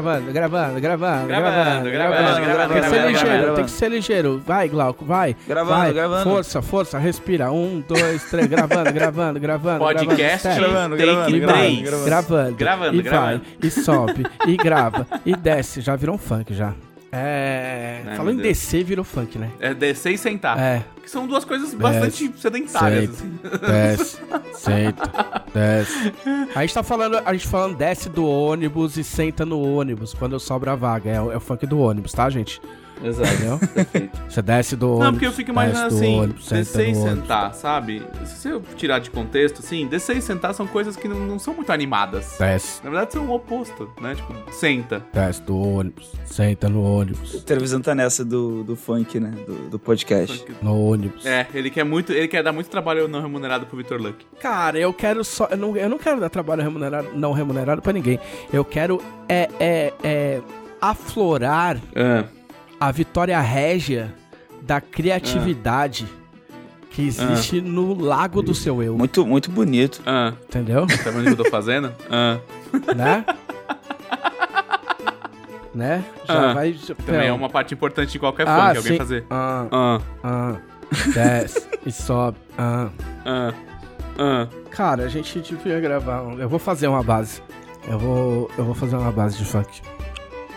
gravando, gravando, gravando, Gravando, gravando, gravando, Tem que ser ligeiro, tem que ser ligeiro. Vai, Glauco, vai. Gravando, gravando. Força, força, respira. Um, dois, três, gravando, gravando, gravando. Podcast gravando, Gravando, take gravando, e gravando, vai, 3. gravando. gravando, Gravando, e vai, e sobe, e grava, e desce. Já virou um funk já. É. Ai, Falando em Deus. descer, virou funk, né? É descer e sentar. É. Que são duas coisas bastante sedentárias, Senta, assim. desce, senta, desce. A gente tá falando, a gente falando desce do ônibus e senta no ônibus quando sobra a vaga. É, é o funk do ônibus, tá, gente? Exato. Entendeu? Perfeito. Você desce do ônibus. Não, porque eu fico imaginando assim, descer e sentar, sabe? Se eu tirar de contexto, assim, descer e sentar são coisas que não, não são muito animadas. Desce, Na verdade, são o oposto, né? Tipo, senta. desce do ônibus, senta no ônibus, A televisão tá nessa do, do funk, né? Do, do podcast. no ônibus. É, ele quer muito, ele quer dar muito trabalho não remunerado pro Vitor Luck. Cara, eu quero só. Eu não, eu não quero dar trabalho remunerado, não remunerado pra ninguém. Eu quero é, é, é aflorar Ah, a vitória régia da criatividade que existe no lago do seu eu. Muito, muito bonito. ah, Entendeu? tá vendo o que eu tô fazendo? Ah, né? né? Já Ah, vai. já- também é uma parte importante de qualquer Ah, funk, alguém sim. fazer. Ah, Ah, ah, desce e sobe. Ah. ah, ah. Cara, a gente devia gravar. um- Eu vou fazer uma base. Eu vou, eu vou fazer uma base de funk.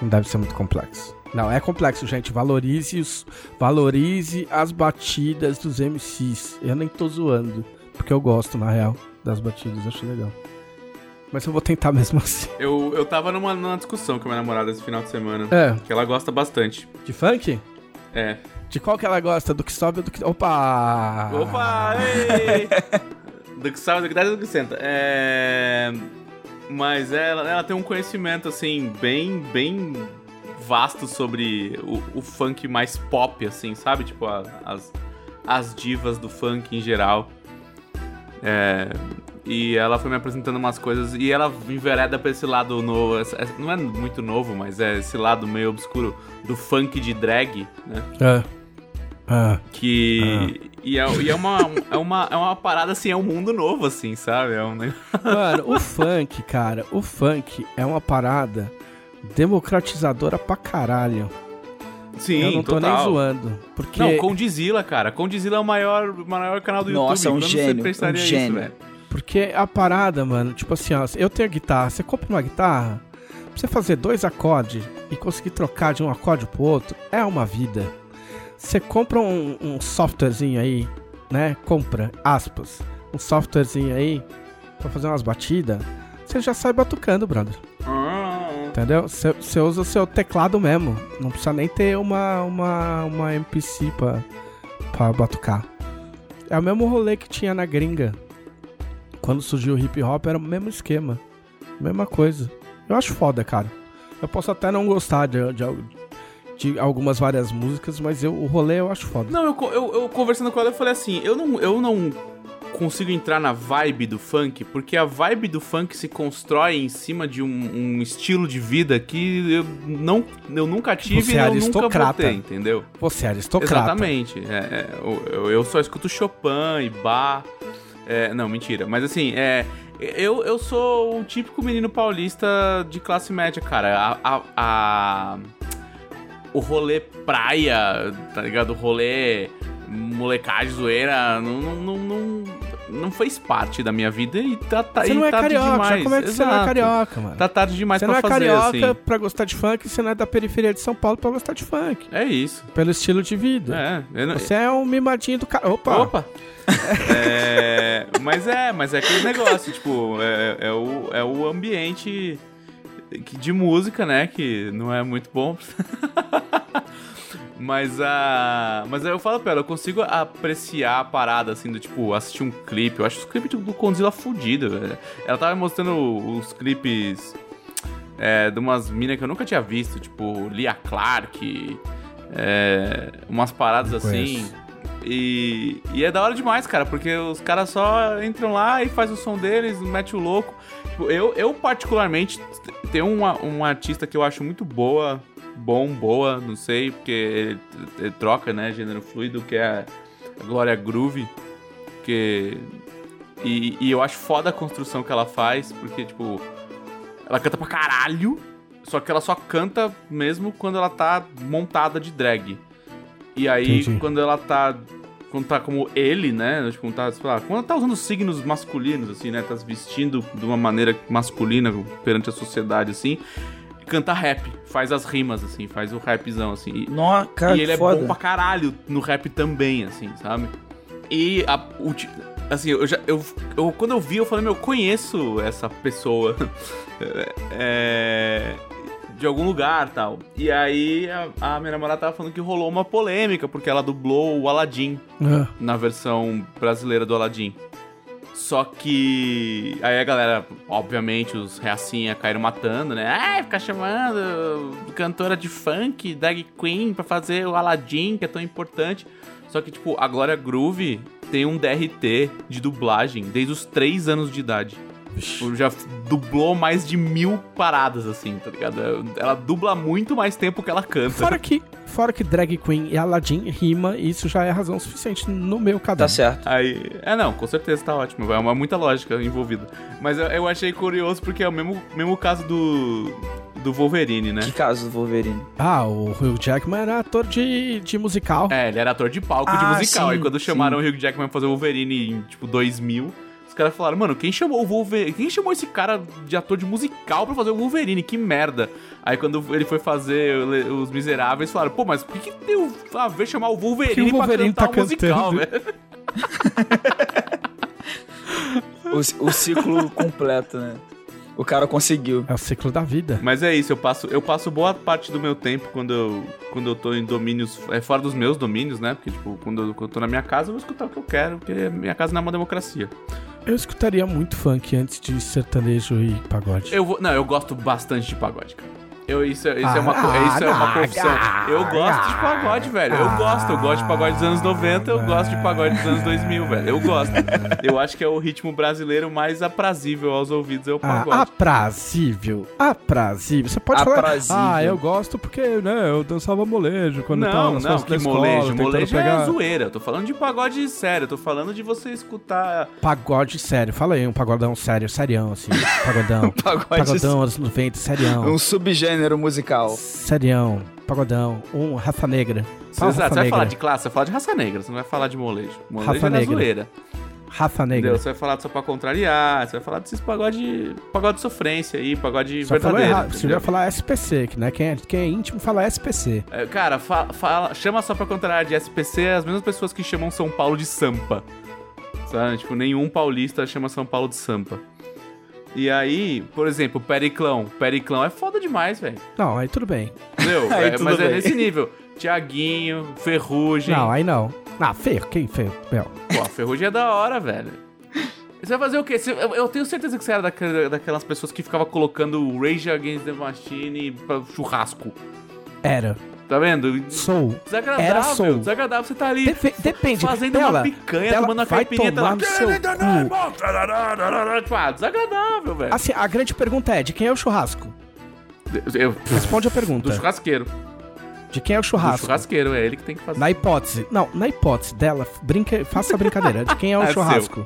Não deve ser muito complexo. Não, é complexo, gente. Valorize, os, valorize as batidas dos MCs. Eu nem tô zoando. Porque eu gosto, na real, das batidas. Acho legal. Mas eu vou tentar mesmo assim. Eu, eu tava numa, numa discussão com a minha namorada esse final de semana. É. Que ela gosta bastante. De funk? É. De qual que ela gosta? Do que sobe ou do que. Opa! Opa! Ei! do que sabe, do que dá e do que senta. É... Mas ela, ela tem um conhecimento, assim, bem, bem vasto sobre o, o funk mais pop, assim, sabe? Tipo, a- as, as divas do funk em geral. É... E ela foi me apresentando umas coisas e ela envereda pra esse lado novo. Não é muito novo, mas é esse lado meio obscuro do funk de drag, né? É. Ah. Que. E, é, e é, uma, é, uma, é uma parada assim, é um mundo novo, assim, sabe? É um negócio. Mano, o funk, cara, o funk é uma parada democratizadora pra caralho. Sim, Eu não tô total. nem zoando. Porque. Não, Condzilla, cara. Condzilla é o maior, o maior canal do Nossa, YouTube. um Quando gênio, você um pensaria isso, gênio. velho? Porque a parada, mano, tipo assim, ó, eu tenho guitarra, você compra uma guitarra, pra você fazer dois acordes e conseguir trocar de um acorde pro outro, é uma vida. Você compra um, um softwarezinho aí, né? Compra, aspas, um softwarezinho aí pra fazer umas batidas, você já sai batucando, brother. Ah, Entendeu? Você usa seu teclado mesmo. Não precisa nem ter uma, uma, uma MPC pra, pra batucar. É o mesmo rolê que tinha na gringa. Quando surgiu o hip hop, era o mesmo esquema. Mesma coisa. Eu acho foda, cara. Eu posso até não gostar de, de, de algumas várias músicas, mas eu, o rolê eu acho foda. Não, eu, eu, eu conversando com ela, eu falei assim: eu não, eu não consigo entrar na vibe do funk, porque a vibe do funk se constrói em cima de um, um estilo de vida que eu, não, eu nunca tive Você e é eu nunca ter, entendeu? Você é aristocrata. Exatamente. É, é, eu- eu, eu só escuto Chopin e Bach. É, não, mentira. Mas assim, é, eu, eu sou o típico menino paulista de classe média, cara. A, a- a- o rolê praia, tá ligado? O rolê molecagem, zoeira, não, não, não, não, fez parte da minha vida e tá, tá, Você não é tarde carioca, demais. como é que você não é carioca, mano? Tá tarde demais você pra não é fazer, carioca assim. pra gostar de funk, você não é da periferia de São Paulo pra gostar de funk. É isso. Pelo estilo de vida. É, Você é um mimadinho do cara. Opa! Opa! É, mas é, mas é aquele negócio, tipo, é, é o, é o ambiente de música, né? Que não é muito bom. mas a. Mas aí eu falo pra ela, eu consigo apreciar a parada, assim, do tipo, assistir um clipe. Eu acho os clipes do Condzilla fudido, velho. Ela tava mostrando os clipes é, de umas minas que eu nunca tinha visto, tipo, Lia Clark, é, umas paradas Não assim. conheço. E, e é da hora demais, cara, porque os caras só entram lá e faz o som deles, mete o louco. Tipo, eu, eu particularmente, tem uma, um artista que eu acho muito boa, bom, boa, não sei, porque ele, ele troca, né, gênero fluido, que é a Glória Groove, que... E, e eu acho foda a construção que ela faz, porque, tipo, ela canta pra caralho, Só que ela só canta mesmo quando ela tá montada de drag. E aí, Entendi. quando ela tá. Quando tá como ele, né? Tipo, Quando tá, lá, quando ela tá usando signos masculinos, assim, né? Tá se vestindo de uma maneira masculina perante a sociedade, assim. Canta rap, faz as rimas, assim, faz o rapzão, assim. E, Nossa, cara, e ele é foda. bom pra caralho no rap também, assim, sabe? E a, o assim, eu já eu, eu quando eu vi, eu falei, meu, eu conheço essa pessoa é, de algum lugar, tal. E aí a, a minha namorada tava falando que rolou uma polêmica porque ela dublou o Aladdin Ah, na versão brasileira do Aladdin. Só que. Aí a galera, obviamente, os reacinha caíram matando, né? Ah, ficar chamando cantora de funk, drag queen, pra fazer o Aladdin, que é tão importante. Só que, tipo, a Glória Groove tem um DRT de dublagem desde os 3 anos de idade. Tipo, Já dublou mais de mil paradas, assim, tá ligado? Ela dubla muito mais tempo que ela canta. Fora que, fora que drag queen e Aladdin rima, isso já é razão suficiente no meu Tá caderno. certo. Aí, é não, com certeza tá ótimo. É uma muita lógica envolvida. Mas eu, eu achei curioso porque é o mesmo, mesmo caso do do Wolverine, né? Que caso do Wolverine? Ah, o Hugh Jackman era ator de, de musical. É, ele era ator de palco de Ah, musical. sim, e quando sim. chamaram o Hugh Jackman pra fazer o Wolverine em, tipo, 2000, os caras falaram, mano, quem chamou o Wolverine? Quem chamou esse cara de ator de musical pra fazer o Wolverine? Que merda. Aí quando ele foi fazer Os Miseráveis, falaram, pô, mas por que que deu a ver chamar o Wolverine, Porque o Wolverine pra cantar tá o musical, velho? O, o ciclo completo, né? O cara conseguiu. É o ciclo da vida. Mas é isso, eu passo, eu passo boa parte do meu tempo quando eu, quando eu tô em domínios, é fora dos meus domínios, né? Porque, tipo, quando eu, quando eu tô na minha casa, eu vou escutar o que eu quero, porque minha casa não é uma democracia. Eu escutaria muito funk antes de sertanejo e pagode. Eu vou, não, eu gosto bastante de pagode, cara. Eu, isso é, isso é Ah, uma, co- isso é uma ah, confissão. ah, Eu gosto de ah, pagode, velho. Eu ah, gosto. Eu gosto de pagode dos anos 90, eu gosto de pagode dos anos 2000, velho. Eu gosto. Eu acho que é o ritmo brasileiro mais aprazível aos ouvidos, é o Ah, pagode. aprazível. Aprazível. Você pode Aprazível. falar. Ah, eu gosto porque, né, eu dançava molejo quando eu tava Não, nas não, que escola, molejo. tentando Molejo é pegar zoeira. Eu tô falando de pagode sério. Eu tô falando de você escutar. Pagode sério. Fala aí, um pagodão sério, serião, assim. Pagodão. Pagode pagodão anos 90, serião. Um subgênero musical. Serião. Pagodão. Um Rafa Negra. Você, Fala você vai Negra. falar de classe, você vai falar de raça negra. Você não vai falar de molejo. Molejo Rafa é Negra. zoeira. Rafa Negra. Entendeu? Você vai falar só pra contrariar. Você vai falar desses pagode, pagode de sofrência aí, pagode Só falou verdadeiro. errado. Você devia falar SPC, que né? Quem é, quem é íntimo fala SPC. É, Cara, fa- fala- chama só pra contrariar de SPC as mesmas pessoas que chamam São Paulo de Sampa. Sabe? Tipo, nenhum paulista chama São Paulo de Sampa. E aí, por exemplo, Periclão. Periclão é foda demais, velho. Não, aí tudo bem. Entendeu? Aí É, tudo mas é bem. nesse nível. Tiaguinho, Ferrugem. Não, aí não. Ah, feio. Quem feio? Meu. Pô, a Ferrugem é da hora, velho. Você vai fazer o quê? Você- eu, eu tenho certeza que você era daquela- daquelas pessoas que ficava colocando Rage Against the Machine pra churrasco. Era. Tá vendo? Sou. Desagradável, Era sou. desagradável. Você tá ali Defe- depende. fazendo dela, uma picanha, dela tomando uma caipirinha, tá lá. tomar no seu cu. Ah, desagradável, velho. Assim, a grande pergunta é, de quem é o churrasco? Eu, Responde a do pergunta. churrasqueiro. De quem é o Do churrasco? churrasqueiro, é ele que tem que fazer. Na hipótese. Não, na hipótese dela, brinca, faça a brincadeira. De quem é o É seu.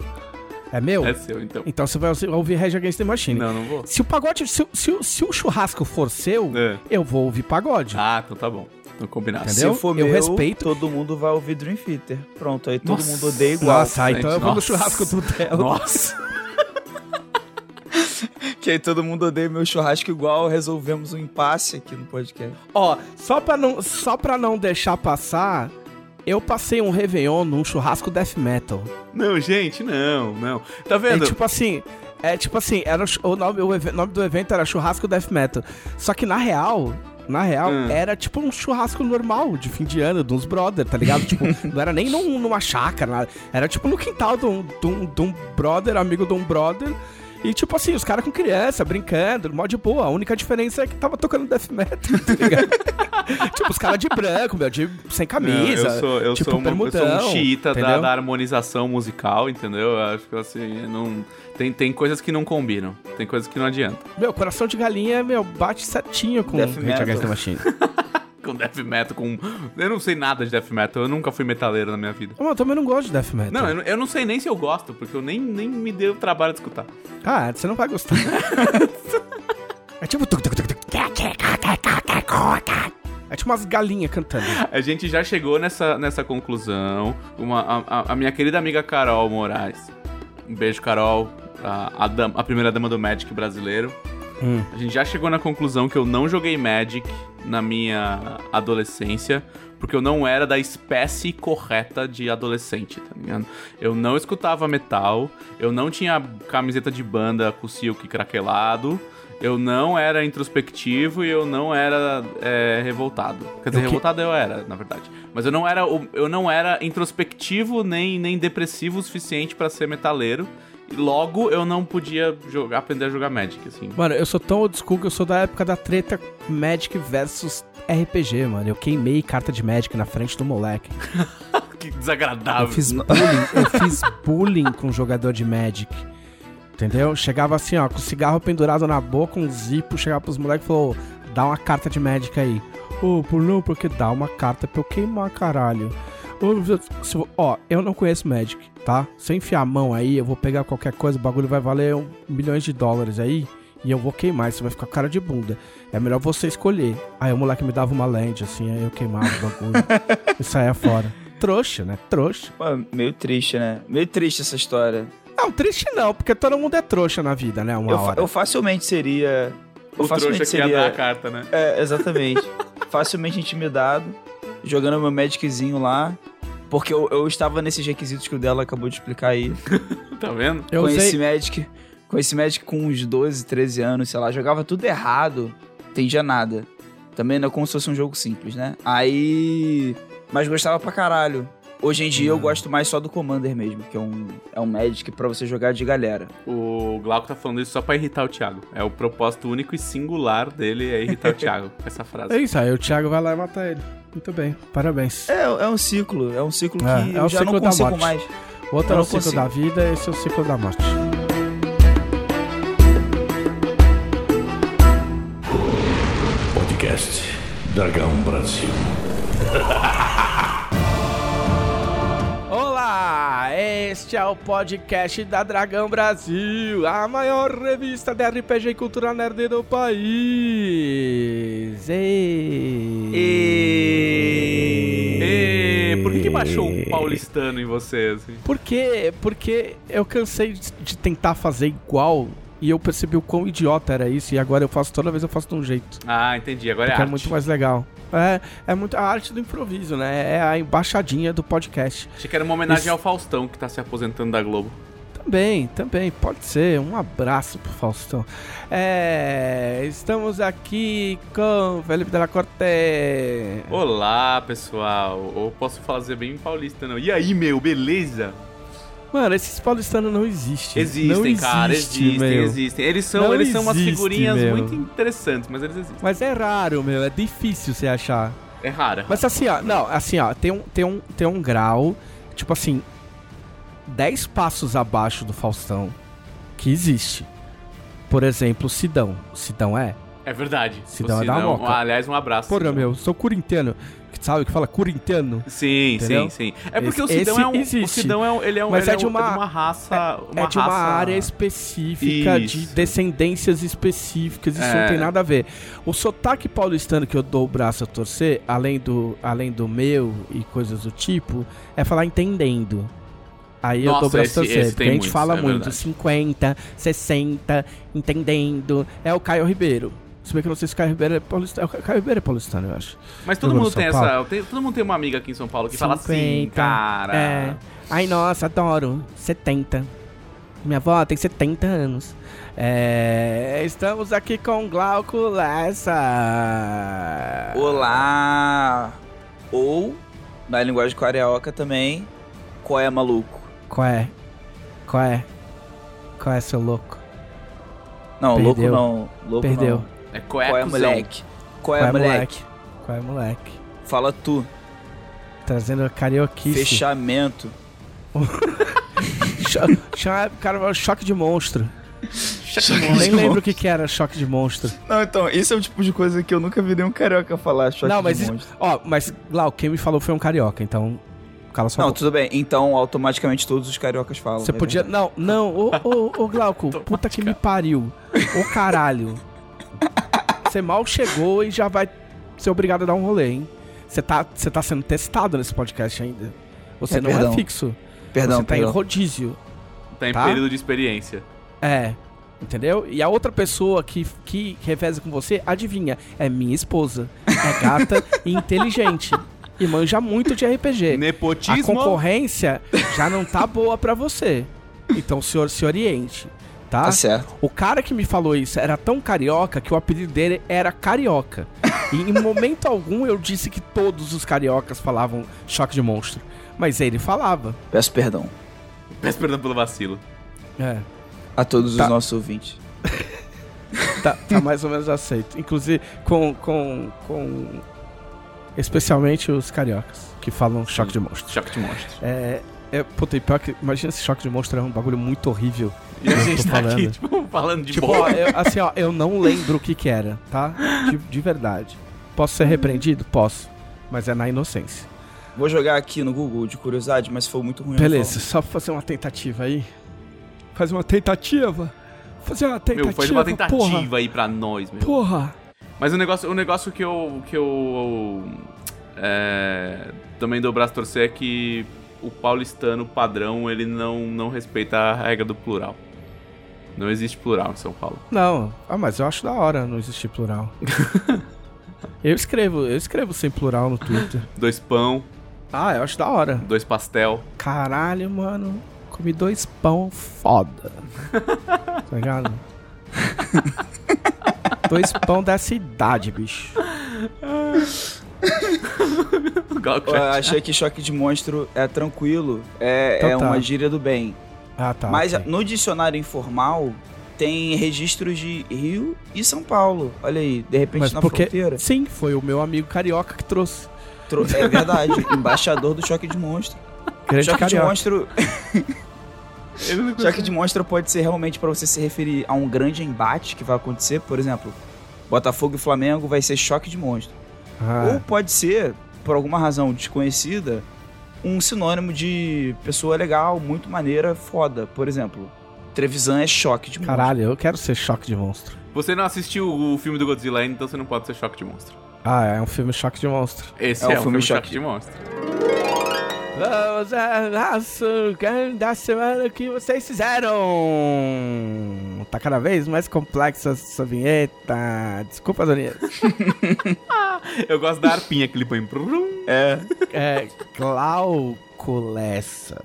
É meu? É seu, então. Então você vai ouvir Rage Against the Machine. Não, não vou. Se o pagode. Se, o- se, se o churrasco for seu, É. eu vou ouvir pagode. Ah, então tá bom. Então combinado. Entendeu? Se for Eu meu, respeito. todo mundo vai ouvir Dream Theater. Pronto, aí todo Nossa. mundo odeia igual. Nossa, então eu vou no churrasco do Theo. Nossa. Que aí todo mundo odeia meu churrasco igual. Resolvemos um impasse aqui no podcast. Ó, só pra, não, só pra não deixar passar, eu passei um Réveillon num churrasco death metal. Não, gente, não, não. Tá É vendo? tipo assim. É tipo assim, era o nome, o nome do evento era churrasco death metal. Só que na real, na real, Hum. era tipo um churrasco normal de fim de ano, de uns brother, tá ligado? tipo, não era nem num- numa chácara, nada. era tipo no quintal de um, de um- de um brother, amigo de um brother. E tipo assim, os caras com criança, brincando, mó de boa. A única diferença é que tava tocando death metal, tá ligado? tipo, os caras de branco, meu, de, sem Não, camisa. eu sou, eu tipo, sou, uma, eu sou um xiita da, da harmonização musical, entendeu? Eu acho que assim, não. Tem, tem coisas que não combinam. Tem coisas que não adianta. Meu, coração de galinha, meu, bate certinho com Death Rage metal. Against the Machine. Com death metal, com. Eu não sei nada de death metal, eu nunca fui metaleiro na minha vida. Eu também não gosto de death metal. Não, eu, não- eu não sei nem se eu gosto, porque eu nem, nem me dei o trabalho de escutar. Ah, você não vai gostar. é tipo... tchac, tchac, umas galinhas cantando. A gente já chegou nessa, nessa conclusão. Uma, a, a minha querida amiga Carol Moraes. Um beijo, Carol. A, a, dama- a primeira dama do Magic brasileiro. Hum. A gente já chegou na conclusão que eu não joguei Magic na minha adolescência, porque eu não era da espécie correta de adolescente, tá ligado? Eu não escutava metal, eu não tinha camiseta de banda com silk craquelado, eu não era introspectivo e eu não era é, revoltado. Quer dizer, Eu que- revoltado eu era, na verdade. Mas eu não era, eu não era introspectivo nem, nem depressivo o suficiente pra ser metaleiro. E logo eu não podia jogar, aprender a jogar Magic, assim. Mano, eu sou tão old school que eu sou da época da treta Magic versus RPG, mano. Eu queimei carta de Magic na frente do moleque. Que Eu desagradável. fiz bullying, eu fiz bullying com um jogador de Magic. Entendeu? Chegava assim, ó, com o cigarro pendurado na boca, um zipo, chegava pros moleques e falou: "Ô, dá uma carta de Magic aí. Ô, por não, porque dá uma carta pra eu queimar, caralho. Ó, eu não conheço Magic, tá? Se eu enfiar a mão aí, eu vou pegar qualquer coisa, o bagulho vai valer um, milhões de dólares aí. E eu vou queimar, você vai ficar com cara de bunda. É melhor você escolher. Aí o moleque me dava uma land, assim, aí eu queimava o bagulho e saía fora. Trouxa, né? Trouxa. Pô, meio triste, né? Meio triste essa história. Não, triste não, porque todo mundo é trouxa na vida, né? Uma Eu, hora. eu facilmente seria. Eu o trouxa facilmente que ia dar seria. a carta, né? É, exatamente. facilmente intimidado, jogando meu Magiczinho lá. Porque eu, eu estava nesses requisitos que o dela acabou de explicar aí. Tá vendo? Eu conheci usei... Magic. Conheci Magic com uns 12, 13 anos, sei lá, jogava tudo errado, entendia nada. Também não é como se fosse um jogo simples, né? Aí. Mas gostava pra caralho. Hoje em dia eu gosto mais só do Commander mesmo, que é um, é um Magic pra você jogar de galera. O Glauco tá falando isso só pra irritar o Thiago. É o propósito único e singular dele é irritar o Thiago com essa É frase. isso aí, o Thiago vai lá e mata ele. Muito bem, parabéns. É, é um ciclo, é um ciclo É, que é o eu já ciclo não da consigo morte. mais. O outro eu é o ciclo consigo. da vida, esse é o ciclo da morte. Podcast Dragão Brasil. este é o podcast da Dragão Brasil, a maior revista de RPG e cultura nerd do país. E... E... Por que, que baixou um paulistano em você, assim? Por quê? Porque eu cansei de tentar fazer igual e eu percebi o quão idiota era isso e agora eu faço toda vez eu faço de um jeito. Ah, entendi. Agora é Porque é arte. muito mais legal. É, é muito a arte do improviso, né? É a embaixadinha do podcast. Achei que era uma homenagem Isso. ao Faustão, que tá se aposentando da Globo. Também, também, pode ser. Um abraço pro Faustão. É, estamos aqui com Felipe Della Corte. Olá, pessoal. Ou posso fazer bem paulista, não. E aí, meu, beleza? Mano, esses paulistanos não existem. Existem, não cara, existe, existem, meu. existem. Eles são, Não eles são umas existe, figurinhas meu. muito interessantes, mas eles existem. Mas é raro, meu. É difícil você achar. É rara. Mas assim, ó, não, assim, ó, tem um, tem um, tem um grau, tipo assim, 10 passos abaixo do Faustão que existe. Por exemplo, o Sidão. O Sidão é? É verdade. Sidão O é da Sidão- Moca. aliás, um abraço. Porra, Sidão. meu, sou corintiano. Que Sabe que fala corintiano? Sim, Entendeu? sim, sim. É porque Esse- o Sidão é um. O existe. Sidão é um. Ele é um. Mas é de um- uma- raça. Uma é de uma raça- área específica, de Isso. descendências específicas, isso É. não tem nada a ver. O sotaque paulistano que eu dou o braço a torcer, além do, além do meu e coisas do tipo, é falar entendendo. Aí eu Nossa, dou o braço a esse- torcer, esse tem a gente muitos, fala é muito verdade. 50, 60, entendendo. É o Caio Ribeiro. Se bem que eu não sei se o Caio Ribeiro é paulistano. O Caio Ribeiro é paulistano, eu acho. Mas todo Jogou mundo tem essa. tem- todo mundo tem uma amiga aqui em São Paulo que fala assim, 50, cara. É. Ai, nossa, adoro. 70. Minha avó tem 70 anos. É, estamos aqui com Glauco Lessa. Olá! Ou, na linguagem carioca também, qual é maluco? Qual é? Qual é? Qual é, seu louco? Não, Perdeu. louco não. Louco Perdeu. não. É Qual é, coecuzão. moleque? Qual é, moleque? Qual é, moleque? Fala tu. Trazendo a carioquice. Fechamento. Cho cho- cara, choque de monstro. Choque Nem de lembro o que, que era choque de monstro. Não, então, isso é o tipo de coisa que eu nunca vi nenhum carioca falar. Choque Não, de mas isso- monstro. Ó, mas Glauco, quem me falou foi um carioca, então. Cala sua Não, boca. tudo bem. Então, automaticamente todos os cariocas falam. Você é podia. verdade. Não, não, ô, ô, ô Glauco, puta que me pariu. Ô caralho. Você mal chegou e já vai ser obrigado a dar um rolê, hein? Você tá, você tá sendo testado nesse podcast ainda. Você É, não perdão. é fixo. Perdão, você tá perdão. em rodízio. Tá em Tá? período de experiência. É. Entendeu? E a outra pessoa que, que reveza com você, adivinha, é minha esposa. É gata e inteligente. E manja muito de RPG. A Nepotismo. concorrência já não tá boa pra você. Então o senhor se oriente, tá? Tá certo. O cara que me falou isso era tão carioca que o apelido dele era Carioca. E em momento algum eu disse que todos os cariocas falavam choque de monstro. Mas ele falava. Peço perdão Peço perdão pelo vacilo. É. a todos Tá. os nossos ouvintes. Tá, tá mais ou menos aceito. Inclusive com. com. com. Especialmente os cariocas, que falam choque de monstro. Choque de monstro. É. É, puta, e pior que. Imagina esse choque de monstro é um bagulho muito horrível. E a gente tá aqui, falando. tipo, falando de Tipo, boa. ó, eu- assim, ó, eu não lembro o que que era, tá? De, de verdade. Posso ser repreendido? Posso. Mas é na inocência. Vou jogar aqui no Google de curiosidade, mas foi muito ruim. Beleza, só pra fazer uma tentativa aí. Fazer uma tentativa. Fazer uma tentativa. Meu, faz uma tentativa Porra. aí pra nós, meu. porra. Mas o negócio, o negócio que eu. que eu. é, também dou o braço torcer é que o paulistano padrão ele não, não respeita a regra do plural. Não existe plural em São Paulo. Não, ah, mas eu acho da hora não existir plural. eu escrevo, eu escrevo sem plural no Twitter. Dois pão, Ah, eu acho da hora. dois pastel. Caralho, mano. Comi dois pão foda. Tá ligado? dois pão dessa idade, bicho. Eu achei que choque de monstro é tranquilo, é, Então é tá. uma gíria do bem. Ah, tá. Mas ok. no dicionário informal tem registros de Rio e São Paulo. Olha aí, de repente Mas na porque. fronteira. Sim, foi o meu amigo carioca que trouxe. Tro- É verdade, embaixador do choque de monstro. Grande choque de carioca. monstro, Ele não choque de monstro pode ser realmente pra você se referir a um grande embate que vai acontecer, por exemplo, Botafogo e Flamengo vai ser choque de monstro. Ou Ah, pode ser, por alguma razão desconhecida, um sinônimo de pessoa legal, muito maneira, foda. Por exemplo, Trevisan é choque de monstro. caralho, eu quero ser choque de monstro. Você não assistiu o filme do Godzilla ainda, então você não pode ser choque de monstro. Ah, é um filme choque de monstro. Esse É é, o um filme filme choque choque. de monstro. Vamos ao açúcar da semana que vocês fizeram. Tá cada vez mais complexa essa vinheta. Desculpa, Doninha. Eu gosto da arpinha que ele põe. brum. É. É Glaucolessa.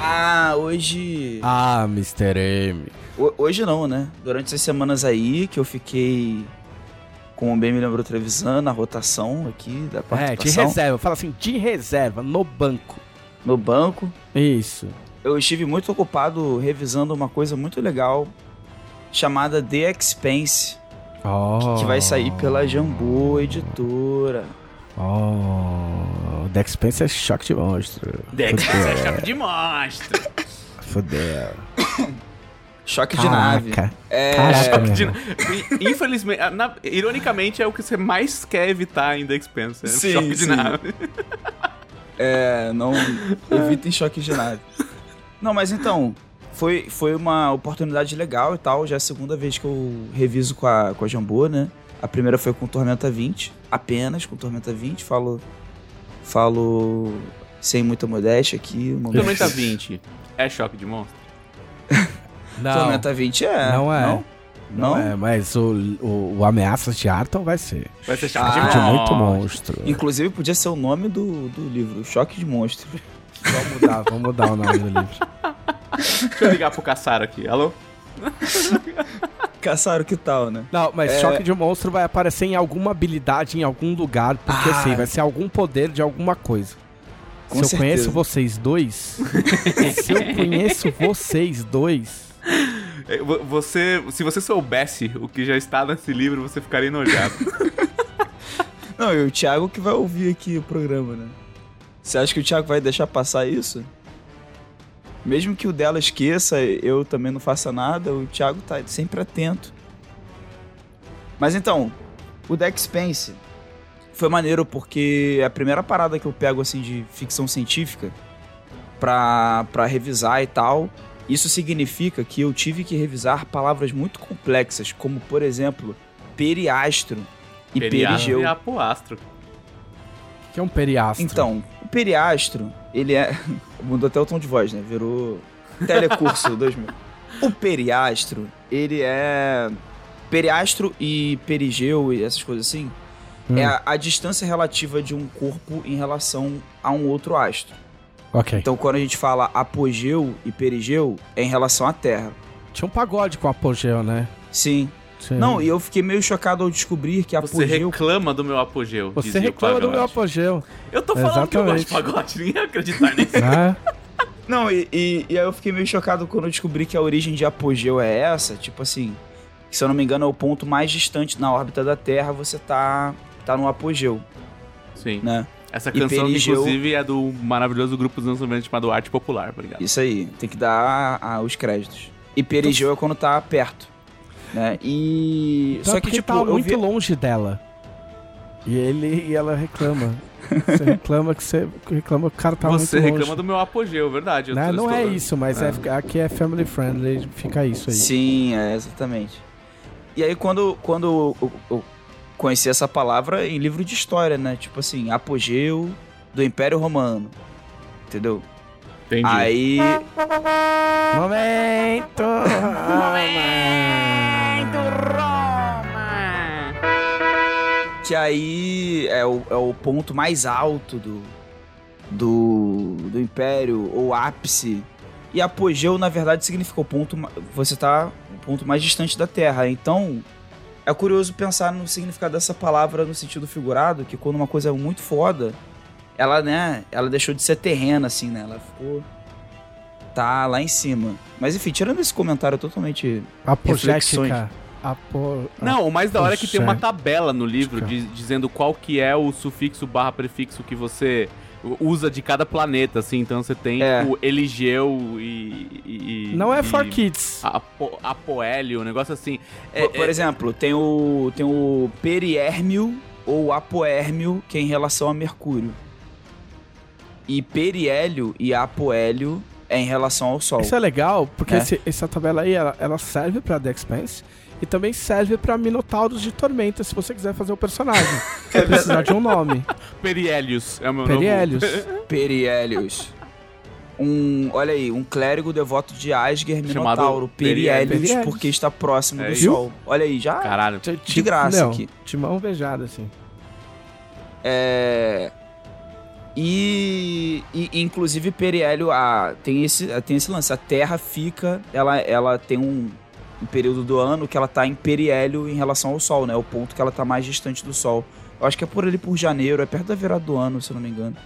Ah, hoje. Ah, Mr. M. Ho- Hoje não, né? Durante essas semanas aí que eu fiquei, como bem me lembrou Trevisan, na rotação aqui da É, de participação reserva. Fala assim, de reserva, no banco. no banco, Isso. eu estive muito ocupado revisando uma coisa muito legal chamada The Expense, Oh. que vai sair pela Jambô Editora. Oh. Dex Spencer é choque de monstro. Fudeu. você é choque de monstro. Fudeu. Choque de nave. Caraca. É, Caraca. Choque de... Infelizmente, na- ironicamente, é o que você mais quer evitar em The Expanse. né? Sim, choque de sim. nave. É, não evitem choques de nave. Não, mas então, foi, foi uma oportunidade legal e tal. Já é a segunda vez que eu reviso com a, com a Jambô, né? A primeira foi com Tormenta 20, apenas com Tormenta 20. Falo, falo sem muita modéstia aqui. Tormenta 20 é choque de monstro? Não, Tormenta 20 é. Não é. Não? Não, é, mas o, o, o Ameaças de Arton vai ser. Vai ser choque Ah, de muito monstro. Inclusive podia ser o nome do, do livro, Choque de Monstro. Vamos mudar, vamos mudar o nome do livro. Deixa eu ligar pro Caçaro aqui. Alô? Caçaram que tal, né? Não, mas É. choque de monstro vai aparecer em alguma habilidade, em algum lugar, porque Ah. assim, vai ser algum poder de alguma coisa. Com se eu certeza. conheço vocês dois, se eu conheço vocês dois, Você, se você soubesse o que já está nesse livro, você ficaria enojado. Não, e o Thiago que vai ouvir aqui o programa, né? Você acha que o Thiago vai deixar passar isso? Mesmo que o dela esqueça, eu também não faça nada, o Thiago tá sempre atento. Mas então, o Deck Spence foi maneiro porque é a primeira parada que eu pego assim de ficção científica pra, pra revisar e tal. Isso significa que eu tive que revisar palavras muito complexas, como, por exemplo, periastro e Periastro perigeu. e apoastro. Que é um periastro. Então, o periastro, ele é. Mudou até o tom de voz, né? Virou telecurso 2000. O periastro, ele é. Periastro e perigeu e essas coisas assim, Hum. é a, a distância relativa de um corpo em relação a um outro astro. Ok. Então, quando a gente fala apogeu e perigeu, é em relação à Terra. Tinha um pagode com apogeu, né? Sim. Sim. Não, e eu fiquei meio chocado ao descobrir que Você apogeu. reclama do meu apogeu. Você reclama do meu apogeu. Eu tô falando que eu gosto de Exatamente. pagode, ninguém ia acreditar nisso. né? Não, e, e, e aí eu fiquei meio chocado quando eu descobri que a origem de apogeu é essa. Tipo assim, que, se eu não me engano, é o ponto mais distante na órbita da Terra, você tá, tá no apogeu, Sim. né? Essa canção, perigeu- inclusive, é do maravilhoso grupo dos anos 90 chamado Arte Popular, obrigado. Isso aí, tem que dar a- os créditos. E perigeu é quando tá perto, né? E... Só Só que, porque tipo, tá muito vi... longe dela. E ele e ela reclama. Você reclama que você reclama que o cara tá Você muito longe. reclama do meu apogeu, verdade. eu tô- Não é isso, mas é. aqui é family friendly, fica isso aí. Sim, é, exatamente. E aí, quando, quando eu, eu conheci essa palavra em livro de história, né? Tipo assim, apogeu do Império Romano. Entendeu? Entendi. Aí. Momento! Que aí é o, é o ponto mais alto do, do, do Império, ou ápice. E apogeu, na verdade, significa o ponto. Você tá o ponto mais distante da Terra. Então. É curioso pensar no significado dessa palavra no sentido figurado, que quando uma coisa é muito foda, ela, né, ela deixou de ser terrena, assim, né? Ela ficou. Tá lá em cima. Mas enfim, tirando esse comentário totalmente. Apogética. Apo... Não, o mais da hora é que tem uma tabela no livro di- dizendo qual que é o sufixo barra prefixo que você usa de cada planeta, assim. Então você tem É. o Eligeu e... e- Não é e for kids. Apo, Apoélio, um negócio assim. É, por, por é- exemplo, tem o, tem o periérmio ou apoérmio, que é em relação a Mercúrio. E periélio e apoélio é em relação ao Sol. Isso é legal, porque É. esse- essa tabela aí, ela, ela serve pra The Expanse e também serve pra Minotauros de Tormenta, se você quiser fazer o personagem. Vai precisar de um nome. Perielius é o meu Perielius. novo... Periélios. Um, olha aí, um clérigo devoto de Asger Chamado Minotauro, Periélios. porque está próximo É do isso. Sol. Olha aí, já Caralho. de graça Não, aqui. De mão beijada, assim. É. E, e inclusive Periélio a, tem, esse, tem esse lance. A Terra fica. Ela, ela tem um, um período do ano que ela tá em periélio em relação ao Sol, né? O ponto que ela tá mais distante do Sol. Eu acho que é por ali por janeiro, é perto da virada do ano, se eu não me engano.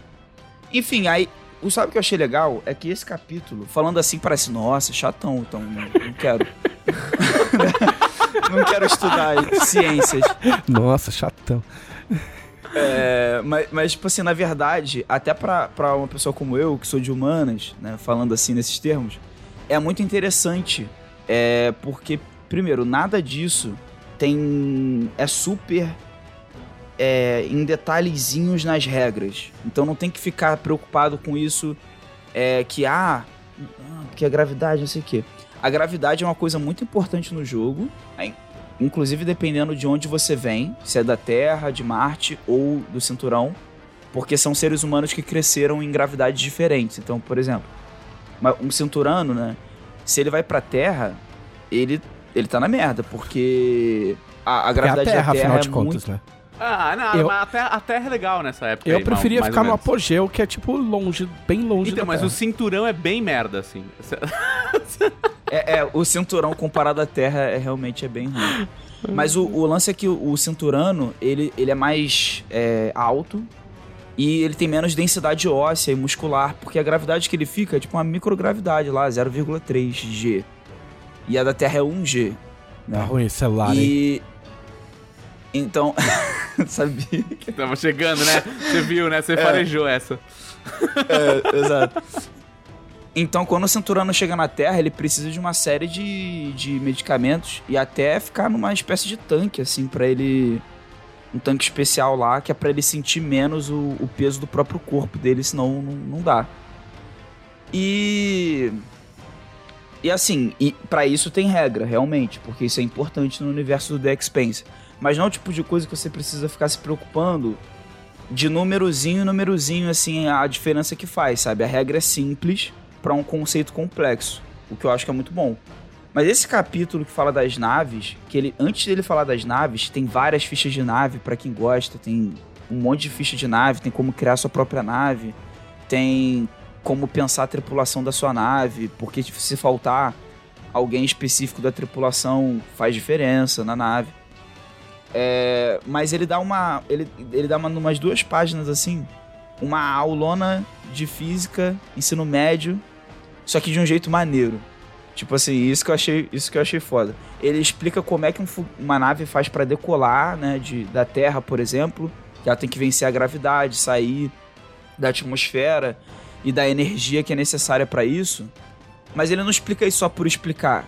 Enfim, aí. O sabe o que eu achei legal? É que esse capítulo, falando assim, parece, nossa, chatão, então não, não quero. não quero estudar ciências. Nossa, chatão. É, mas, mas, tipo assim, na verdade, até pra, pra uma pessoa como eu, que sou de humanas, né, falando assim nesses termos, é muito interessante. É, porque, primeiro, nada disso tem. é super. é, em detalhezinhos nas regras. Então não tem que ficar preocupado com isso. É, que, ah, porque a gravidade, não sei o quê. A gravidade é uma coisa muito importante no jogo. Inclusive dependendo de onde você vem, se é da Terra, de Marte ou do cinturão, porque são seres humanos que cresceram em gravidades diferentes. Então, por exemplo, um cinturano, né? Se ele vai pra Terra, ele, ele tá na merda, porque a, a Porque é a gravidade Terra, da Terra afinal é de contas, muito... né? Ah, não, Eu- mas a terra, a Terra é legal nessa época. Eu aí, preferia mais ficar ou no apogeu, que é tipo longe, bem longe Então, da mas Terra. o cinturão é bem merda, assim. É, é, o cinturão comparado à Terra é realmente é bem ruim. Mas o, o lance é que o, o cinturano, ele, ele é mais é, alto e ele tem menos densidade óssea e muscular, porque a gravidade que ele fica é tipo uma microgravidade lá, 0,3 G. E a da Terra é 1 G. Tá Né? ruim esse celular, hein? E... Então... Sabia? Tava chegando, né? Você viu, né? Você É. farejou essa. É, exato. Então, quando o cinturano chega na Terra, ele precisa de uma série de, de medicamentos e até ficar numa espécie de tanque, assim, pra ele. Um tanque especial lá, que é pra ele sentir menos o, o peso do próprio corpo dele, senão não, não dá. E. E assim, e para isso tem regra, realmente, porque isso é importante no universo do The Expanse. Mas não é o tipo de coisa que você precisa ficar se preocupando de númerozinho númerozinho, assim, a diferença que faz, sabe? A regra é simples para um conceito complexo, o que eu acho que é muito bom. Mas esse capítulo que fala das naves, que ele antes dele falar das naves, tem várias fichas de nave para quem gosta, tem um monte de ficha de nave, tem como criar sua própria nave, tem como pensar a tripulação da sua nave, porque se faltar alguém específico da tripulação faz diferença na nave. É, mas ele dá uma. Ele, ele dá uma, umas duas páginas assim. Uma aulona de física, ensino médio, só que de um jeito maneiro. Tipo assim, isso que eu achei, isso que eu achei foda. Ele explica como é que um, uma nave faz para decolar, né, de, da Terra, por exemplo, que ela tem que vencer a gravidade, sair da atmosfera e da energia que é necessária para isso. Mas ele não explica isso só por explicar.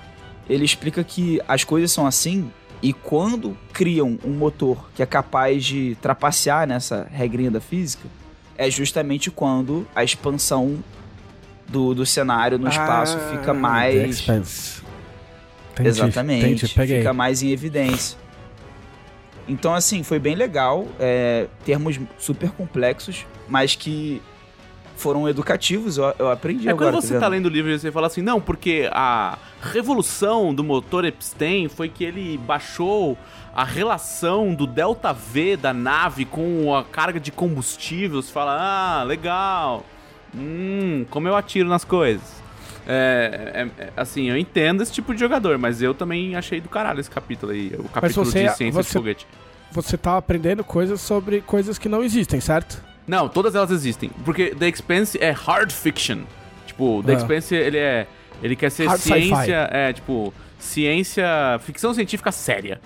Ele explica que as coisas são assim e quando criam um motor que é capaz de trapacear nessa regrinha da física, é justamente quando a expansão do, do cenário no espaço Ah, fica The mais. Exatamente. Fica mais em evidência. Então, assim, foi bem legal. É, termos super complexos, mas que foram educativos. Eu, eu aprendi É agora. quando você vendo? tá lendo o livro e você fala assim, não, porque a revolução do motor Epstein foi que ele baixou a relação do delta V da nave com a carga de combustível. Você fala, ah, legal. Hum, como eu atiro nas coisas. É, é- é, assim, eu entendo esse tipo de jogador, mas eu também achei do caralho esse capítulo aí. O capítulo você- de ciência de você- foguete. Você tá aprendendo coisas sobre coisas que não existem, certo? Não, todas elas existem. Porque The Expanse é hard fiction. Tipo, The Ah. Expanse, ele é. Ele quer ser Hard ciência. É, tipo, ciência. Ficção científica séria.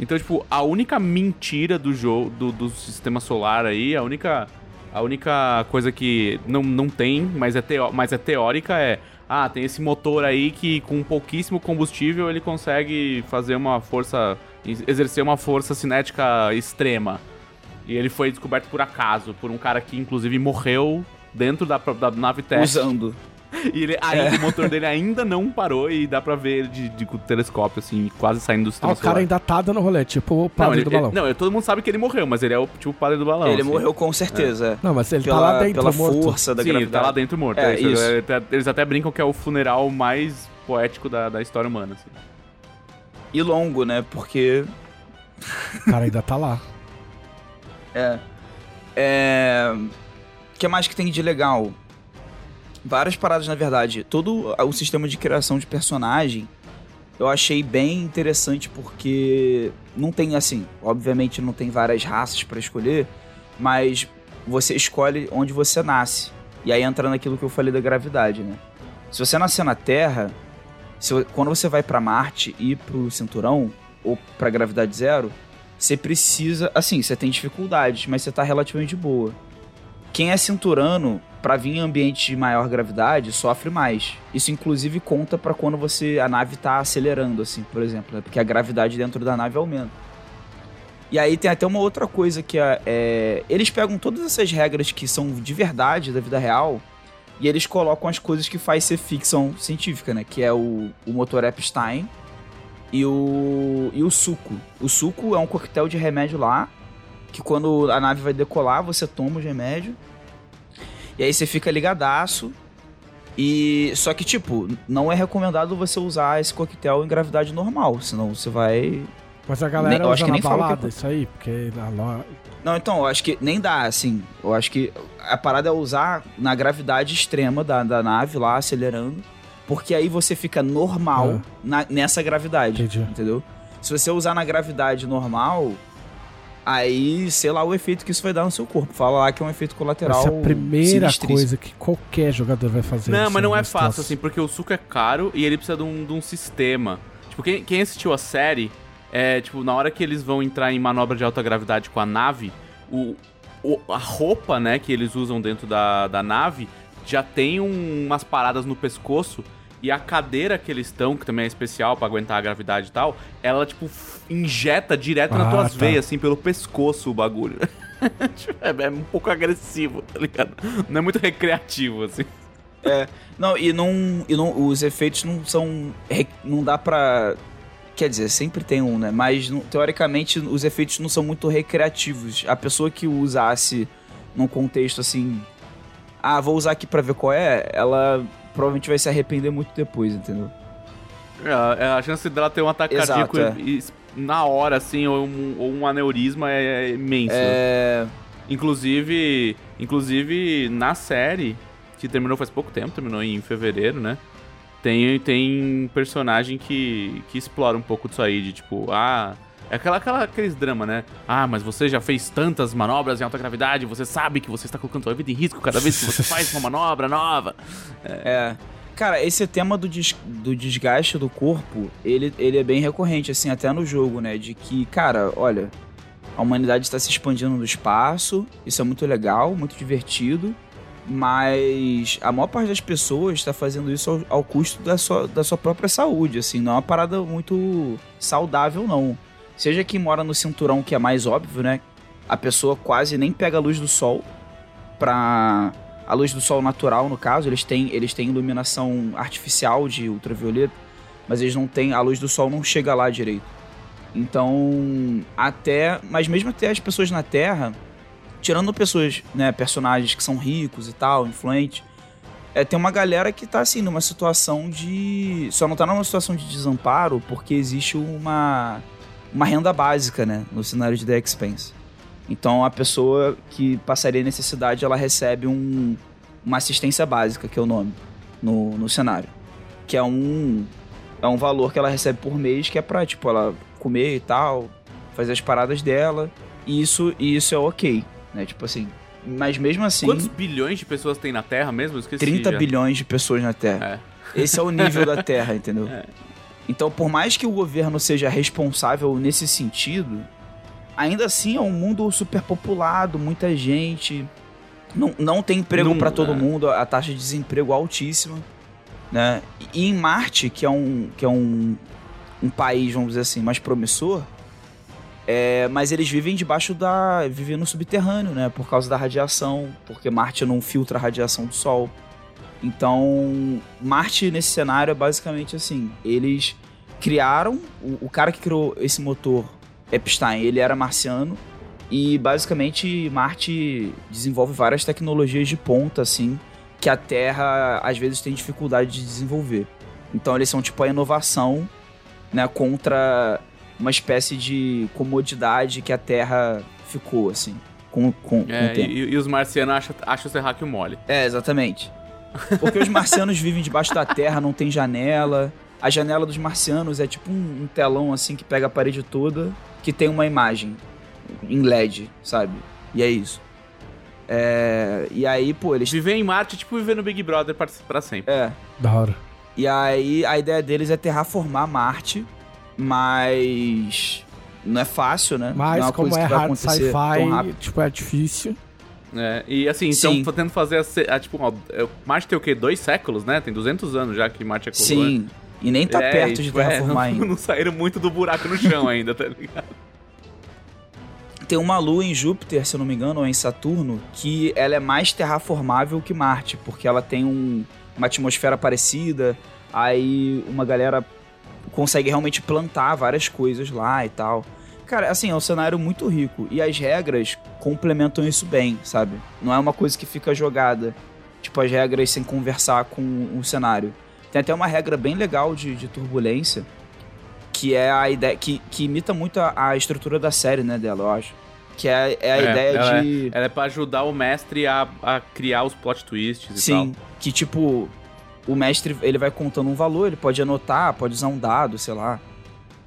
Então, tipo, a única mentira do jogo, do, do sistema solar aí, a única. A única coisa que não, não tem, mas é, mas é teórica é. Ah, tem esse motor aí que com pouquíssimo combustível ele consegue fazer uma força. exercer uma força cinética extrema. E ele foi descoberto por acaso, por um cara que inclusive morreu dentro da, da nave teste. Usando. E ele, ainda, o motor dele ainda não parou e dá pra ver ele de, de, com o telescópio, assim, quase saindo do Ah, sistema o cara ainda tá dando rolê, tipo o não, padre ele, do balão. ele- não, todo mundo sabe que ele morreu, mas ele é o tipo o padre do balão. ele assim. morreu com certeza. é. Não, mas ele pela, tá lá dentro, pela morto. força da Sim, ele tá lá dentro morto. É, é isso. isso. Ele até- Eles até brincam que é o funeral mais poético da, da história humana. Assim. E longo, né? Porque O cara ainda tá lá. É. É. O que mais que tem de legal? Várias paradas, na verdade. Todo o sistema de criação de personagem eu achei bem interessante porque não tem assim, obviamente não tem várias raças pra escolher, mas você escolhe onde você nasce. E aí entra naquilo que eu falei da gravidade, né? Se você nascer na Terra, se- quando você vai pra Marte e pro cinturão ou pra gravidade zero, você precisa. Assim, você tem dificuldades, mas você tá relativamente boa. Quem é cinturano, pra vir em ambiente de maior gravidade, sofre mais. Isso, inclusive, conta pra quando você a nave tá acelerando, assim, por exemplo, né? porque a gravidade dentro da nave aumenta. E aí tem até uma outra coisa que é, é, Eles pegam todas essas regras que são de verdade da vida real e eles colocam as coisas que faz ser ficção científica, né? Que é o, o motor Epstein e o, e o suco. O suco é um coquetel de remédio lá, que quando a nave vai decolar, você toma os remédios. E aí você fica ligadaço. E só que tipo, não é recomendado você usar esse coquetel em gravidade normal, senão você vai Mas a galera Nem- eu acho que nem que balada é- isso aí, porque. Não, então, eu acho que nem dá, assim. Eu acho que a parada é usar na gravidade extrema da, da nave lá, acelerando. Porque aí você fica normal Ah. na- nessa gravidade. Entendi. Entendeu? Se você usar na gravidade normal, aí, sei lá, o efeito que isso vai dar no seu corpo. Fala lá que é um efeito colateral. Essa é a primeira coisa que qualquer jogador vai fazer. Não, mas não é fácil, troço. assim, porque o suco é caro e ele precisa de um, de um sistema. Tipo, quem, quem assistiu a série, é, tipo, na hora que eles vão entrar em manobra de alta gravidade com a nave, o, o- a roupa, né, que eles usam dentro da, da nave já tem um- umas paradas no pescoço e a cadeira que eles estão, que também é especial pra aguentar a gravidade e tal, ela, tipo, injeta direto nas Ah, tuas tá. veias, assim, pelo pescoço o bagulho. Tipo, é, é um pouco agressivo, tá ligado? Não é muito recreativo, assim. É, não, e não, e não os efeitos não são. Não dá pra. Quer dizer, sempre tem um, né? Mas não- teoricamente os efeitos não são muito recreativos. A pessoa que usasse num contexto assim. Ah, vou usar aqui pra ver qual é, ela provavelmente vai se arrepender muito depois, entendeu? É, a chance dela ter um ataque Exato, cardíaco é. e- na hora, assim, ou um, ou um aneurisma é, é imenso. É. Inclusive, inclusive, na série, que terminou faz pouco tempo, terminou em fevereiro, né? Tem, tem personagem que, que explora um pouco disso aí, de tipo, ah. É aquela, aquela, aqueles drama, né? Ah, mas você já fez tantas manobras em alta gravidade, você sabe que você está colocando sua vida em risco cada vez que você faz uma manobra nova. É. Cara, esse tema do, des- do desgaste do corpo, ele, ele é bem recorrente, assim, até no jogo, né? De que, cara, olha, a humanidade está se expandindo no espaço, isso é muito legal, muito divertido, mas a maior parte das pessoas está fazendo isso ao, ao custo da sua, da sua própria saúde, assim, não é uma parada muito saudável, não. Seja quem mora no cinturão, que é mais óbvio, né? A pessoa quase nem pega a luz do sol pra a luz do sol natural, no caso, eles têm, eles têm iluminação artificial de ultravioleta, mas eles não têm, a luz do sol não chega lá direito. Então, até, mas mesmo até as pessoas na Terra, tirando pessoas, né, personagens que são ricos e tal, influentes, é, tem uma galera que tá assim numa situação de, só não tá numa situação de desamparo porque existe uma uma renda básica, né, no cenário de The Expanse. Então a pessoa que passaria necessidade, ela recebe um, uma assistência básica, que é o nome, no, no cenário. Que é um, é um valor que ela recebe por mês, que é pra, tipo, ela comer e tal, fazer as paradas dela. E isso, e isso é ok, né? Tipo assim. Mas mesmo assim, Quantos bilhões de pessoas tem na Terra mesmo? Eu esqueci 30 já. bilhões de pessoas na Terra. É. Esse é o nível da Terra, entendeu? Então, por mais que o governo seja responsável nesse sentido, ainda assim é um mundo superpopulado, muita gente. Não, não tem emprego pra todo é. mundo, a taxa de desemprego altíssima. Né? E em Marte, que é um, que é um, um país, vamos dizer assim, mais promissor, é, mas eles vivem debaixo da. vivem no subterrâneo, né? Por causa da radiação, porque Marte não filtra a radiação do Sol. Então, Marte nesse cenário é basicamente assim: eles criaram, o, o cara que criou esse motor, Epstein, ele era marciano, e basicamente Marte desenvolve várias tecnologias de ponta, assim, que a Terra às vezes tem dificuldade de desenvolver. Então, eles são tipo a inovação, né, contra uma espécie de comodidade que a Terra ficou, assim, com, com, com É, o tempo. e, e os marcianos acham, acham o terráqueo mole. É, exatamente. Porque os marcianos vivem debaixo da terra, não tem janela. A janela dos marcianos é tipo um, um telão assim que pega a parede toda, que tem uma imagem em LED, sabe? E é isso. É, e aí, pô, eles. Viver em Marte é tipo viver no Big Brother pra, pra sempre. É. Da hora. E aí a ideia deles é terraformar Marte, mas. Não é fácil, né? não Mas como coisa é hard acontecer tão sci-fi, tipo, é difícil. É, e assim, Sim. então tô tentando fazer a, a, tipo, ó, é, Marte tem o quê? Dois séculos, né? Tem 200 anos já que Marte é coroa. Sim. E nem tá É, perto de tipo, é, terraformar não, ainda. não saíram muito do buraco no chão ainda, tá ligado? Tem uma lua em Júpiter, se eu não me engano, ou em Saturno, que ela é mais terraformável que Marte, porque ela tem um- uma atmosfera parecida, aí uma galera consegue realmente plantar várias coisas lá e tal. Cara, assim, é um cenário muito rico e as regras complementam isso bem, sabe? Não é uma coisa que fica jogada, tipo as regras sem conversar com o cenário. Tem até uma regra bem legal de, de turbulência, que é a ideia que, que imita muito a, a estrutura da série, né, dela, eu acho. Que é, é a É, ideia ela de. Ela é pra ajudar o mestre a, a criar os plot twists e Sim, que tipo, o mestre ele vai contando um valor, ele pode anotar, pode usar um dado, sei lá.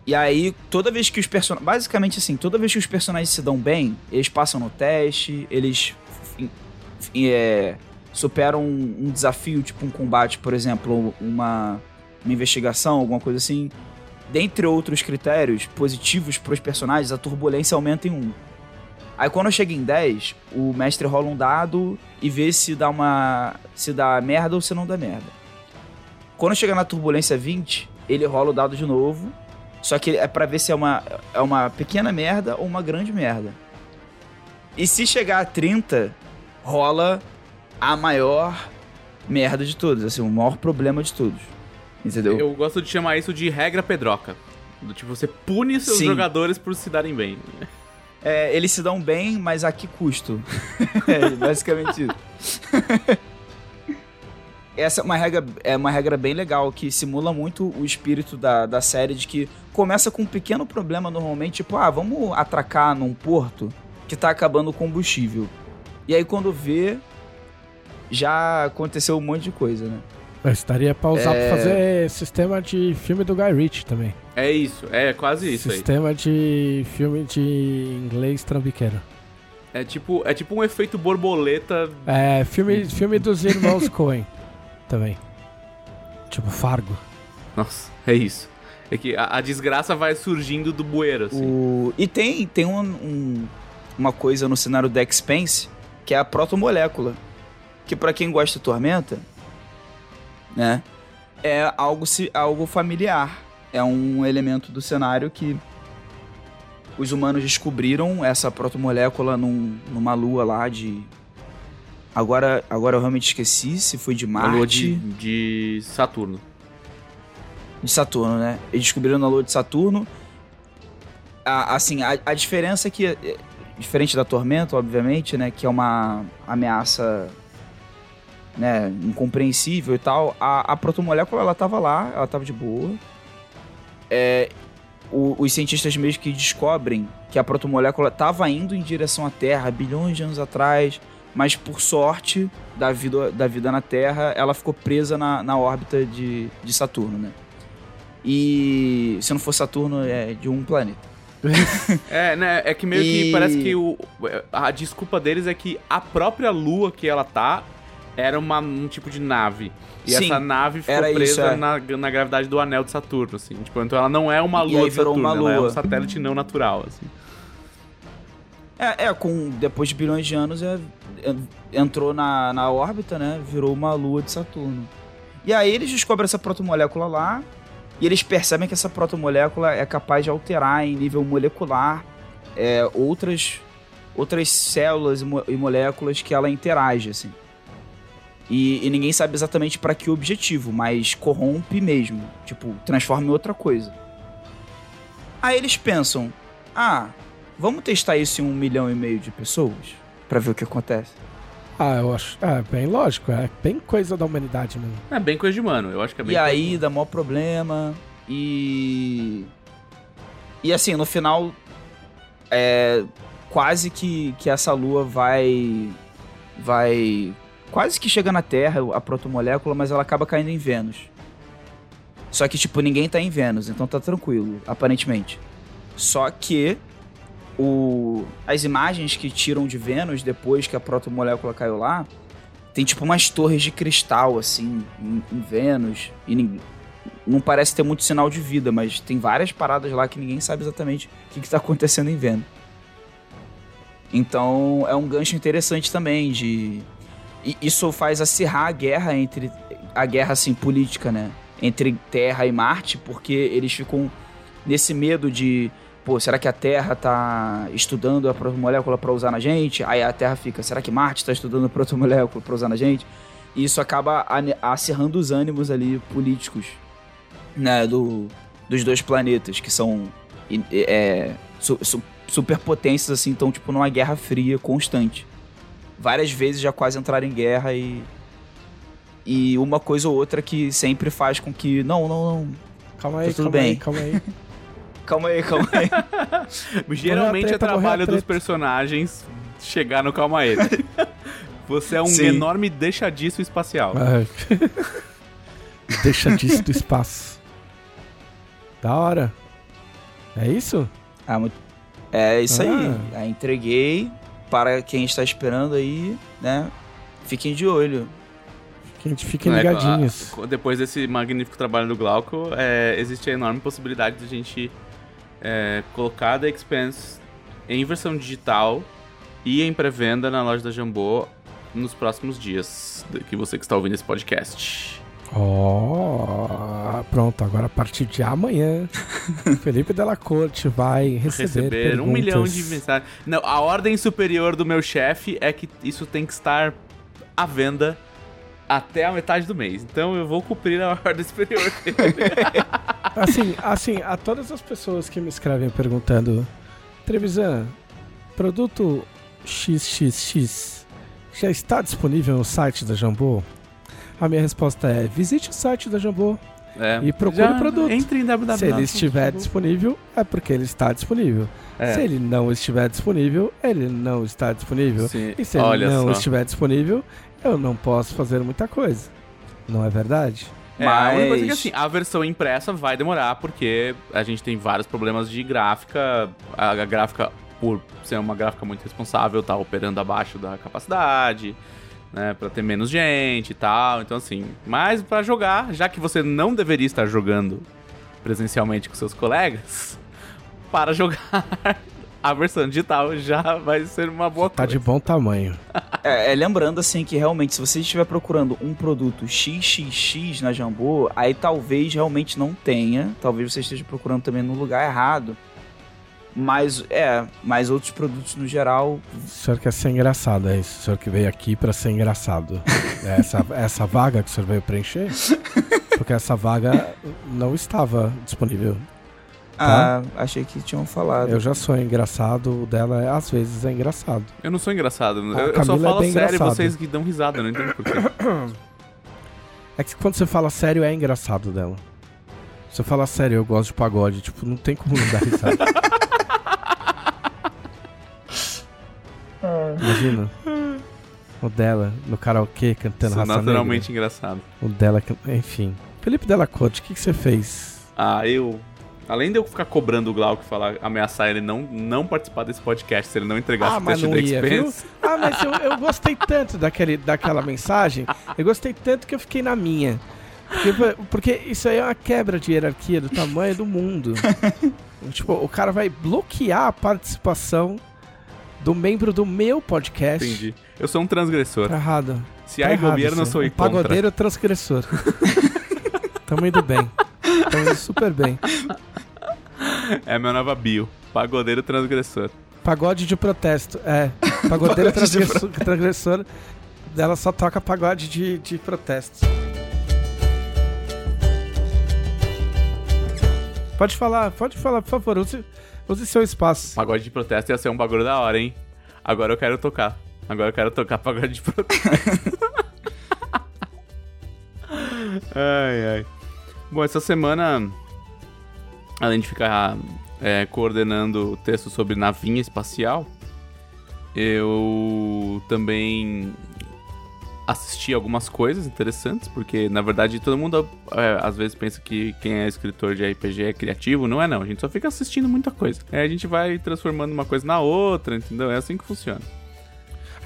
E aí, toda vez que os personagens. Basicamente assim, toda vez que os personagens se dão bem, eles passam no teste, eles em- é, superam um, um desafio, tipo um combate, por exemplo, uma, uma investigação, alguma coisa assim. Dentre outros critérios positivos para os personagens, a turbulência aumenta em um. Aí quando chega em 10, o mestre rola um dado e vê se dá uma. se dá merda ou se não dá merda. Quando chega na turbulência 20, ele rola o dado de novo. Só que é pra ver se é uma, é uma pequena merda ou uma grande merda. E se chegar a 30, rola a maior merda de todos, assim, o maior problema de todos. Entendeu? Eu gosto de chamar isso de regra pedroca. Do tipo, você pune seus Sim. jogadores por se darem bem. É, eles se dão bem, mas a que custo? é basicamente isso. Essa é uma regra, é uma regra bem legal que simula muito o espírito da, da série de que começa com um pequeno problema normalmente, tipo, ah, vamos atracar num porto que tá acabando o combustível. E aí quando vê, já aconteceu um monte de coisa, né? Mas estaria pra usar É. pra fazer sistema de filme do Guy Ritchie também. É isso, é quase isso aí. sistema de filme de inglês trambiqueiro. É tipo, é tipo um efeito borboleta. É, filme, filme dos irmãos Coen também. Tipo Fargo. Nossa, é isso. É que a, a desgraça vai surgindo do bueiro, assim. O... E tem, tem um, um- uma coisa no cenário da Expense que é a protomolécula. Que pra quem gosta de Tormenta, né? É algo, algo familiar. É um elemento do cenário que os humanos descobriram essa protomolécula num, numa lua lá de. Agora, agora eu realmente esqueci se foi de Marte. lua de, de Saturno. de Saturno, né? Eles descobriram na lua de Saturno. A- assim, a, a diferença é que, é, diferente da Tormenta, obviamente, né? Que é uma ameaça né, incompreensível e tal, a, a protomolécula, ela tava lá, ela tava de boa. É, o- os cientistas mesmo que descobrem que a protomolécula tava indo em direção à Terra bilhões de anos atrás, mas por sorte da vida, da vida na Terra, ela ficou presa na, na órbita de, de Saturno, né? E se não for Saturno, é de um planeta. É, né? É que meio que E- parece que o, a desculpa deles é que a própria lua que ela tá era uma, um tipo de nave. E Sim, essa nave ficou era isso, presa é. na, na gravidade do anel de Saturno, assim. Tipo, então ela não é uma lua de Saturno, uma ela é um lua. satélite não natural, assim. É, é, com depois de bilhões de anos é, é, entrou na, na órbita, né? Virou uma lua de Saturno. E aí eles descobrem essa protomolécula lá e eles percebem que essa protomolécula é capaz de alterar em nível molecular é, outras outras células e, mo- e moléculas que ela interage, assim. E, e ninguém sabe exatamente para que objetivo, mas corrompe mesmo, tipo transforma em outra coisa. Aí eles pensam, ah, Vamos testar isso em um milhão e meio de pessoas? Pra ver o que acontece. Ah, eu acho. É bem lógico, é bem coisa da humanidade mesmo. É bem coisa de mano, eu acho que é bem E aí dá maior problema. E. E assim, no final. É. Quase que, que essa lua vai. Vai. Quase que chega na Terra, a protomolécula, mas ela acaba caindo em Vênus. Só que, tipo, ninguém tá em Vênus, então tá tranquilo, aparentemente. Só que. O, as imagens que tiram de Vênus depois que a protomolécula caiu lá, tem tipo umas torres de cristal, assim, em, em Vênus. E nin- não parece ter muito sinal de vida, mas tem várias paradas lá que ninguém sabe exatamente o que, que tá acontecendo em Vênus. Então é um gancho interessante também de. E isso faz acirrar a guerra entre. A guerra, assim, política, né? Entre Terra e Marte, porque eles ficam nesse medo de. Pô, será que a Terra tá estudando a protomolécula para usar na gente? Aí a Terra fica, será que Marte tá estudando a protomolécula para usar na gente? E isso acaba acirrando os ânimos ali políticos, né, do, dos dois planetas, que são é, su- su- superpotências, assim, estão tipo numa guerra fria constante. Várias vezes já quase entraram em guerra e. E uma coisa ou outra que sempre faz com que. Não, não, não. Calma aí, Tá tudo calma aí, bem. calma aí. Calma aí, calma aí. Geralmente é trabalho dos personagens chegar no calma aí. Você é um Sim. enorme deixadiço espacial. Ah. Deixa disso do espaço. Da hora. É isso? Ah, muito- É isso aí. Ah. Aí entreguei. Para quem está esperando aí, né? Fiquem de olho. Que a gente fiquem É, ligadinhos. a- Depois desse magnífico trabalho do Glauco, é, existe a enorme possibilidade de a gente é, colocar The Expanse em versão digital e em pré-venda na loja da Jambô nos próximos dias de- que você que está ouvindo esse podcast. Ó, pronto, agora a partir de amanhã, Felipe Della Corte vai receber, Receber um milhão de mensagens. Não, a ordem superior do meu chefe é que isso tem que estar à venda até a metade do mês. Então eu vou cumprir a ordem superior dele. Assim, assim, a todas as pessoas que me escrevem perguntando, Trevisan, produto XXX já está disponível no site da Jambô? A minha resposta é: visite o site da Jambô É. e procure Já o produto. Entre em www. Se ele estiver disponível, é porque ele está disponível. É. Se ele não estiver disponível, ele não está disponível. Sim, E se ele olha não só. estiver disponível, eu não posso fazer muita coisa. Não é verdade? É, a única coisa é que Mas- assim, a versão impressa vai demorar porque a gente tem vários problemas de gráfica. A, a gráfica, por ser uma gráfica muito responsável, tá operando abaixo da capacidade, né? Pra ter menos gente e tal. Então, assim, mas pra jogar, já que você não deveria estar jogando presencialmente com seus colegas, para jogar. A versão digital já vai ser uma boa Tá coisa. de bom tamanho. É, é, lembrando assim que realmente, se você estiver procurando um produto XXX na Jambô, aí talvez realmente não tenha. Talvez você esteja procurando também no lugar errado. Mas, é, mas outros produtos no geral. O senhor quer ser engraçado, é isso? O senhor que veio aqui pra ser engraçado. É essa, é essa vaga que o senhor veio preencher? Porque essa vaga não estava disponível. Ah, achei que tinham falado. Eu já sou engraçado, o dela é, às vezes é engraçado. Eu não sou engraçado. A Eu, eu só é falo bem sério e vocês que dão risada, eu não entendo por quê. É que quando você fala sério, é engraçado dela. Você fala sério, eu gosto de pagode. Tipo, não tem como não dar risada. Imagina. O dela no karaokê cantando Sou raça naturalmente engraçado. negra. O dela, enfim. Felipe Della Corte, o que, que você fez? Ah, eu. Além de eu ficar cobrando o Glauco e falar, ameaçar ele não, não participar desse podcast se ele não entregasse Ah, o mas teste não da ia, viu? Expense. Ah, mas eu, eu gostei tanto daquele, daquela mensagem. Eu gostei tanto que eu fiquei na minha. Porque, porque isso aí é uma quebra de hierarquia do tamanho do mundo. tipo, o cara vai bloquear a participação do membro do meu podcast. Entendi. Eu sou um transgressor. Tá errado. Se Tá há errado governo, eu sou um contra. pagodeiro transgressor. Tamo indo bem. Tamo indo super bem. É a minha nova bio. Pagodeiro transgressor. Pagode de protesto. É. Pagodeiro Pagode de transgressor, transgressor. Ela só toca pagode de, de protesto. Pode falar, pode falar, por favor. Use, use seu espaço. Pagode de protesto ia ser um bagulho da hora, hein? Agora eu quero tocar. Agora eu quero tocar pagode de protesto. ai, ai. Bom, essa semana, além de ficar é, coordenando o texto sobre navinha espacial, eu também assisti algumas coisas interessantes, porque na verdade todo mundo é, às vezes pensa que quem é escritor de RPG é criativo, não é não, a gente só fica assistindo muita coisa. Aí a gente vai transformando uma coisa na outra, entendeu? É assim que funciona.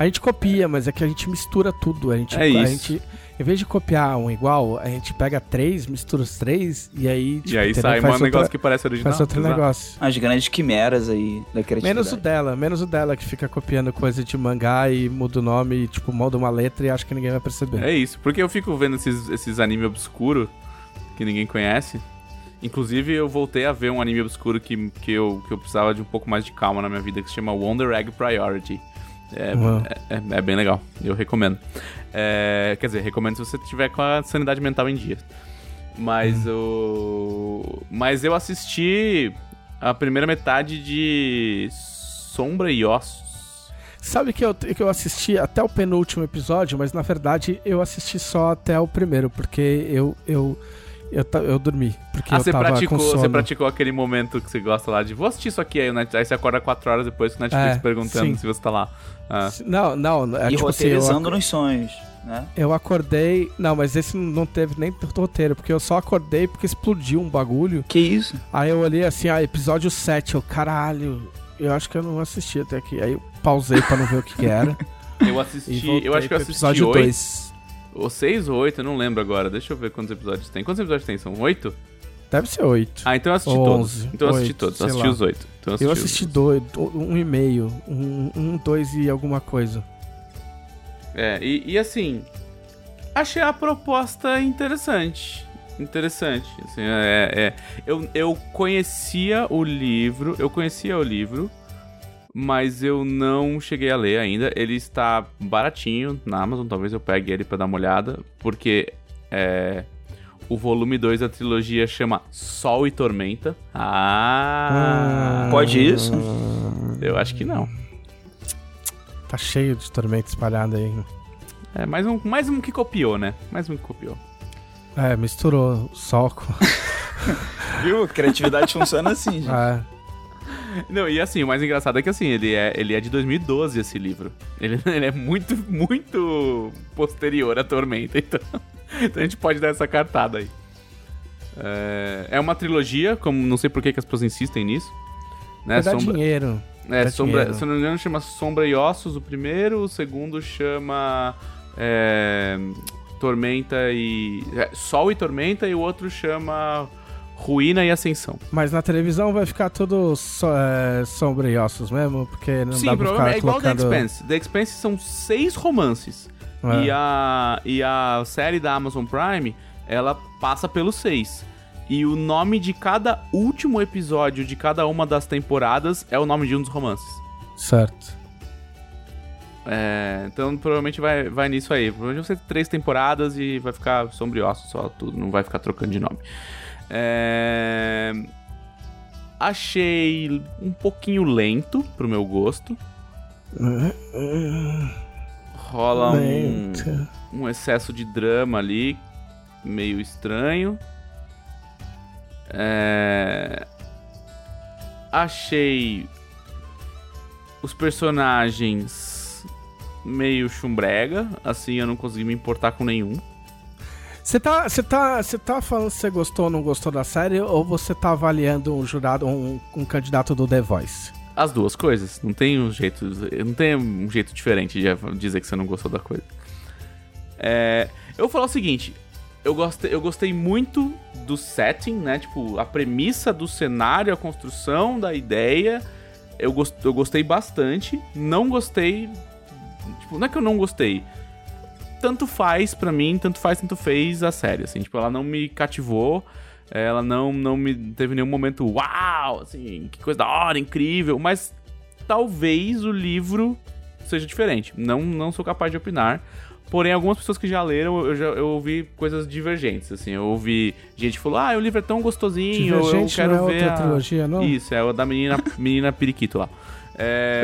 A gente copia, mas é que a gente mistura tudo. A gente, É a isso. gente, em vez de copiar um igual, a gente pega três, mistura os três e aí. tipo, e aí entendeu? sai um negócio outra- que parece original. Faz outro Exato. negócio. As grandes quimeras aí da criatividade. Menos o dela, menos o dela que fica copiando coisa de mangá e muda o nome, e, tipo, molda uma letra e acha que ninguém vai perceber. É isso, porque eu fico vendo esses, esses anime obscuro que ninguém conhece. Inclusive, eu voltei a ver um anime obscuro que, que, eu, que eu precisava de um pouco mais de calma na minha vida, que se chama Wonder Egg Priority. É, Uau. é, é- é bem legal, eu recomendo. É, quer dizer, recomendo se você tiver com a sanidade mental em dia. Mas o. Mas eu assisti a primeira metade de Sombra e Ossos. Sabe que eu, que eu assisti até o penúltimo episódio, mas na verdade eu assisti só até o primeiro, porque eu eu eu, eu dormi. Porque Ah, eu você tava praticou, com você sono. praticou aquele momento que você gosta lá de vou assistir isso aqui, aí, Net- aí você acorda 4 horas depois com o Netflix É, perguntando sim. se você tá lá. Ah, Não, não, é E tipo assim, eu, roteirizando nos sonhos, né? eu acordei. Não, mas esse não teve nem roteiro, porque eu só acordei porque explodiu um bagulho. Que isso? Aí eu olhei assim, ah, episódio 7, eu, caralho, eu acho que eu não assisti até aqui. Aí eu pausei pra não ver o que, que era. eu assisti, eu acho que eu assisti episódio 8, 2. Ou 6 ou 8, eu não lembro agora. Deixa eu ver quantos episódios tem. Quantos episódios tem? São 8? Deve ser 8. Ah, então eu assisti Ou todos. 11, Então eu assisti oito, todos, assisti lá. os 8. Então Eu os- assisti dois, um e meio, um, um, dois e alguma coisa. É, e, e assim, achei a proposta interessante. Interessante. Assim, é, é- eu, eu conhecia o livro, eu conhecia o livro, mas eu não cheguei a ler ainda. Ele está baratinho na Amazon, talvez eu pegue ele pra dar uma olhada, porque é, o volume 2 da trilogia chama Sol e Tormenta. Ah! Pode isso? Eu acho que não. Tá cheio de tormenta espalhada aí. É mais um, mais um que copiou, né? Mais um que copiou. É, misturou sol com... Viu? Criatividade funciona assim, gente. É. Não, e assim, o mais engraçado é que assim, ele é, ele é de 2012 esse livro. Ele, ele é muito, muito posterior à Tormenta, então, então a gente pode dar essa cartada aí. É, é uma trilogia, como não sei por que, que as pessoas insistem nisso. Né? Dar Sombra- dinheiro. É, Dá sombra, dinheiro. se não me engano, chama Sombra e Ossos o primeiro, o segundo chama é, Tormenta e. é, Sol e Tormenta, e o outro chama Ruína e Ascensão. Mas na televisão vai ficar tudo so, é, sombra e ossos mesmo, porque não Sim, dá pra ficar é igual. The Expanse. The Expanse são seis romances. É. E, a, e a série da Amazon Prime, ela passa pelos seis. E o nome de cada último episódio de cada uma das temporadas é o nome de um dos romances. Certo. É, então provavelmente vai, vai nisso aí. Provavelmente vai ser três temporadas e vai ficar sombriosso só tudo, não vai ficar trocando de nome. É, achei um pouquinho lento pro meu gosto. Rola um, um excesso de drama ali, meio estranho. É, achei os personagens meio chumbrega, assim eu não consegui me importar com nenhum. Você tá, você tá, você tá falando se você gostou ou não gostou da série, ou você tá avaliando um jurado, um, um candidato do The Voice? As duas coisas, não tem um jeito, não tem um jeito diferente de dizer que você não gostou da coisa. É, eu vou falar o seguinte, eu gostei, eu gostei muito do setting, né? Tipo, a premissa do cenário, a construção da ideia. Eu, gos- eu gostei bastante. Não gostei. Tipo, não é que eu não gostei. Tanto faz pra mim, tanto faz, tanto fez a série, assim. Tipo, ela não me cativou. Ela não, não me teve nenhum momento uau, assim, que coisa da hora, incrível. Mas talvez o livro seja diferente. Não, não sou capaz de opinar. Porém, algumas pessoas que já leram, eu já eu ouvi coisas divergentes, assim. Eu ouvi gente que falou, ah, o livro é tão gostosinho, eu Divergente quero não é ver outra a... trilogia, não? Isso, é o da menina, menina periquito lá. É,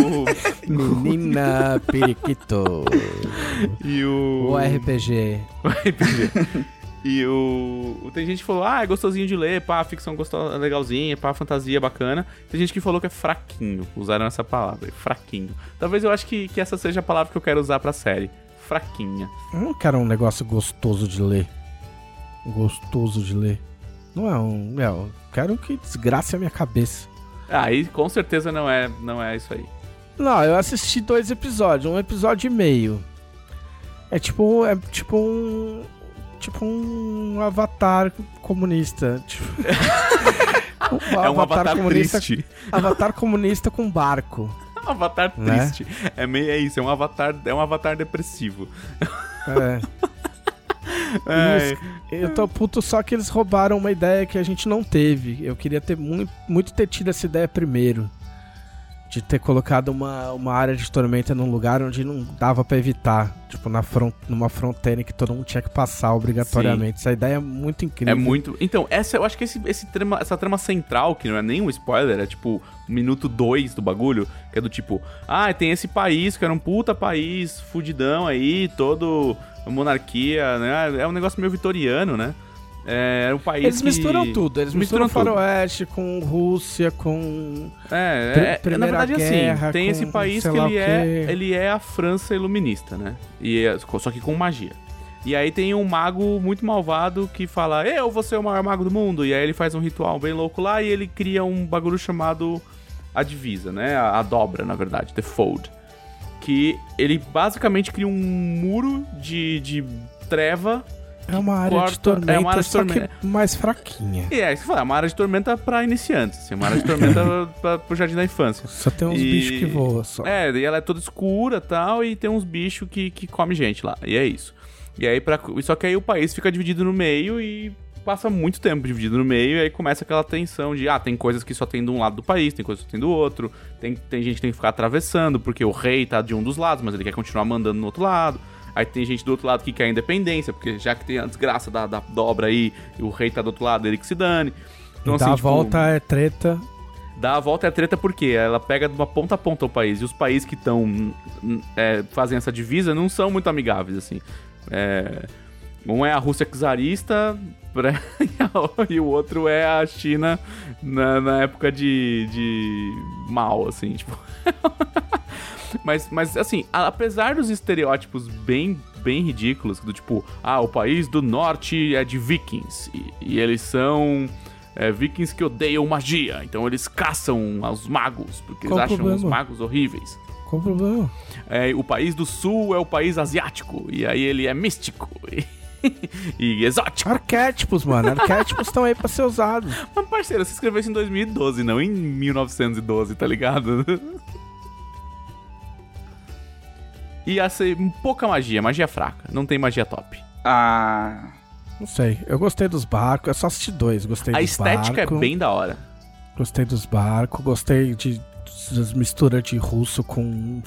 o... Menina Periquito. e o... o RPG. O RPG. E o... Tem gente que falou, ah, é gostosinho de ler, pá, ficção gostosa, legalzinha, pá, fantasia bacana. Tem gente que falou que é fraquinho, usaram essa palavra, fraquinho. Talvez eu acho que, que essa seja a palavra que eu quero usar pra série. Fraquinha. Eu não quero um negócio gostoso de ler. Gostoso de ler. Não é um. É, eu quero que desgrace a minha cabeça. Ah, e com certeza não é, não é isso aí. Não, eu assisti dois episódios, um episódio e meio. É tipo. É tipo um. Tipo um avatar comunista. Tipo, é um avatar, comunista. triste. Avatar comunista com barco. Um avatar Né? triste. É meio é isso, é um avatar, é um avatar depressivo. É. É, Eu tô puto só que eles roubaram uma ideia que a gente não teve. Eu queria ter muito, muito ter tido essa ideia primeiro. De ter colocado uma, uma área de tormenta num lugar onde não dava pra evitar. Tipo, na fron numa fronteira que todo mundo tinha que passar obrigatoriamente. Essa ideia é muito incrível. É muito. Então, essa, eu acho que esse, esse trama, essa trama central, que não é nem um spoiler, é tipo minuto 2 do bagulho, que é do tipo, ah, tem esse país que era um puta país, fudidão aí, todo monarquia, né? É um negócio meio vitoriano, né? É um país Eles que... misturam tudo. Eles misturam, Misturam faroeste com Rússia, com. É, é, é, na verdade, Guerra assim, tem com esse país que ele é, ele é a França iluminista, né? E é- só que com magia. E aí tem um mago muito malvado que fala, eu vou ser o maior mago do mundo. E aí ele faz um ritual bem louco lá e ele cria um bagulho chamado a divisa, né? A, a dobra, na verdade, the fold. Que ele basicamente cria um muro de, de treva É uma área de corta- tormenta, é uma área de só tormenta. mais fraquinha. e é, isso que fala, é uma área de tormenta pra iniciantes, assim, uma área de tormenta pra, pro jardim da infância. Só tem uns E- bichos que voam só. É, e ela é toda escura e tal, e tem uns bichos que, que come gente lá. E é isso. E aí, pra, só que aí o país fica dividido no meio e passa muito tempo dividido no meio e aí começa aquela tensão de, ah, tem coisas que só tem de um lado do país, tem coisas que só tem do outro, tem, tem gente que tem que ficar atravessando porque o rei tá de um dos lados, mas ele quer continuar mandando no outro lado. Aí tem gente do outro lado que quer a independência, porque já que tem a desgraça da, da dobra aí, e o rei tá do outro lado, ele que se dane. Então, assim, a tipo, volta é treta. Dá a volta é treta porque ela pega de uma ponta a ponta o país. E os países que estão é, fazem essa divisa não são muito amigáveis, assim. É, um é a Rússia czarista e o outro é a China na, na época de, de mal, assim, tipo. mas, mas, assim, apesar dos estereótipos bem, bem ridículos, do tipo, ah, o país do norte é de vikings e, e eles são é, vikings que odeiam magia, então eles caçam os magos, porque Qual eles acham problema? os magos horríveis. Qual o problema? É, o país do sul é o país asiático, e aí ele é místico. e exótico. Arquétipos, mano. Arquétipos estão aí pra ser usados. Mas, parceiro, você escreveu isso em 2012, não em 1912, tá ligado? E ia ser pouca magia, magia fraca. Não tem magia top. Ah. Não sei. Eu gostei dos barcos. Eu só assisti dois. Gostei A dos barcos. A estética é bem da hora. Gostei dos barcos. Gostei de das misturas de russo com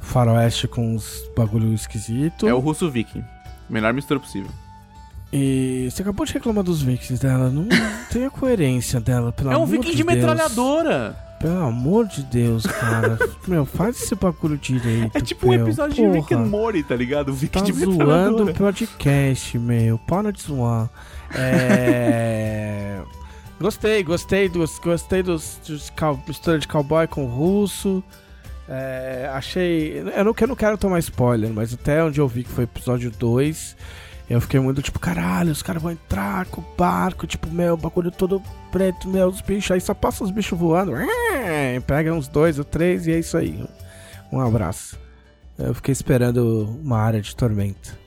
faroeste com uns bagulho esquisito. É o russo viking. Melhor mistura possível. E você acabou de reclamar dos vikings dela. Não tem a coerência dela, pelo É um amor viking de, de Deus. metralhadora. Pelo amor de Deus, cara. meu, faz esse bagulho direito. É tipo um episódio Porra. de Rick and Morty, tá ligado? O Viking tá de zoando metralhadora. o podcast, meu. Para de zoar. É... gostei, gostei dos, gostei dos, dos cow, mistura de cowboy com russo. É, achei. Eu não, eu não quero tomar spoiler, mas até onde eu vi que foi episódio 2, eu fiquei muito tipo, caralho, os caras vão entrar com o barco, tipo, meu, bagulho todo preto, meu, os bichos, aí só passa os bichos voando, pega uns dois ou três e é isso aí. Um abraço. Eu fiquei esperando uma área de tormenta.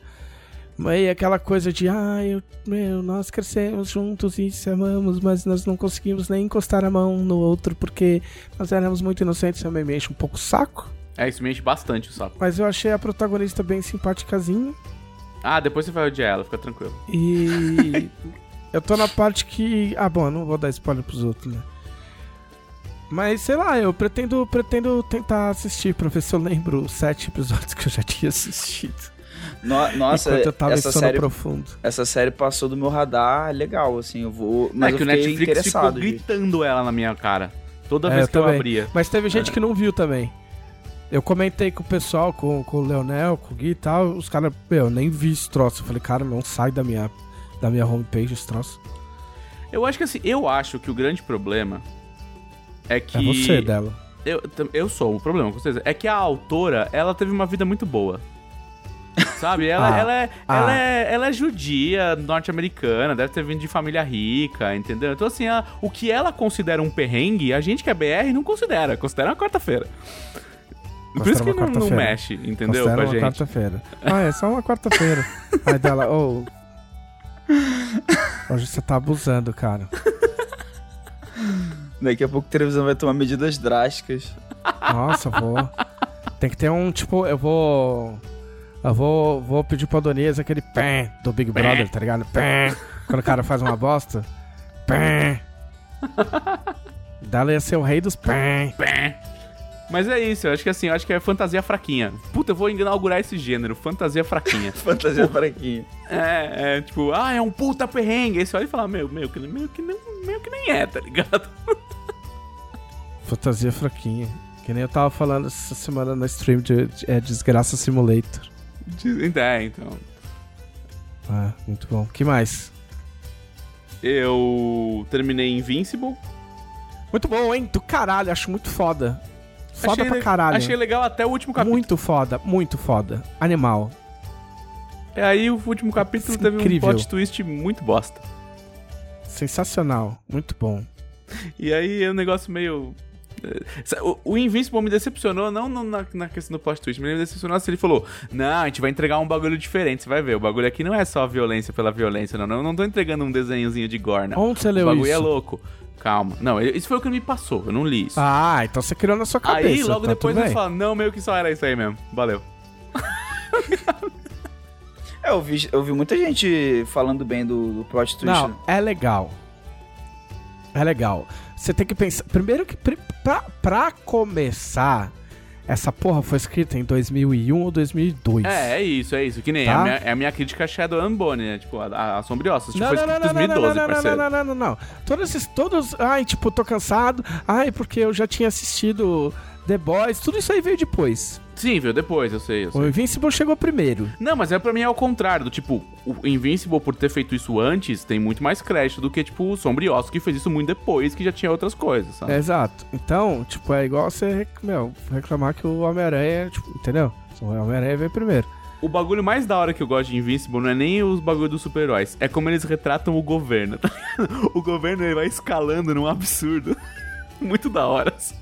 Mas aquela coisa de, ah, eu, meu, nós crescemos juntos e se amamos, mas nós não conseguimos nem encostar a mão no outro porque nós éramos muito inocentes. Isso me enche um pouco o saco. É, isso me enche bastante o saco. Mas eu achei a protagonista bem simpaticazinha. Ah, depois você vai odiar ela, fica tranquilo. E eu tô na parte que. Ah, bom, eu não vou dar spoiler pros outros, né? Mas sei lá, eu pretendo, pretendo tentar assistir se eu lembro sete episódios que eu já tinha assistido. No, nossa, Enquanto eu tava essa série, profundo. essa série passou do meu radar legal, assim, eu vou. Mas é eu que o fiquei Netflix ficou interessado. de- gritando ela na minha cara. Toda É, vez eu que eu abria. Mas teve gente que não viu também. Eu comentei com o pessoal, com, com o Leonel, com o Gui e tal, os caras, meu, eu nem vi esse troço. Eu falei, cara, não sai da minha, da minha homepage esse troço. Eu acho que assim, eu acho que o grande problema é que. É você dela. Eu, eu sou o problema, com certeza. É que a autora, ela teve uma vida muito boa. Sabe? Ela, Ah, ela, é, ah. ela, é, ela é judia, norte-americana, deve ter vindo de família rica, entendeu? Então, assim, a- o que ela considera um perrengue, a gente que é BR não considera, considera uma quarta-feira. Por isso que não, não quarta-feira. mexe, entendeu? Considera Com a uma gente. quarta-feira. Ah, é só uma quarta-feira. Aí dela, ô. Hoje você tá abusando, cara. Daqui a pouco a televisão vai tomar medidas drásticas. Nossa, vou. Tem que ter um, tipo, eu vou. Eu vou, vou pedir pro Adonias aquele pé do Big Brother, tá ligado? Pé. Quando o cara faz uma bosta. Pé. Dela ia ser o rei dos pé. Pé. Mas é isso, eu acho que assim, eu acho que é fantasia fraquinha. Puta, eu vou inaugurar esse gênero, fantasia fraquinha. Fantasia fraquinha. É, é tipo, ah, é um puta perrengue. Aí você olha e fala, meu, meu, que, meio, que, nem- meio que nem é, tá ligado? Fantasia fraquinha. Que nem eu tava falando essa semana na stream de, de- é Desgraça Simulator. É, então. Ah, muito bom. que mais? Eu terminei Invincible. Muito bom, hein? Do caralho, acho muito foda. Foda Achei pra caralho. Achei legal até o último capítulo. Muito foda, muito foda. Animal. E aí o último capítulo teve Incrível. um plot twist muito bosta. Sensacional. Muito bom. E aí é um negócio meio. O, o Invincible me decepcionou, não no- na, na questão do plot twist, mas me decepcionou assim. Ele falou: Não, a gente vai entregar um bagulho diferente, você vai ver. O bagulho aqui não é só violência pela violência, não. não. Eu não tô entregando um desenhozinho de gore, não. Onde você O leu bagulho isso? é louco. Calma. Não, isso foi o que me passou, eu não li isso. Ah, então você criou na sua cabeça. aí logo tá depois ele fala: Não, meio que só era isso aí mesmo. Valeu. É, eu vi, eu vi muita gente falando bem do, do plot twist. Não, é legal. É legal. Você tem que pensar. Primeiro que. Pra, pra começar, essa porra foi escrita em 2001 ou 2002. É, é isso, é isso. Que nem Tá. é, a minha, é a minha crítica a Shadow and Bone, né? Tipo, a, a, a Sombriosas. Tipo, Não, foi não, não, escrito não, em não, 2012, não, não, parceiro. não, não, não, não, não. Todos esses, todos, ai, tipo, tô cansado, ai, porque eu já tinha assistido The Boys, tudo isso aí veio depois. Sim, veio depois, eu sei, eu sei. O Invincible chegou primeiro. Não, mas é pra mim é o contrário, do tipo, o Invincible, por ter feito isso antes, tem muito mais crédito do que, tipo, o Sombriossos, que fez isso muito depois, que já tinha outras coisas, sabe? Exato. Então, tipo, é igual você, meu, reclamar que o Homem-Aranha, tipo, entendeu? O Homem-Aranha veio primeiro. O bagulho mais da hora que eu gosto de Invincible não é nem os bagulhos dos super-heróis, é como eles retratam o governo, tá? O governo ele vai escalando num absurdo. muito da hora, assim.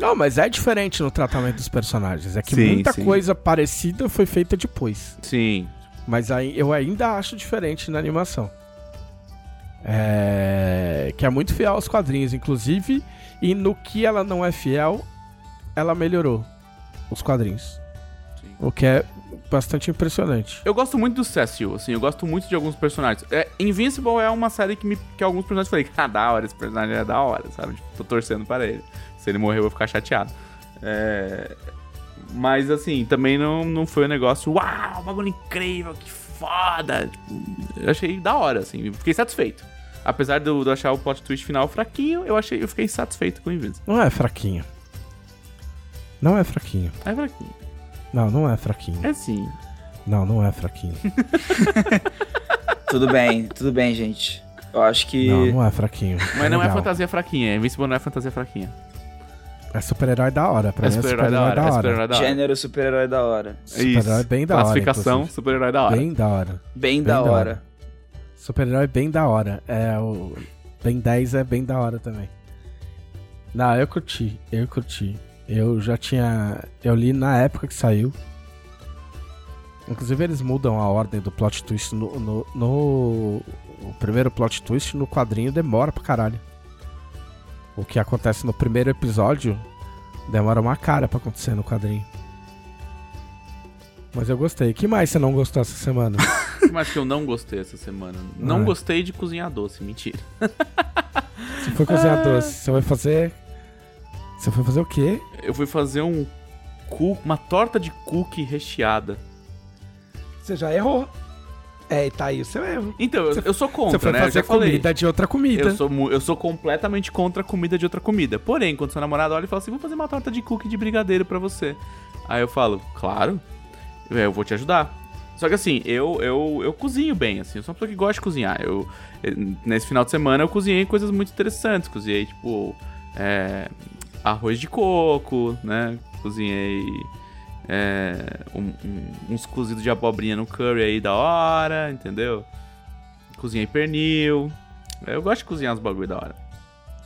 Não, mas é diferente no tratamento dos personagens. É que Sim, muita sim. coisa parecida foi feita depois. Sim. Mas aí eu ainda acho diferente na animação. É... Que é muito fiel aos quadrinhos, inclusive. E no que ela não é fiel, ela melhorou os quadrinhos. Sim. O que é bastante impressionante. Eu gosto muito do Cecil, assim, eu gosto muito de alguns personagens. É, Invincible é uma série que, me, que alguns personagens falei, ah, da hora, esse personagem é da hora, sabe? Tipo, tô torcendo para ele. Se ele morrer, eu vou ficar chateado. É... Mas, assim, também não, não foi um negócio, uau, bagulho incrível, que foda. Tipo, eu achei da hora, assim, fiquei satisfeito. Apesar de eu achar o plot twist final fraquinho, eu achei, eu fiquei satisfeito com o Invincible. Não é fraquinho. Não é fraquinho. É fraquinho. Não, não é fraquinho. É sim. Não, não é fraquinho. Tudo bem, tudo bem, gente. Eu acho que. Não, não é fraquinho. Mas não é legal. fantasia fraquinha, Invincible não é fantasia fraquinha. É super-herói da hora. Pra É mim é super-herói da hora, é super-herói da hora. Gênero super-herói da hora. Super-herói bem da hora. Classificação, super-herói da hora. Bem da hora. Bem, Bem da da hora. hora. Super-herói bem da hora. É, o Ben 10 é bem da hora também. Não, eu curti. Eu curti. Eu já tinha. Eu li na época que saiu. Inclusive, eles mudam a ordem do plot twist no. no, no- o primeiro plot twist no quadrinho demora pra caralho. O que acontece no primeiro episódio demora uma cara pra acontecer no quadrinho. Mas eu gostei. que mais você não gostou essa semana? O que mais que eu não gostei essa semana? Não Ah. gostei de cozinhar doce, mentira. Você foi cozinhar doce. Você vai fazer. Você foi fazer o quê? Eu fui fazer um cu, uma torta de cookie recheada. Você já errou. É, e tá aí o seu erro. Então, eu, eu sou Você contra, foi né? Eu fazer já falei. comida de outra comida. Eu sou, eu sou completamente contra a comida de outra comida. Porém, quando seu namorado olha e fala assim, vou fazer uma torta de cookie de brigadeiro pra você. Aí eu falo, claro, é, eu vou te ajudar. Só que assim, eu, eu, eu cozinho bem, assim, eu sou uma pessoa que gosta de cozinhar. Eu, eh, nesse final de semana eu cozinhei coisas muito interessantes. Cozinhei, tipo, é, arroz de coco, né? Cozinhei é, um- um- uns cozidos de abobrinha no curry aí da hora, entendeu? Cozinhei pernil. Eu gosto de cozinhar os bagulho da hora.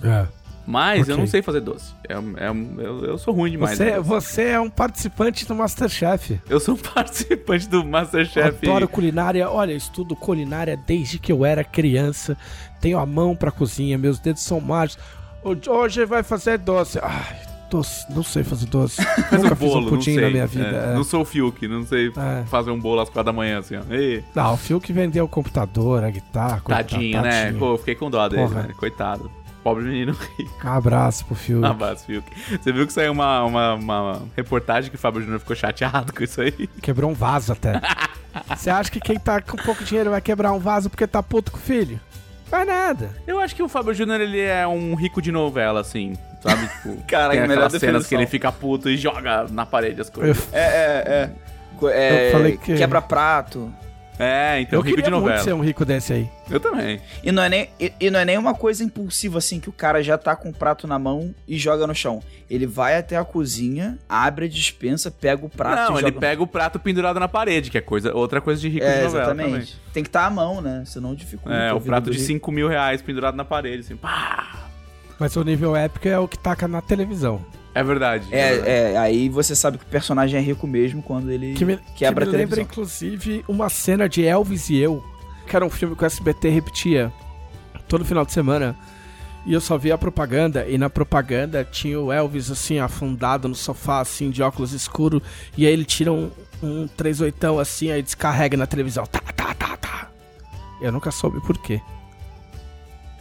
É. Mas eu Ok. não sei fazer doce. É, é, eu, eu sou ruim demais. Você, né? você é um participante do Masterchef. Eu sou um participante do Masterchef. Adoro culinária. Olha, estudo culinária desde que eu era criança. Tenho a mão pra cozinha, meus dedos são mágicos. Ho- Hoje vai fazer doce. Ai, doce, não sei fazer doce. Faz Nunca um fiz bolo, um pudim na minha vida. É, é. Não sou o Fiuk, não sei É. fazer um bolo às quatro da manhã, assim, ó. Ei, Não, o Fio que vendeu o computador, a guitarra. tadinho, né? Pô, fiquei com dó dele, né? Coitado. Pobre menino rico. Um abraço pro Fio. Um abraço, Fiuk. Você viu que saiu uma, uma, uma reportagem que o Fábio Júnior ficou chateado com isso aí? Quebrou um vaso até. Você acha que quem tá com pouco dinheiro vai quebrar um vaso porque tá puto com o filho? Vai nada. Eu acho que o Fábio Júnior, ele é um rico de novela, assim, sabe? Tipo, Cara, tem que melhor aquelas cenas definição. que ele fica puto e joga na parede as Eu, coisas. É, é, é. É, Eu falei que- Quebra prato. É, então, eu rico queria de novela. muito ser um rico desse aí. Eu também. E não, é nem, e, e não é nem uma coisa impulsiva assim que o cara já tá com o prato na mão e joga no chão. Ele vai até a cozinha, abre a dispensa, pega o prato não, e ele joga. pega o prato pendurado na parede, que é coisa, outra coisa de rico É, de novela exatamente. Tem que estar à mão, né? Senão dificulta. também. É, o prato de rico. 5 mil reais pendurado na parede, assim, pá! Mas o nível épico é o que taca na televisão. É verdade. verdade. É, é, aí você sabe que o personagem é rico mesmo quando ele Que me, quebra que me a lembra, televisão. inclusive, uma cena de Elvis e Eu, que era um filme que o SBT repetia todo final de semana. E eu só vi a propaganda, e na propaganda tinha o Elvis, assim, afundado no sofá, assim, de óculos escuros, e aí ele tira um, um 38 assim, aí descarrega na televisão. Tá, tá, tá, tá. Eu nunca soube por quê.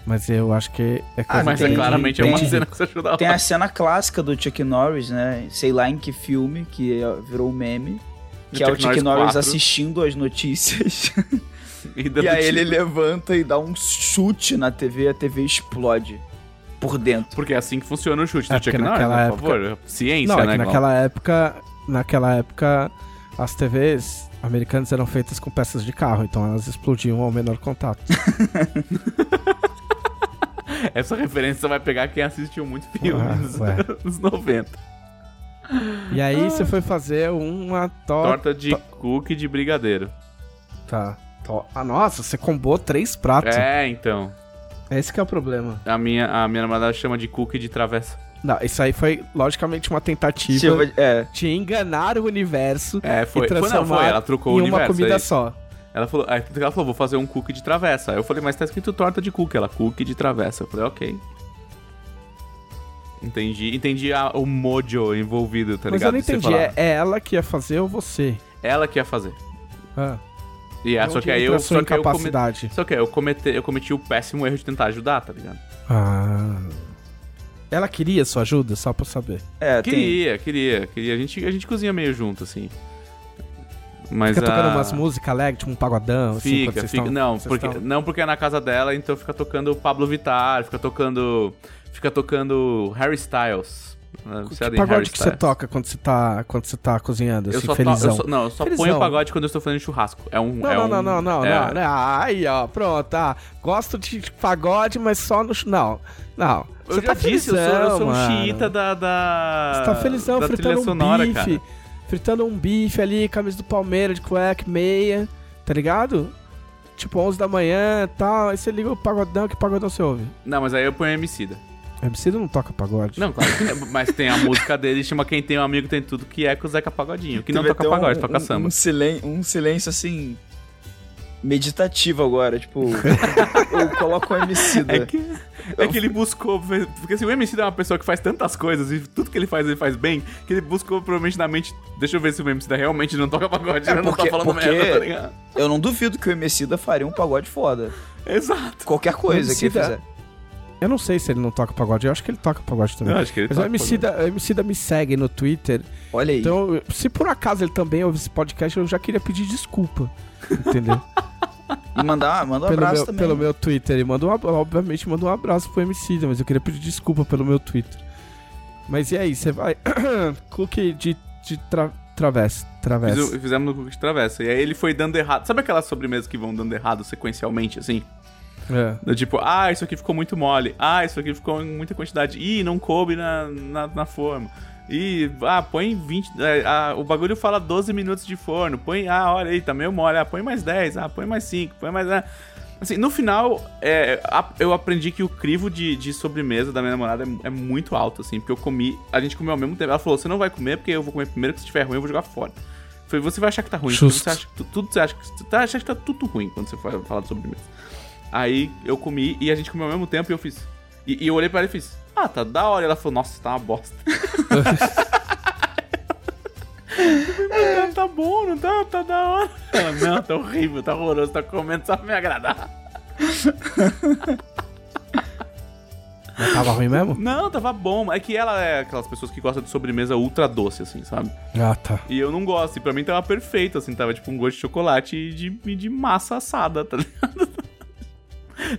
Mas eu acho que é coisa Ah, Mas tem- é claramente é tem- uma cena que você achou da Tem a cena clássica do Chuck Norris, né? Sei lá em que filme, que virou um meme. Do Que é o Chuck Norris Norris 4. assistindo as notícias. E, e aí tiro. ele levanta e dá um chute na TV e a TV explode por dentro. Porque é assim que funciona o chute É, do Chuck Norris, naquela época- por favor. Ciência, Não, é né, que Glauco? naquela época, naquela época, as TVs americanas eram feitas com peças de carro, então elas explodiam ao menor contato. Essa referência vai pegar quem assistiu muito filme Ah, nos 90. E aí você foi fazer uma torta. Torta de cookie de brigadeiro. Tá. To- Ah, nossa, você combou três pratos. É, então. Esse que é o problema. A minha, a minha namorada chama de cookie de travessa. Não, isso aí foi, logicamente, uma tentativa é, de enganar o universo É, foi. e Foi, não, transformar foi. Ela trocou em o uma universo. comida aí. só. Ela falou, aí ela falou, vou fazer um cookie de travessa. Aí eu falei, mas tá escrito torta de cookie. Ela, cookie de travessa. Eu falei, ok. Entendi, entendi a- o mojo envolvido, tá Mas ligado? eu não entendi, é, é ela que ia fazer ou você? Ela que ia fazer. Ah, E é, onde só que aí eu. a sua Só que eu, come... incapacidade? só que aí eu, comete... eu cometi o péssimo erro de tentar ajudar, tá ligado? Ah. Ela queria sua ajuda, só pra eu saber. é, tem, Queria, queria, queria. A gente, a gente cozinha meio junto, assim. Mas Fica tocando a- umas músicas alegres, tipo um pagodão, assim, Fica, vocês fica. tão- não, porque, tão- não porque é na casa dela, então fica tocando Pablo Vittar, fica tocando. Fica tocando Harry Styles. né? Que é de pagode Harry que você toca quando você tá, quando você tá cozinhando, Eu assim, só, to- eu felizão? só- não, eu só Felizão. ponho pagode quando eu estou fazendo churrasco. É um. Não, é não, um, não, não, não, é- não, não. Aí, ó, pronto, ah, gosto de pagode, mas só no... Não, não. Eu Você já tá disse, eu sou, eu felizão, sou um xiita da. da Você tá felizão da fritando um sonora, bife, cara. Fritando um bife ali, camisa do Palmeiras, de cueca, meia, tá ligado? Tipo, 11 da manhã e tal, aí você liga o pagodão, que pagodão você ouve? Não, mas aí eu ponho Emicida. MC não toca pagode. Não, claro que não, mas tem a música dele, chama Quem Tem um Amigo Tem Tudo, que é com o Zeca Pagodinho. Que não toca pagode, um, toca um, samba. Um, silen um silêncio assim. meditativo agora, tipo. eu coloco o MC da. É que, é que ele buscou. Porque assim, o MC é uma pessoa que faz tantas coisas e tudo que ele faz, ele faz bem, que ele buscou provavelmente na mente. Deixa eu ver se o MC realmente não toca pagode, É ele não porque- tá falando porque- merda, tá ligado? Eu não duvido que o MC da faria um pagode foda. Exato. Qualquer coisa que ele fizer. Eu não sei se ele não toca pagode, eu acho que ele toca pagode também. Eu acho que ele Mas o toca MC, pagode. da, o MC da me segue no Twitter. Olha aí. Então, se por acaso ele também ouve esse podcast, eu já queria pedir desculpa. Entendeu? E mandar, manda um pelo, abraço meu, também. pelo meu Twitter. E manda um, obviamente manda um abraço pro MC, mas eu queria pedir desculpa pelo meu Twitter. Mas e aí, você vai. Cookie de, de tra, travessa. Fiz Travessa. o- Fizemos no cookie de travessa. E aí ele foi dando errado. Sabe aquelas sobremesas que vão dando errado sequencialmente, assim? É. Do tipo, ah, isso aqui ficou muito mole. Ah, isso aqui ficou em muita quantidade. Ih, não coube na, na, na forma. Ih, ah, põe 20. é, ah, o bagulho fala 12 minutos de forno. Põe, ah, olha aí, tá meio mole. Ah, põe mais 10. Ah, põe mais 5. Põe mais. Ah. Assim, no final, é, eu aprendi que o crivo de, de sobremesa da minha namorada é, é muito alto, assim, porque eu comi. A gente comeu ao mesmo tempo. Ela falou: você não vai comer porque eu vou comer primeiro, que se estiver ruim eu vou jogar fora. Eu Falei, você vai achar que tá ruim. Você acha que tu- tudo você acha que. Você tá, acha que tá tudo ruim quando você for falar de sobremesa. Aí eu comi e a gente comeu ao mesmo tempo e eu fiz. E, e eu olhei pra ela e fiz, ah, tá da hora. E ela falou, nossa, tá uma bosta. Falei, "Mas tá bom, não tá? Tá da hora. Ela, não, tá horrível, tá horroroso, tá comendo só pra me agradar. Mas tava ruim mesmo? Não, tava bom. É que ela é aquelas pessoas que gostam de sobremesa ultra doce, assim, sabe? Ah, tá. E eu não gosto. E pra mim tava perfeito, assim. Tava tipo um gosto de chocolate e de, e de massa assada, tá ligado?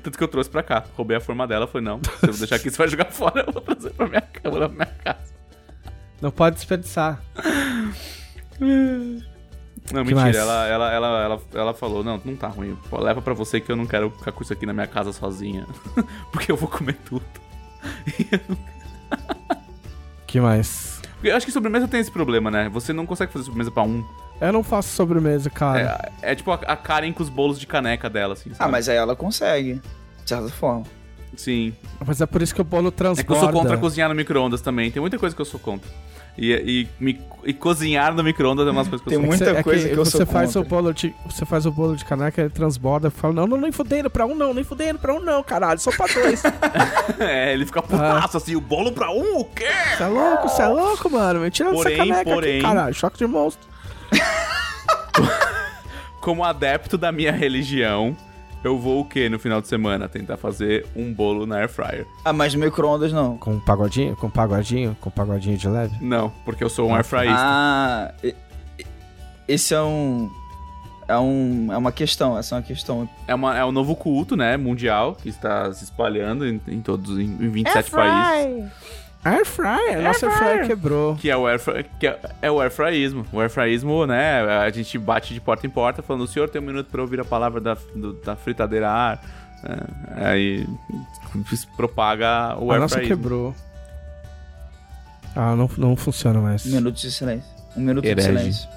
Tanto que eu trouxe pra cá. Roubei a forma dela. Falei, não, se eu vou deixar aqui, você vai jogar fora. Eu vou trazer pra minha, pra minha casa. Não pode desperdiçar. Não, Que mentira. Ela, ela, ela, ela, ela falou, não, não tá ruim. Pô, leva pra você que eu não quero ficar com isso aqui na minha casa sozinha. Porque eu vou comer tudo. que mais? Porque eu acho que sobremesa tem esse problema, né? Você não consegue fazer sobremesa pra um. Eu não faço sobremesa, cara. É, é tipo a, a Karen com os bolos de caneca dela, assim, Ah, sabe? mas aí ela consegue. De certa forma. Sim. Mas é por isso que o bolo É transborda. que eu sou contra cozinhar no micro-ondas também. Tem muita coisa que eu sou contra. E, e, me- e cozinhar no micro-ondas é umas coisas que Tem eu sou. muita Você- é coisa que eu você sou faz contra. o bolo de Você faz o bolo de caneca, ele transborda fala: Não, não, nem fudendo pra um, não, nem fudendo pra um, não, caralho, só pra dois. É, ele fica putaço assim, o bolo pra um, o quê? Você é louco, você é louco, mano. Me tira Porém, dessa caneca porém- aqui, caralho. Choque de monstro. Como adepto da minha religião, eu vou o quê no final de semana? Tentar fazer um bolo na air fryer. Ah, mas no micro-ondas não. Com um pagodinho? Com um pagodinho? Com um pagodinho de leve? Não, porque eu sou um air fryista. Ah, esse é um. É, um, é uma questão, essa é uma questão. É, uma, é um novo culto, né, mundial, que está se espalhando em, em todos, em, em 27 países. Air fryer. Nossa air fryer quebrou. Que é o air, que é, é o airfryismo. O airfryismo, né, a gente bate de porta em porta falando, o senhor tem um minuto pra ouvir a palavra da, do- da fritadeira a ar. É, aí propaga o A nossa airfryismo. quebrou. Ah, não, não funciona mais. Um minuto de silêncio. Um minuto Herege. de silêncio.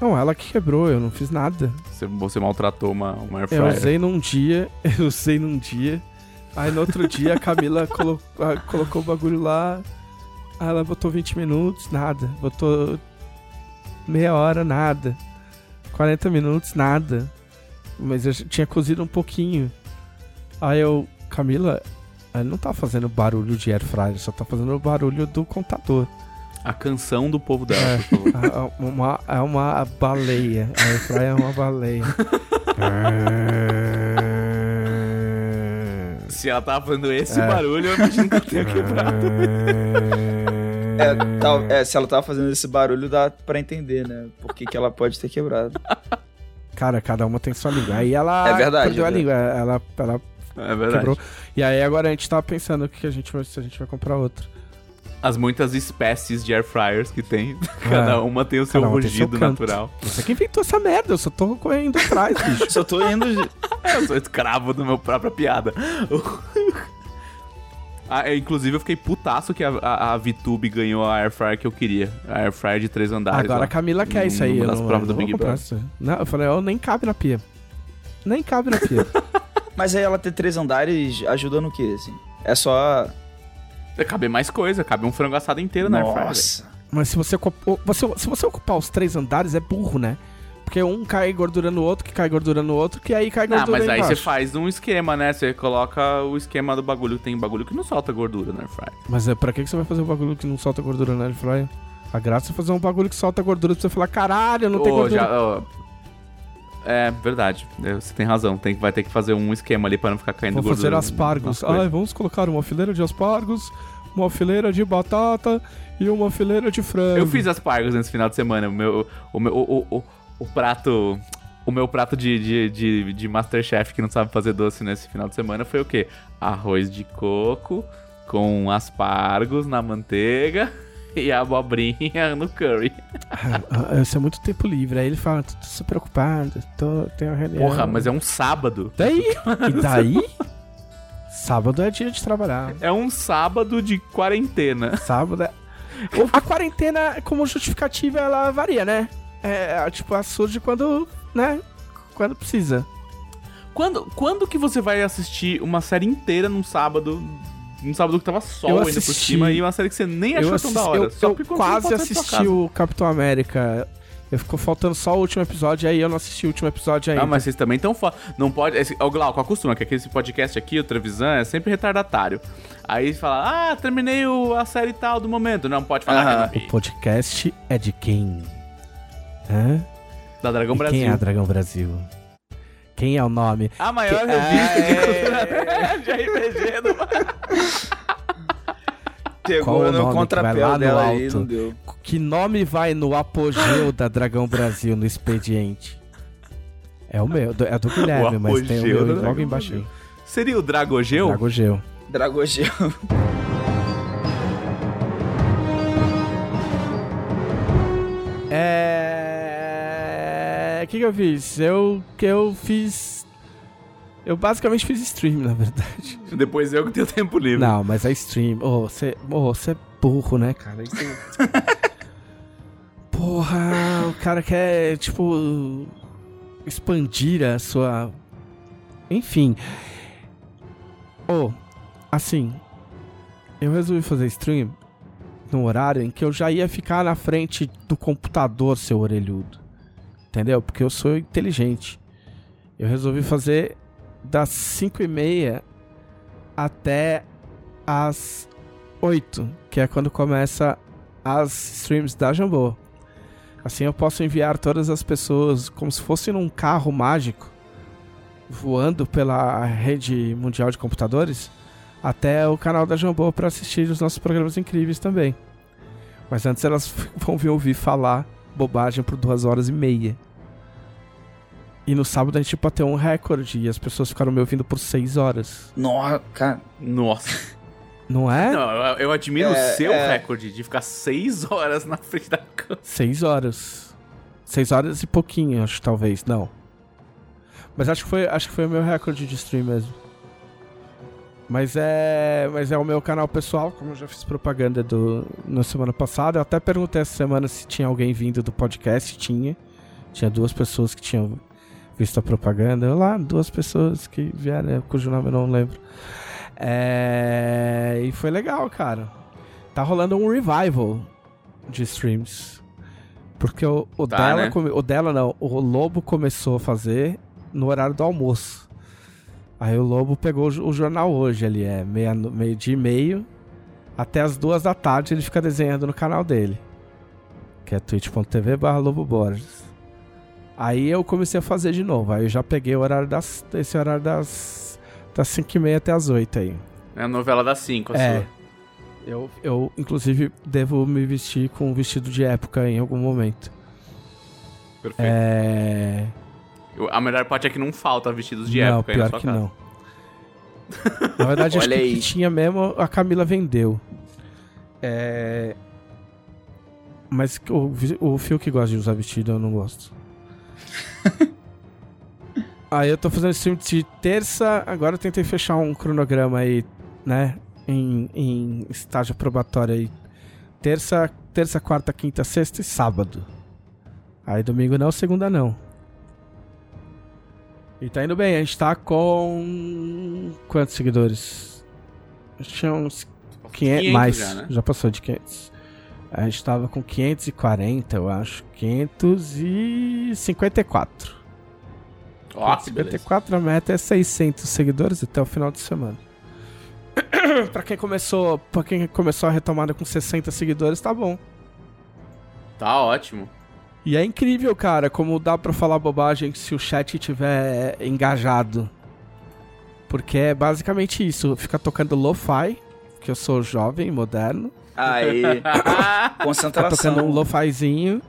Não, ela que quebrou, eu não fiz nada. Você, você maltratou uma, uma air Eu fryer. usei num dia, eu usei num dia. Aí no outro dia a Camila colo- colocou o bagulho lá. Aí ela botou 20 minutos, nada. Botou meia hora, nada. 40 minutos, nada. Mas eu tinha cozido um pouquinho. Aí eu, Camila, ela não tá fazendo barulho de air fryer, só tá fazendo o barulho do contador. A canção do povo dela, É. É uma, é uma baleia. A air fryer é uma baleia. Se ela tava fazendo esse É. barulho, eu imagino que eu tenha quebrado. É, tal- é, se ela tava fazendo esse barulho, dá pra entender, né? Por que, que ela pode ter quebrado. Cara, cada uma tem sua língua. Aí ela É verdade, perdeu é a língua. Ela, ela É verdade. quebrou. E aí agora a gente tava pensando o que a gente vai, se a gente vai comprar outro. As muitas espécies de air fryers que tem. Cada uma tem o seu Cada uma tem seu rugido natural. Você que inventou essa merda, eu só tô correndo atrás, bicho. Só tô indo. Eu sou escravo do meu própria piada. Ah, é, inclusive, eu fiquei putaço que a, a, a VTube ganhou a air fryer que eu queria. A air fryer de três andares. Agora lá. a Camila quer isso aí. Das não, provas eu do Big Brother. Não, eu falei, eu nem cabe na pia. Nem cabe na pia. Mas aí ela ter três andares ajuda no quê, assim? É só. Cabe mais coisa, cabe um frango assado inteiro na air fryer. velho. Nossa. Mas se você, você, se você ocupar os três andares, é burro, né? Porque um cai gordura no outro, que cai gordura no outro, que aí cai Não, gordura mas aí você faz um esquema, né? Você coloca o esquema do bagulho. Tem bagulho que não solta gordura na air fryer. Mas é, pra que você vai fazer um bagulho que não solta gordura na air fryer? A graça é fazer um bagulho que solta gordura pra você falar, caralho, não tem Ô, gordura. já, ó, É, verdade. É, Você tem razão. Tem, vai ter que fazer um esquema ali pra não ficar caindo Vou gordura. fazer aspargos. Ai, vamos colocar uma fileira de aspargos, uma fileira de batata e uma fileira de frango. Eu fiz aspargos nesse final de semana. O meu, o meu, o, o, o, o prato, o meu prato de, de, de, de Masterchef que não sabe fazer doce nesse final de semana foi o quê? Arroz de coco com aspargos na manteiga e a abobrinha no curry. Ah, Isso é muito tempo livre. Aí ele fala, tô, tô super preocupado, tô, tenho reunião. Porra, mas é um sábado. Daí? E daí? Sábado é dia de trabalhar. É um sábado de quarentena. Sábado é... A quarentena, como justificativa, ela varia, né? É, tipo, ela surge quando, né? Quando precisa. Quando, quando que você vai assistir uma série inteira num sábado? Num sábado que tava sol Eu ainda por assisti- cima e uma série que você nem achou eu tão da assisti- hora. eu- eu quase assisti o Capitão América. Eu ficou faltando só o último episódio, aí eu não assisti o último episódio ainda. Ah, mas vocês também estão foda. Não pode. Esse, ô, Glauco, acostuma que aqui esse podcast aqui, o Trevisan, é sempre retardatário. Aí fala, ah, terminei o- a série tal do momento. Não pode falar eu O podcast é de quem? Hã? Da Dragão E Brasil. Quem é a Dragão Brasil? Quem é o nome? A maior Que- revista É. de, de RPG do Pegou Qual o no nome que vai lá contrapé no dela aí, alto? não deu. Que nome vai no apogeu da Dragão Brasil no expediente? É o meu, é do Guilherme, mas tem o meu logo Dragão embaixo. Brasil. Seria o Dragogeu? Dragogeu. Dragogel. É. O que, que eu fiz? Eu que eu fiz. Eu basicamente fiz stream, na verdade. Depois eu que tenho tempo livre. Não, mas a stream. Oh, você oh, é burro, né, cara? Isso... Porra, o cara quer, tipo. Expandir a sua. Enfim. Oh, assim. Eu resolvi fazer stream num horário em que eu já ia ficar na frente do computador, seu orelhudo. Entendeu? Porque eu sou inteligente. Eu resolvi fazer das 5 e meia até as 8, que é quando começa as streams da Jambô. Assim eu posso enviar todas as pessoas como se fosse num carro mágico voando pela rede mundial de computadores até o canal da Jambô para assistir os nossos programas incríveis também. Mas antes elas vão vir ouvir falar bobagem por duas horas e meia. E no sábado a gente bateu um recorde e as pessoas ficaram me ouvindo por seis horas. Nossa, cara. Nossa. Não é? Não, eu, eu admiro É, o seu é. recorde de ficar seis horas na frente da câmera. Seis horas. Seis horas e pouquinho, acho, talvez. Não. Mas acho que foi, acho que foi o meu recorde de stream mesmo. Mas é, mas é o meu canal pessoal, como eu já fiz propaganda do na semana passada. Eu até perguntei essa semana se tinha alguém vindo do podcast, tinha. Tinha duas pessoas que tinham visto a propaganda. Lá, duas pessoas que vieram, cujo nome eu não lembro. É, e foi legal, cara. Tá rolando um revival de streams. Porque o, o Tá, dela, né? o dela não, o Lobo começou a fazer no horário do almoço. Aí o Lobo pegou o jo- o jornal hoje ali, é meia, meio dia e meio. Até as duas da tarde ele fica desenhando no canal dele. Que é twitch.tv barra Lobo Borges. Aí eu comecei a fazer de novo. Aí eu já peguei o horário das. Esse horário das. Das 5 e meia até as 8 aí. É a novela das cinco, a É. sua. Eu, eu, inclusive, devo me vestir com um vestido de época em algum momento. Perfeito. É. A melhor parte é que não falta vestidos de não, época aí na pior sua que casa. não. Na verdade, acho que que tinha mesmo, a Camila vendeu. É. Mas o, o Fio que gosta de usar vestido, eu não gosto. aí eu tô fazendo stream de terça. Agora eu tentei fechar um cronograma aí, né? Em, em estágio probatório aí. Terça, terça, quarta, quinta, sexta e sábado. Aí domingo não, segunda não. E tá indo bem, a gente tá com. Quantos seguidores? Acho que tinha uns 500, 500 mais. já, né? Já passou de 500. A gente tava com 540, eu acho. 554. Ó, que beleza. 54, a meta é 600 seguidores até o final de semana. pra quem começou, para quem começou a retomada com 60 seguidores, tá bom. Tá ótimo. E é incrível, cara, como dá pra falar bobagem se o chat tiver engajado. Porque é basicamente isso, fica tocando lo-fi, que eu sou jovem, moderno. Aí, Tá concentração. tocando um lo-fizinho,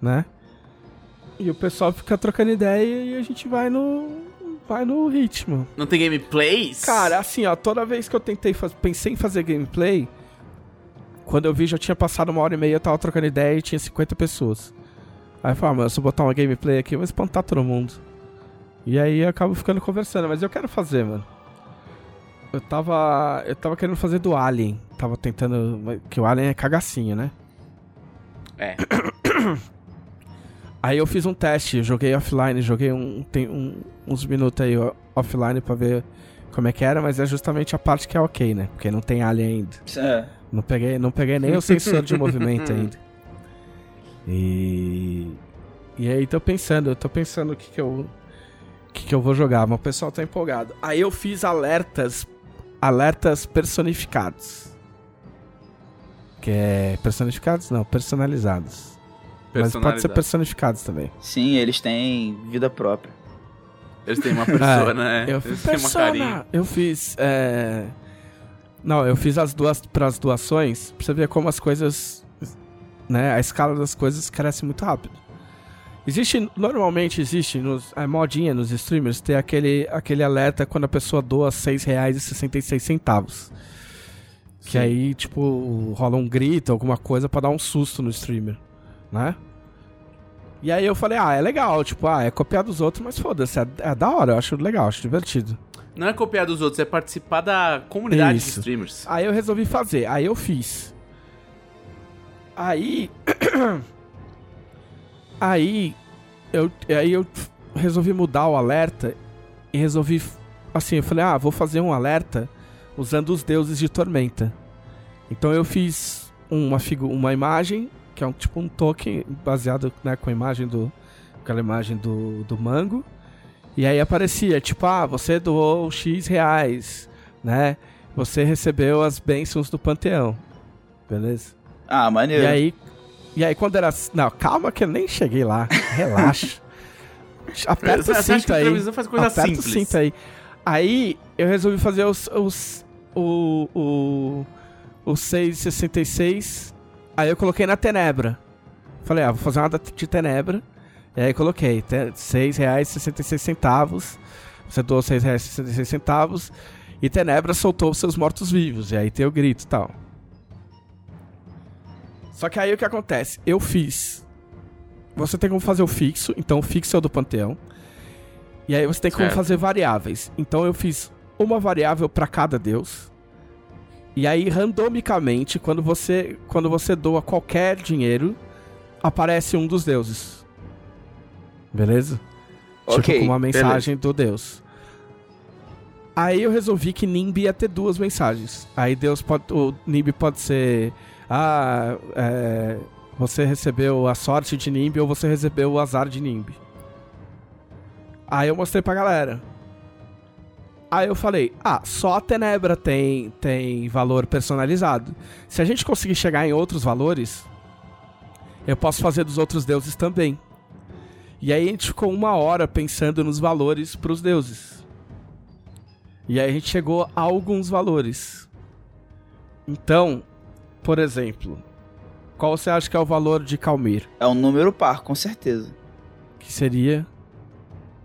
né? E o pessoal fica trocando ideia e a gente vai no vai no ritmo. Não tem gameplays? Cara, assim, ó, toda vez que eu tentei pensei em fazer gameplay, quando eu vi já tinha passado uma hora e meia, eu tava trocando ideia e tinha 50 pessoas. Aí eu falei, ah, mano, se eu botar uma gameplay aqui, eu vou espantar todo mundo. E aí eu acabo ficando conversando, mas eu quero fazer, mano. Eu tava. Eu tava querendo fazer do Alien. Tava tentando. Que o Alien é cagacinho, né? É. Aí eu fiz um teste, joguei offline, joguei um, tem um- uns minutos aí offline pra ver como é que era, mas é justamente a parte que é ok, né? Porque não tem alien ainda. É. Não peguei, não peguei nem o sensor de movimento ainda. E. E aí tô pensando, eu tô pensando o que que eu. O que que eu vou jogar, mas o pessoal tá empolgado. Aí eu fiz alertas. Alertas personificados. Que é. Personificados? Não, personalizados. Mas pode ser personificados também. Sim, eles têm vida própria. Eles têm uma pessoa, É, né? Eu Eles fiz têm uma carinha. persona. Eu fiz. é, Não, eu fiz as duas pras doações pra você ver como as coisas. Né? A escala das coisas cresce muito rápido. Existe. Normalmente existe nos, a modinha nos streamers ter aquele, aquele alerta quando a pessoa doa R$ 6,66. Que Sim. aí, tipo, rola um grito, alguma coisa pra dar um susto no streamer, né? E aí eu falei, ah, é legal, tipo, ah, é copiar dos outros, mas foda-se, é, é da hora, eu acho legal, acho divertido. Não é copiar dos outros, é participar da comunidade Isso. de streamers. Aí eu resolvi fazer, aí eu fiz. Aí. aí. Eu, aí eu resolvi mudar o alerta e resolvi. Assim, eu falei, ah, vou fazer um alerta usando os deuses de tormenta. Então eu fiz uma, uma imagem, que é um tipo um token baseado né, com a imagem do. aquela imagem do, do mango. E aí aparecia, tipo, ah, você doou X reais, né? Você recebeu as bênçãos do panteão. Beleza? Ah, maneiro. E aí, e aí quando era. Não, calma que eu nem cheguei lá. Relaxa. Aperta o cinto aí. faz coisa Aperta simples? o cinto aí. Aí eu resolvi fazer os. os o. O. O 666. Aí eu coloquei na Tenebra. Falei, ah, vou fazer uma de Tenebra. E aí coloquei R$ 6,66. Você doou R$ 6,66. E Tenebra soltou os seus mortos-vivos. E aí tem o grito e tal. Só que aí o que acontece? Eu fiz. Você tem como fazer o fixo, então o fixo é o do Panteão. E aí você tem como Certo. fazer variáveis. Então eu fiz uma variável para cada deus. E aí randomicamente, quando você quando você doa qualquer dinheiro, aparece um dos deuses. Beleza? Ok, tipo com uma mensagem do deus. Aí eu resolvi que Nimbi ia ter duas mensagens. Aí Deus pode. O Nimbi pode ser. Ah, é, você recebeu a sorte de Nimbi ou você recebeu o azar de Nimbi. Aí eu mostrei pra galera. Aí eu falei, ah, só a Tenebra tem, tem valor personalizado. Se a gente conseguir chegar em outros valores, eu posso fazer dos outros deuses também. E aí a gente ficou uma hora pensando nos valores pros deuses. E aí a gente chegou a alguns valores. Então, por exemplo, qual você acha que é o valor de Calmir? É um número par, com certeza. Que seria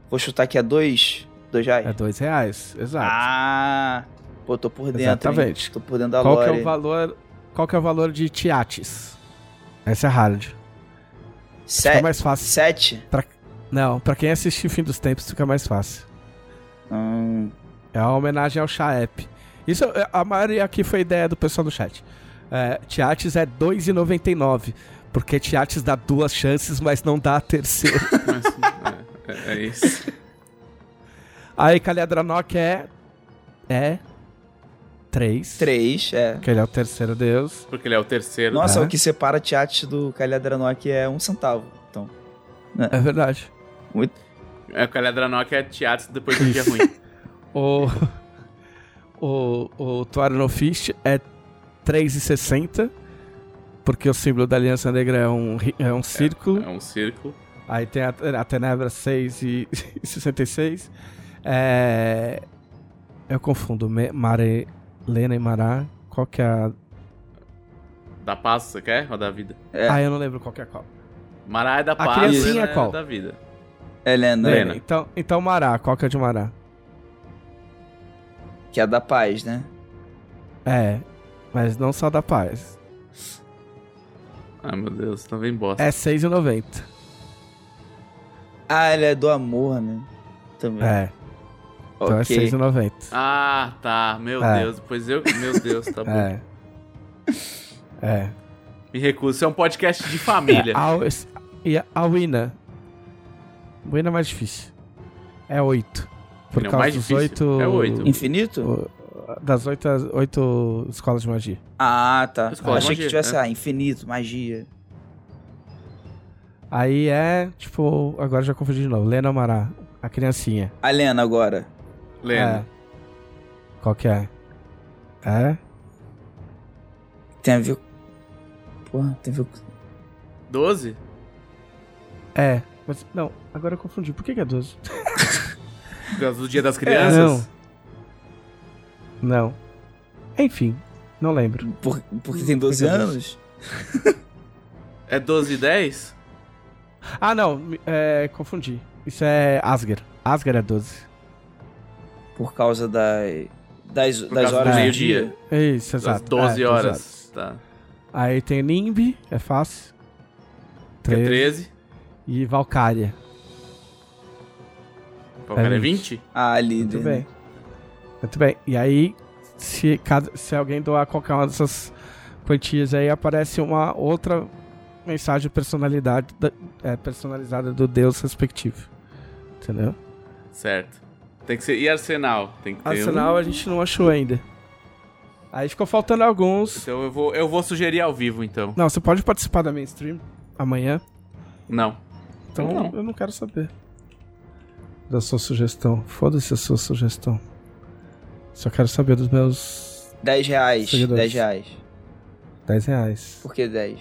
Vou chutar aqui a dois. Dois reais. é dois reais, exato. Ah! Pô, tô por dentro. hein? Exatamente. Tô por dentro da qual que é lore. o valor? Qual que é o valor de Tiates? Essa é hard. Fica Se... mais fácil. Sete? Não, pra quem assistiu Fim dos Tempos fica mais fácil. Hum, É uma homenagem ao Chaep. Isso, é, a maioria aqui foi ideia do pessoal do chat. É, Tiates é 2,99. Porque Tiates dá duas chances, mas não dá a terceira. Mas, é, é, é isso. Aí Kaliadranok é. É. 3. três, é. Que ele é o terceiro deus. Porque ele é o terceiro. Nossa, É. o que separa Tiat do Kalhadranok é um centavo. Então, É verdade. É, o Calhadranok é teatro depois do dia ruim. O. O, o Tuaro no Fish é 3,60. Porque o símbolo da Aliança Negra é um, é um círculo. É um círculo. Aí tem a, a Tenebra 6 e 66. É. Eu confundo. Mare. Lena e Mará. Qual que é a. Da paz, você quer? Ou da vida? É. Ah, eu não lembro qual que é qual. Mará é da paz, criancinha Lena é qual? da vida. Helena, Lena. Então, então Mará. Qual que é de Mará? que é a da paz, né? É. Mas não só da paz. Ai, meu Deus, tá bem bosta. É 6,90. Ah, ela é do amor, né? Também. É. Então ok. é 6,90. Ah, tá. Meu É. Deus. Pois eu. Meu Deus, tá bom. É. É. Me recuso. Isso é um podcast de família. É, a, e a Wina. Wina é mais difícil. É 8. Por Não, causa mais dos difícil. 8. É oito. Infinito? Das 8 às 8 escolas de magia. Ah, tá. Escola achei que magia, tivesse, é. ah, infinito, magia. Aí é, tipo, agora já confundi de novo. Lena Mará, a criancinha. A Lena agora. Lena. É. Qual que é? É? Tem a ver. Porra, tem a ver com. 12? É. Mas, não, agora eu confundi. Por que, que é 12? Por causa do dia das crianças? Não. Não. Enfim, não lembro. Por, porque tem 12 Por que anos? É 12 e 10? Ah, não, é, confundi. Isso é Asger. Asger é 12. Por causa da, das, Por das causa horas do meio-dia. dia. Isso, Das exato. 12 É, horas. Tá. Aí tem Nimbi, é fácil. Que é 13. 13. E Valkyria. Cara é 20. 20? Ah, líder. Muito bem. Muito bem. E aí, se, cada, se alguém doar qualquer uma dessas quantias aí, aparece uma outra mensagem personalidade da- é, personalizada do deus respectivo. Entendeu? Certo. Tem que ser. E Arsenal? Tem que ter Arsenal um... a gente não achou ainda. Aí ficou faltando alguns. Então eu vou, eu vou sugerir ao vivo, então. Não, você pode participar da minha stream amanhã. Não. Então Não. eu não quero saber. Da sua sugestão. Foda-se a sua sugestão. Só quero saber dos meus 10 reais. Seguidores. 10 reais. 10 reais. Por que 10?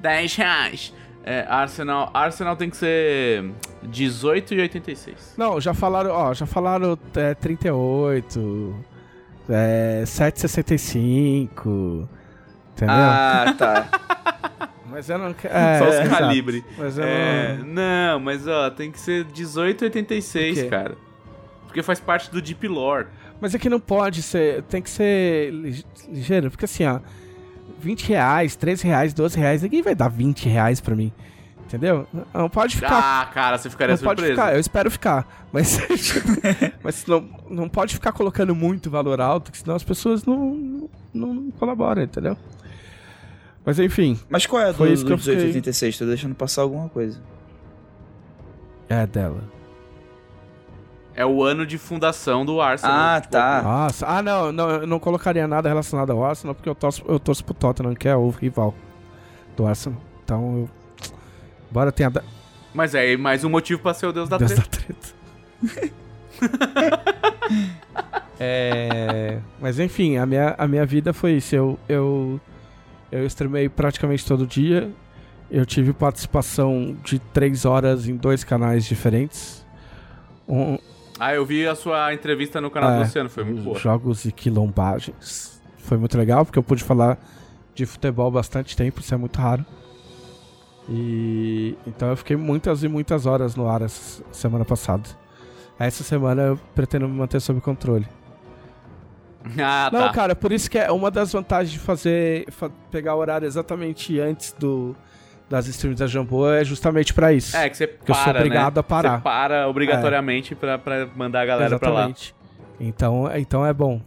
10 reais. É, Arsenal, Arsenal tem que ser 18,86. Não, já falaram, ó, já falaram é, 38, é, 7,65. Entendeu? Ah, tá. mas eu não quero. É, Só os exato. calibre. Mas eu É, não. não, mas ó, tem que ser Por 18,86, quê? cara. Porque faz parte do Deep Lore. Mas é que não pode ser. Tem que ser lige- ligeiro. Porque assim, ó. 20 reais, 13 reais, 12 reais. Ninguém vai dar 20 reais pra mim. Entendeu? Não pode ficar. Ah, cara, você ficaria não pode surpreso. ficar, eu espero ficar. Mas, mas não, não pode ficar colocando muito valor alto, que senão as pessoas não, não, não colaboram, entendeu? Mas enfim, Mas qual é a do, Foi isso do que eu fiquei- 1886? Tô deixando passar alguma coisa. é dela. É o ano de fundação do Arsenal. Ah, Tipo, tá. Nossa, ah não, não, eu não colocaria nada relacionado ao Arsenal, porque eu torço, eu torço pro Tottenham, que é o rival do Arsenal. Então eu. Bora tenha da... Mas é mais um motivo pra ser o deus da Deus treta. da treta. é, mas enfim, a minha, a minha vida foi isso. Eu, eu, eu streamei praticamente todo dia. Eu tive participação de três horas em dois canais diferentes. Um, Ah, eu vi a sua entrevista no canal É, do Luciano, foi muito boa. Jogos e quilombagens. Foi muito legal, porque eu pude falar de futebol bastante tempo, isso é muito raro. E então eu fiquei muitas e muitas horas no ar essa semana passada. Essa semana eu pretendo me manter sob controle. Ah, Não, tá. cara, por isso que é uma das vantagens de fazer fa- pegar o horário exatamente antes do das streams da Jambô é justamente pra isso. É, que você eu sou para, obrigado né? a parar. Você para obrigatoriamente pra, pra mandar a galera pra lá. exatamente. Então, então é bom.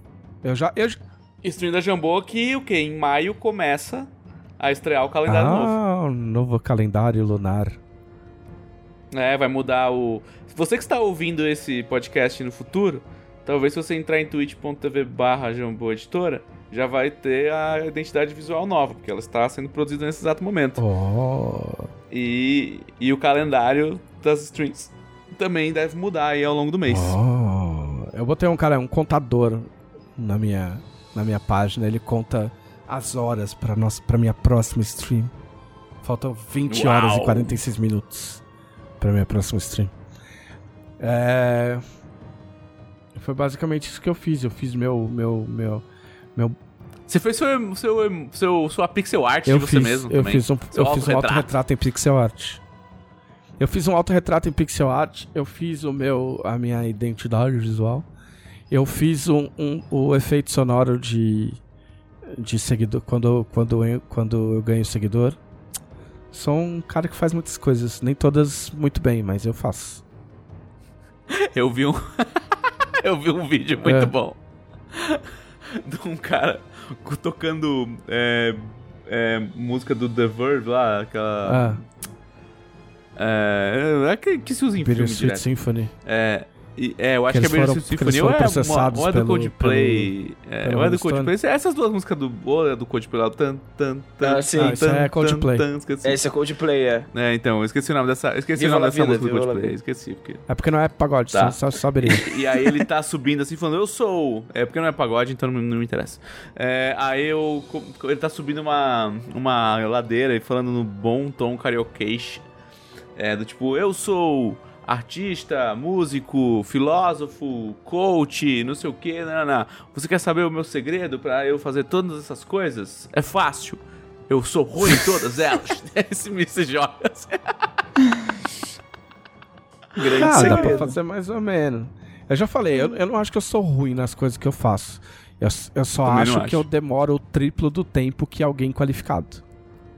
Eu já eu, Stream da Jambô que o quê? Em maio começa a estrear o calendário novo. ah, um novo calendário lunar. É, vai mudar o. Você que está ouvindo esse podcast no futuro, talvez se você entrar em twitch.tv barra Jambô Editora, já vai ter a identidade visual nova, porque ela está sendo produzida nesse exato momento. Oh. E, e o calendário das streams também deve mudar aí ao longo do mês. Oh. Eu botei um cara, um contador na minha, na minha página. Ele conta as horas nossa, pra minha próxima stream. Faltam 20 Uau. horas e 46 minutos pra minha próxima stream. É... Foi basicamente isso que eu fiz. Eu fiz meu. meu, meu, meu Você fez seu, seu, seu, sua pixel art eu de você fiz, mesmo eu também? fiz um, Seu eu fiz um autorretrato. autorretrato em pixel art. Eu fiz um autorretrato em pixel art. Eu fiz o meu, a minha identidade visual. Eu fiz um, um- o efeito sonoro de de seguidor quando quando eu, quando eu ganho seguidor. Sou um cara que faz muitas coisas, nem todas muito bem, mas eu faço. Eu vi um. eu vi um vídeo muito É. bom. De um cara tocando é, é, música do The Verve lá, aquela. Ah, É, é que, que se usa em filme Bittersweet direto. Symphony. É, e- é, eu acho Que que, é que eles Symphony ou é, uma, processados ou é do pelo- Coldplay. é, pelo ou é do. Coldplay. Essas duas músicas do. Ou é do Coldplay lá. Tan, tan, tan, Ah, sim. tan, Ah, isso é tan, Coldplay. tan, esqueci. Esse é Coldplay, é. É, então, eu esqueci o nome dessa. Esqueci Viva o nome dessa vida, música do Coldplay. Esqueci, porque. É porque não é pagode, Tá. só, só. E aí ele tá subindo assim, falando, eu sou. É porque não é pagode, então não, não me interessa. É, aí eu. Ele tá subindo uma, uma ladeira e falando no bom tom carioquês. É, do tipo, eu sou artista, músico, filósofo, coach, não sei o que, não, não. Você quer saber o meu segredo pra eu fazer todas essas coisas? É fácil. Eu sou ruim em todas elas. Esse me se joga. Grande Ah, dá pra fazer mais ou menos. Eu já falei, eu, eu não acho que eu sou ruim nas coisas que eu faço. Eu, eu só Também acho que acho. eu demoro o triplo do tempo que alguém qualificado.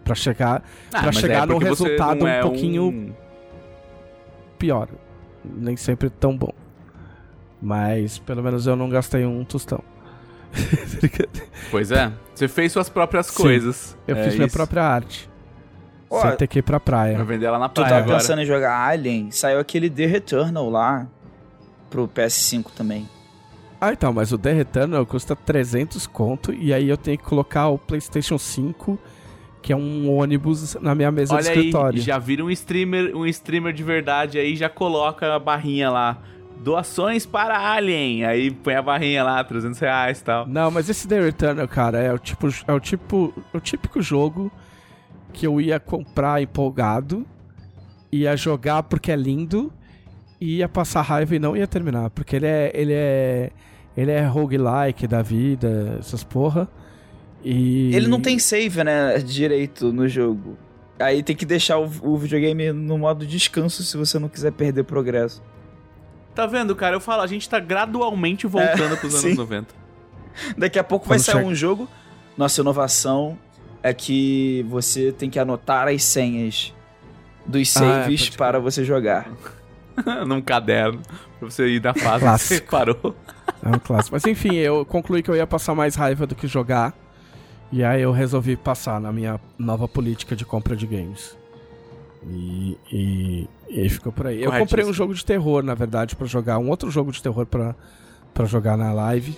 Pra chegar Ah, Pra chegar num porque você resultado um é pouquinho- pior. Nem sempre tão bom. Mas pelo menos eu não gastei um tostão. Pois é. Você fez suas próprias Sim. coisas. eu É fiz minha isso. própria arte. Ó, sem ter que ir pra Vai praia. vender ela na Tu praia tava agora. pensando em jogar Alien, saiu aquele The Returnal lá pro PS5 também. Ah, então, mas o The Returnal custa 300 conto e aí eu tenho que colocar o PlayStation 5, que é um ônibus, na minha mesa Olha de aí, escritório. já vira um streamer, um streamer de verdade aí, já coloca a barrinha lá. Doações para Alien. Aí põe a barrinha lá, 300 reais e tal. Não, mas esse The Returnal, cara, é o tipo, é o tipo, o típico jogo que eu ia comprar empolgado, ia jogar porque é lindo, e ia passar raiva e não ia terminar, porque ele é, ele é, ele é roguelike da vida, essas porra. E Ele não tem save, né, direito no jogo. Aí tem que deixar o, o videogame no modo descanso se você não quiser perder progresso. Tá vendo, cara? Eu falo, a gente tá gradualmente voltando pros anos sim. 90. Daqui a pouco vai sair um jogo. Nossa inovação é que você tem que anotar as senhas dos Ah, é, saves pode crer. para você jogar. Num caderno. Pra você ir da fase que você parou. É um clássico. Mas enfim, eu concluí que eu ia passar mais raiva do que jogar. E aí eu resolvi passar na minha nova política de compra de games. E, e, e ficou por aí. Eu comprei um jogo de terror, na verdade, pra jogar. Um outro jogo de terror pra, pra jogar na live.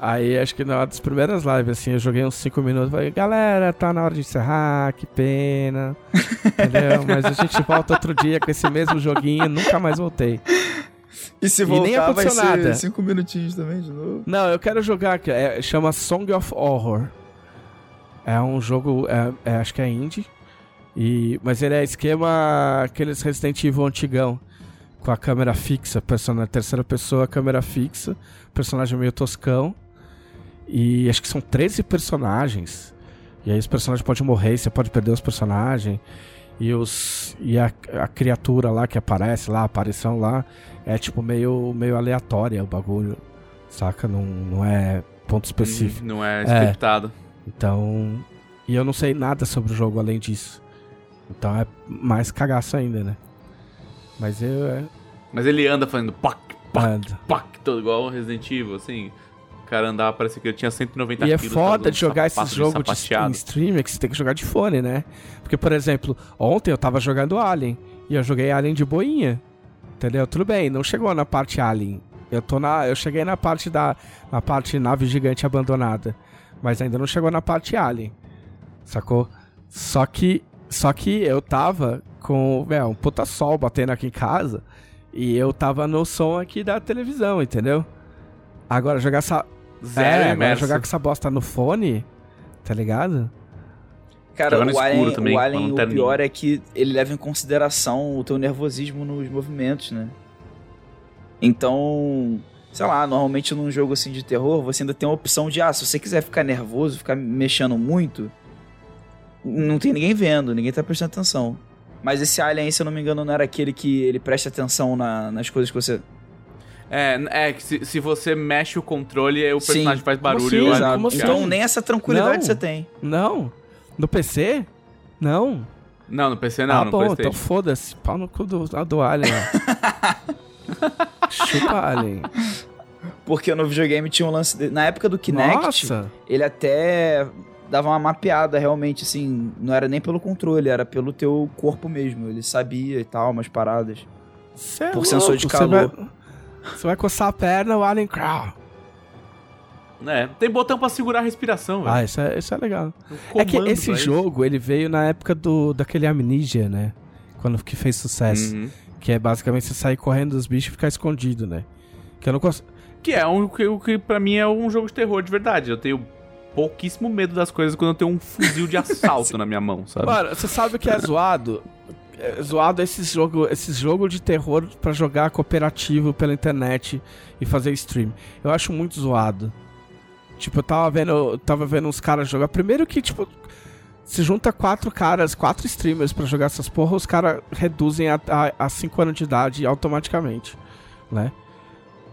Aí acho que na hora das primeiras lives, assim, eu joguei uns 5 minutos. Falei, galera, tá na hora de encerrar, que pena. Entendeu? Mas a gente volta outro dia com esse mesmo joguinho. Nunca mais voltei. E se E nem voltar, vai aconteceu ser nada. cinco minutinhos também de novo. Não, eu quero jogar. É, chama Song of Horror. É um jogo, é, é, acho que é indie. E, mas ele é esquema aqueles Resident Evil antigão. Com a câmera fixa, personagem, terceira pessoa, câmera fixa. Personagem meio toscão. E acho que são 13 personagens. E aí os personagens podem morrer, você pode perder os personagens. E, os, e a, a criatura lá que aparece lá, a aparição lá, é tipo meio, meio aleatória o bagulho. Saca? Não, não é ponto específico. Não é scriptado. Então. E eu não sei nada sobre o jogo além disso. Então é mais cagaço ainda, né? Mas eu. É, Mas ele anda fazendo pac, pac, anda. pac, todo igual o Resident Evil, assim. O cara andava, parece que ele tinha 190 E é quilos. foda tava de jogar esses jogos em stream é que você tem que jogar de fone, né? Porque, por exemplo, ontem eu tava jogando Alien. E eu joguei Alien de boinha. Entendeu? Tudo bem, não chegou na parte Alien. Eu tô na. Eu cheguei na parte da. Na parte nave gigante abandonada. Mas ainda não chegou na parte Alien. Sacou? Só que. Só que eu tava com. Véio, um puta sol batendo aqui em casa. E eu tava no som aqui da televisão, entendeu? Agora jogar essa. Zero é, agora jogar com essa bosta no fone, tá ligado? Cara, o Alien, também, o, Alien o pior é que ele leva em consideração o teu nervosismo nos movimentos, né? Então, sei lá, normalmente num jogo assim de terror, você ainda tem a opção de, ah, se você quiser ficar nervoso, ficar mexendo muito, não tem ninguém vendo, ninguém tá prestando atenção. Mas esse Alien aí, se eu não me engano, não era aquele que ele presta atenção na- nas coisas que você... É, é que se, se você mexe o controle, aí o Sim. personagem faz barulho. assim? e o Exato. alien Como fica- Então nem essa tranquilidade Não. você tem. Não. No PC? Não. Não, no PC não, ah, no bom, então foda-se. Pau no cu do, do Alien. Chupa Alien. Porque no videogame tinha um lance... de- Na época do Kinect... Nossa. ele até dava uma mapeada realmente, assim, não era nem pelo controle, era pelo teu corpo mesmo. Ele sabia e tal, umas paradas. Cê é Por sensor de calor. Você vai, você vai coçar a perna, o Alien... Crau. É, tem botão pra segurar a respiração, velho. Ah, isso é, isso é legal. Um É que esse pra isso. jogo, ele veio na época do daquele Amnesia, né? Quando que fez sucesso. Uhum. Que é basicamente você sair correndo dos bichos e ficar escondido, né? Que eu não consigo... Que é um que, o que pra mim é um jogo de terror de verdade. Eu tenho pouquíssimo medo das coisas quando eu tenho um fuzil de assalto na minha mão, sabe? Mano, você sabe o que é zoado? É zoado esses jogo, esses jogo de terror pra jogar cooperativo pela internet e fazer stream. Eu acho muito zoado. Tipo, eu tava vendo, eu tava vendo uns caras jogar. Primeiro que, tipo, se junta quatro caras, quatro streamers pra jogar essas porra, os caras reduzem a, a, a cinco anos de idade automaticamente, né?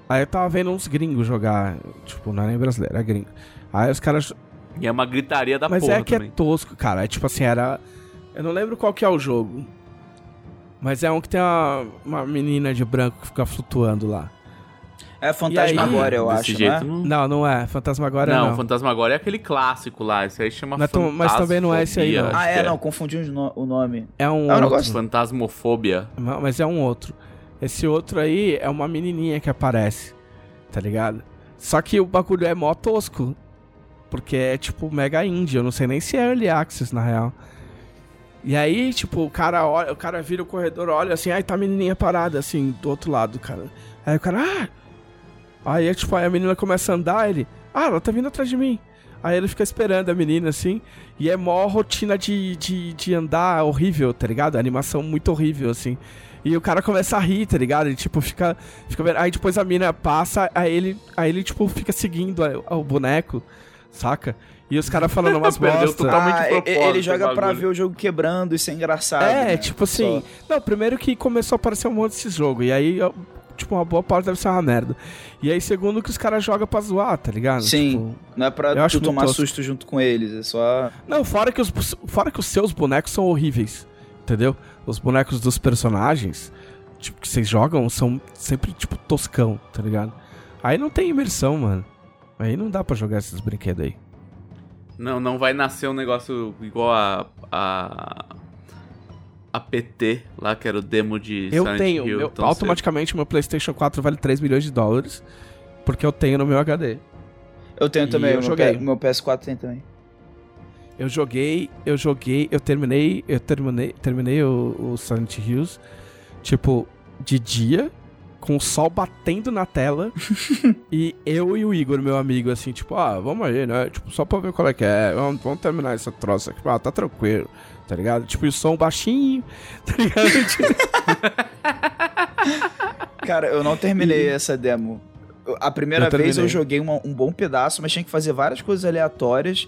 Aí eu tava vendo uns gringos jogar, tipo, não é nem brasileiro, é gringo. Aí os caras E é uma gritaria da mas porra é que também. é tosco, cara. É tipo assim, era. Eu não lembro qual que é o jogo. Mas é um que tem uma, uma menina de branco que fica flutuando lá. É Fantasmagória, eu Desse acho, jeito né? não... Não, não é. Fantasmagória não, não. Fantasmagória é aquele clássico lá. Esse aí chama é tão- mas também não é esse aí, não. Ah, é, que não, confundi o no- o nome. É um É um outro. negócio- Fantasmofobia. Mas é um outro. Esse outro aí é uma menininha que aparece. Tá ligado? Só que o bagulho é mó tosco. Porque é tipo mega indie. Eu não sei nem se é early access, na real. E aí, tipo, o cara olha, o cara vira o corredor, olha assim, aí tá a menininha parada, assim, do outro lado, cara. Aí o cara, ah! Aí, tipo, aí a menina começa a andar, ele, ah, ela tá vindo atrás de mim. Aí ele fica esperando a menina, assim, e é mó rotina de, de, de andar horrível, tá ligado? A animação muito horrível, assim. E o cara começa a rir, tá ligado? Ele, tipo, fica, fica vendo. Aí depois a mina passa, aí ele, aí ele tipo, fica seguindo o boneco, saca? E os caras falando umas bosta. totalmente Ah, ele joga pra ver o jogo quebrando e ser engraçado. É, né? tipo assim. Não, primeiro que começou a aparecer um monte desses jogos. E aí, eu- tipo, uma boa parte deve ser uma merda. E aí, segundo que os caras jogam pra zoar, tá ligado? Sim. Tipo, Não é pra Eu acho tu tomar tosco. susto junto com eles, é só. Não, fora que, os, fora que os seus bonecos são horríveis, entendeu? Os bonecos dos personagens, tipo, que vocês jogam são sempre, tipo, toscão, tá ligado? Aí não tem imersão, mano. Aí não dá pra jogar esses brinquedos aí. Não, não vai nascer um negócio igual a. a. a PT, lá que era o demo de Eu Silent tenho, Hill. meu- tão automaticamente meu PlayStation 4 vale 3 milhões de dólares, porque eu tenho no meu HD. Eu tenho E também, eu meu, joguei. P- meu PS4 tem também. Eu joguei, eu joguei, eu terminei, eu terminei, terminei o, o Silent Hills, tipo, de dia, com o sol batendo na tela, e eu e o Igor, meu amigo, assim, tipo, ah, vamos aí, né? Tipo, só pra ver qual é que é, vamos, vamos terminar essa troça aqui, ah, tá tranquilo, tá ligado? Tipo, e o som baixinho, tá ligado? Cara, eu não terminei essa demo. A primeira Eu vez eu joguei uma- um bom pedaço, mas tinha que fazer várias coisas aleatórias.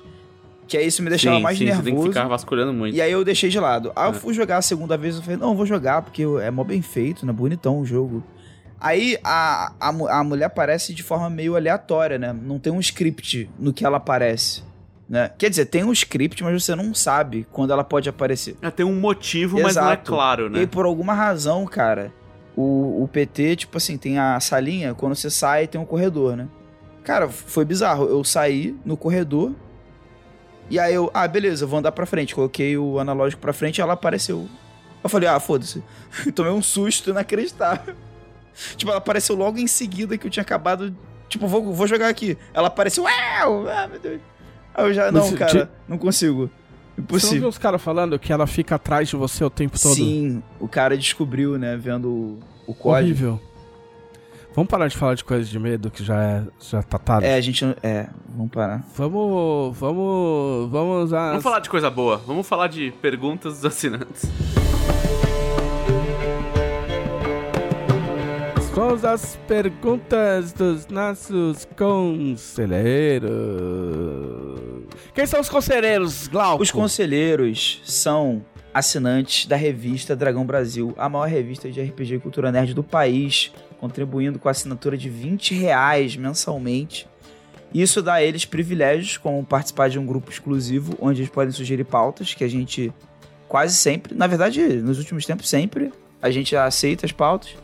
Que aí isso me deixava sim, mais sim, Você tem que nervoso. ficar vasculhando muito. E aí eu deixei de lado. Aí É. eu fui jogar a segunda vez, eu falei, não, eu vou jogar, porque é mó bem feito, né? Bonitão o jogo. Aí a, a, a mulher aparece de forma meio aleatória, né? Não tem um script no que ela aparece. Né? Quer dizer, tem um script, mas você não sabe quando ela pode aparecer. É, tem um motivo, mas não é Exato. claro, E né? aí, por alguma razão, cara, o, o PT, tipo assim, tem a salinha, quando você sai, tem um corredor, né? Cara, foi bizarro. Eu saí no corredor. E aí eu, ah, beleza, vou andar pra frente. Coloquei o analógico pra frente e ela apareceu. Eu falei, ah, foda-se. Tomei um susto inacreditável. Tipo, ela apareceu logo em seguida que eu tinha acabado. Tipo, vou, vou jogar aqui. Ela apareceu, uau! Ah, meu Deus. Aí eu já, Mas não, de- cara, não consigo. Você não Impossível. viu os caras falando que ela fica atrás de você o tempo todo? Sim, o cara descobriu, né, vendo o, o código. Horrível. Vamos parar de falar de coisas de medo que já é, já tá tarde? É, a gente não- é, vamos parar. Vamos, vamos, vamos usar. Vamos falar de coisa boa. Vamos falar de perguntas dos assinantes. Vamos às perguntas dos nossos conselheiros. Quem são os conselheiros, Glauco? Os conselheiros são assinantes da revista Dragão Brasil, a maior revista de RPG e cultura nerd do país, contribuindo com a assinatura de 20 reais mensalmente. Isso dá a eles privilégios, como participar de um grupo exclusivo, onde eles podem sugerir pautas que a gente quase sempre, na verdade, nos últimos tempos sempre, a gente aceita as pautas.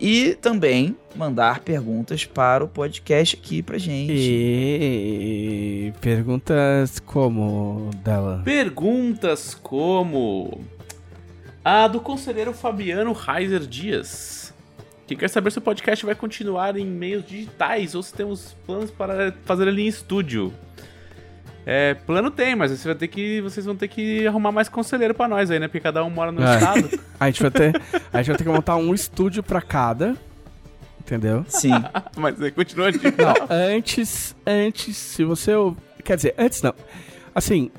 E também mandar perguntas para o podcast aqui pra gente. E perguntas como dela? Perguntas como a do conselheiro Fabiano Reiser Dias, que quer saber se o podcast vai continuar em meios digitais ou se temos planos para fazer ele em estúdio. É, plano tem, mas você vai ter que, vocês vão ter que arrumar mais conselheiro pra nós aí, né? Porque cada um mora no É. estado. A gente vai ter, a gente vai ter que montar um estúdio pra cada. Entendeu? Sim. mas aí continua de... Não, antes, antes, se você. Quer dizer, antes não. Assim,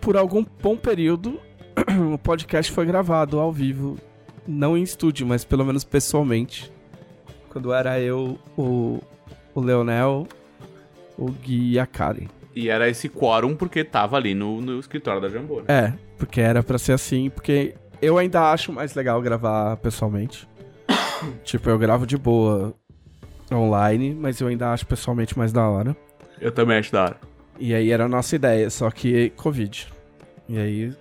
por algum bom período, o podcast foi gravado ao vivo. Não em estúdio, mas pelo menos pessoalmente. Quando era eu, o, o Leonel, o Gui e a Karen. E era esse quórum porque tava ali no, no escritório da Jambô. né? É, porque era pra ser assim, porque eu ainda acho mais legal gravar pessoalmente. tipo, eu gravo de boa online, mas eu ainda acho pessoalmente mais da hora. Eu também acho da hora. E aí era a nossa ideia, só que Covid. E aí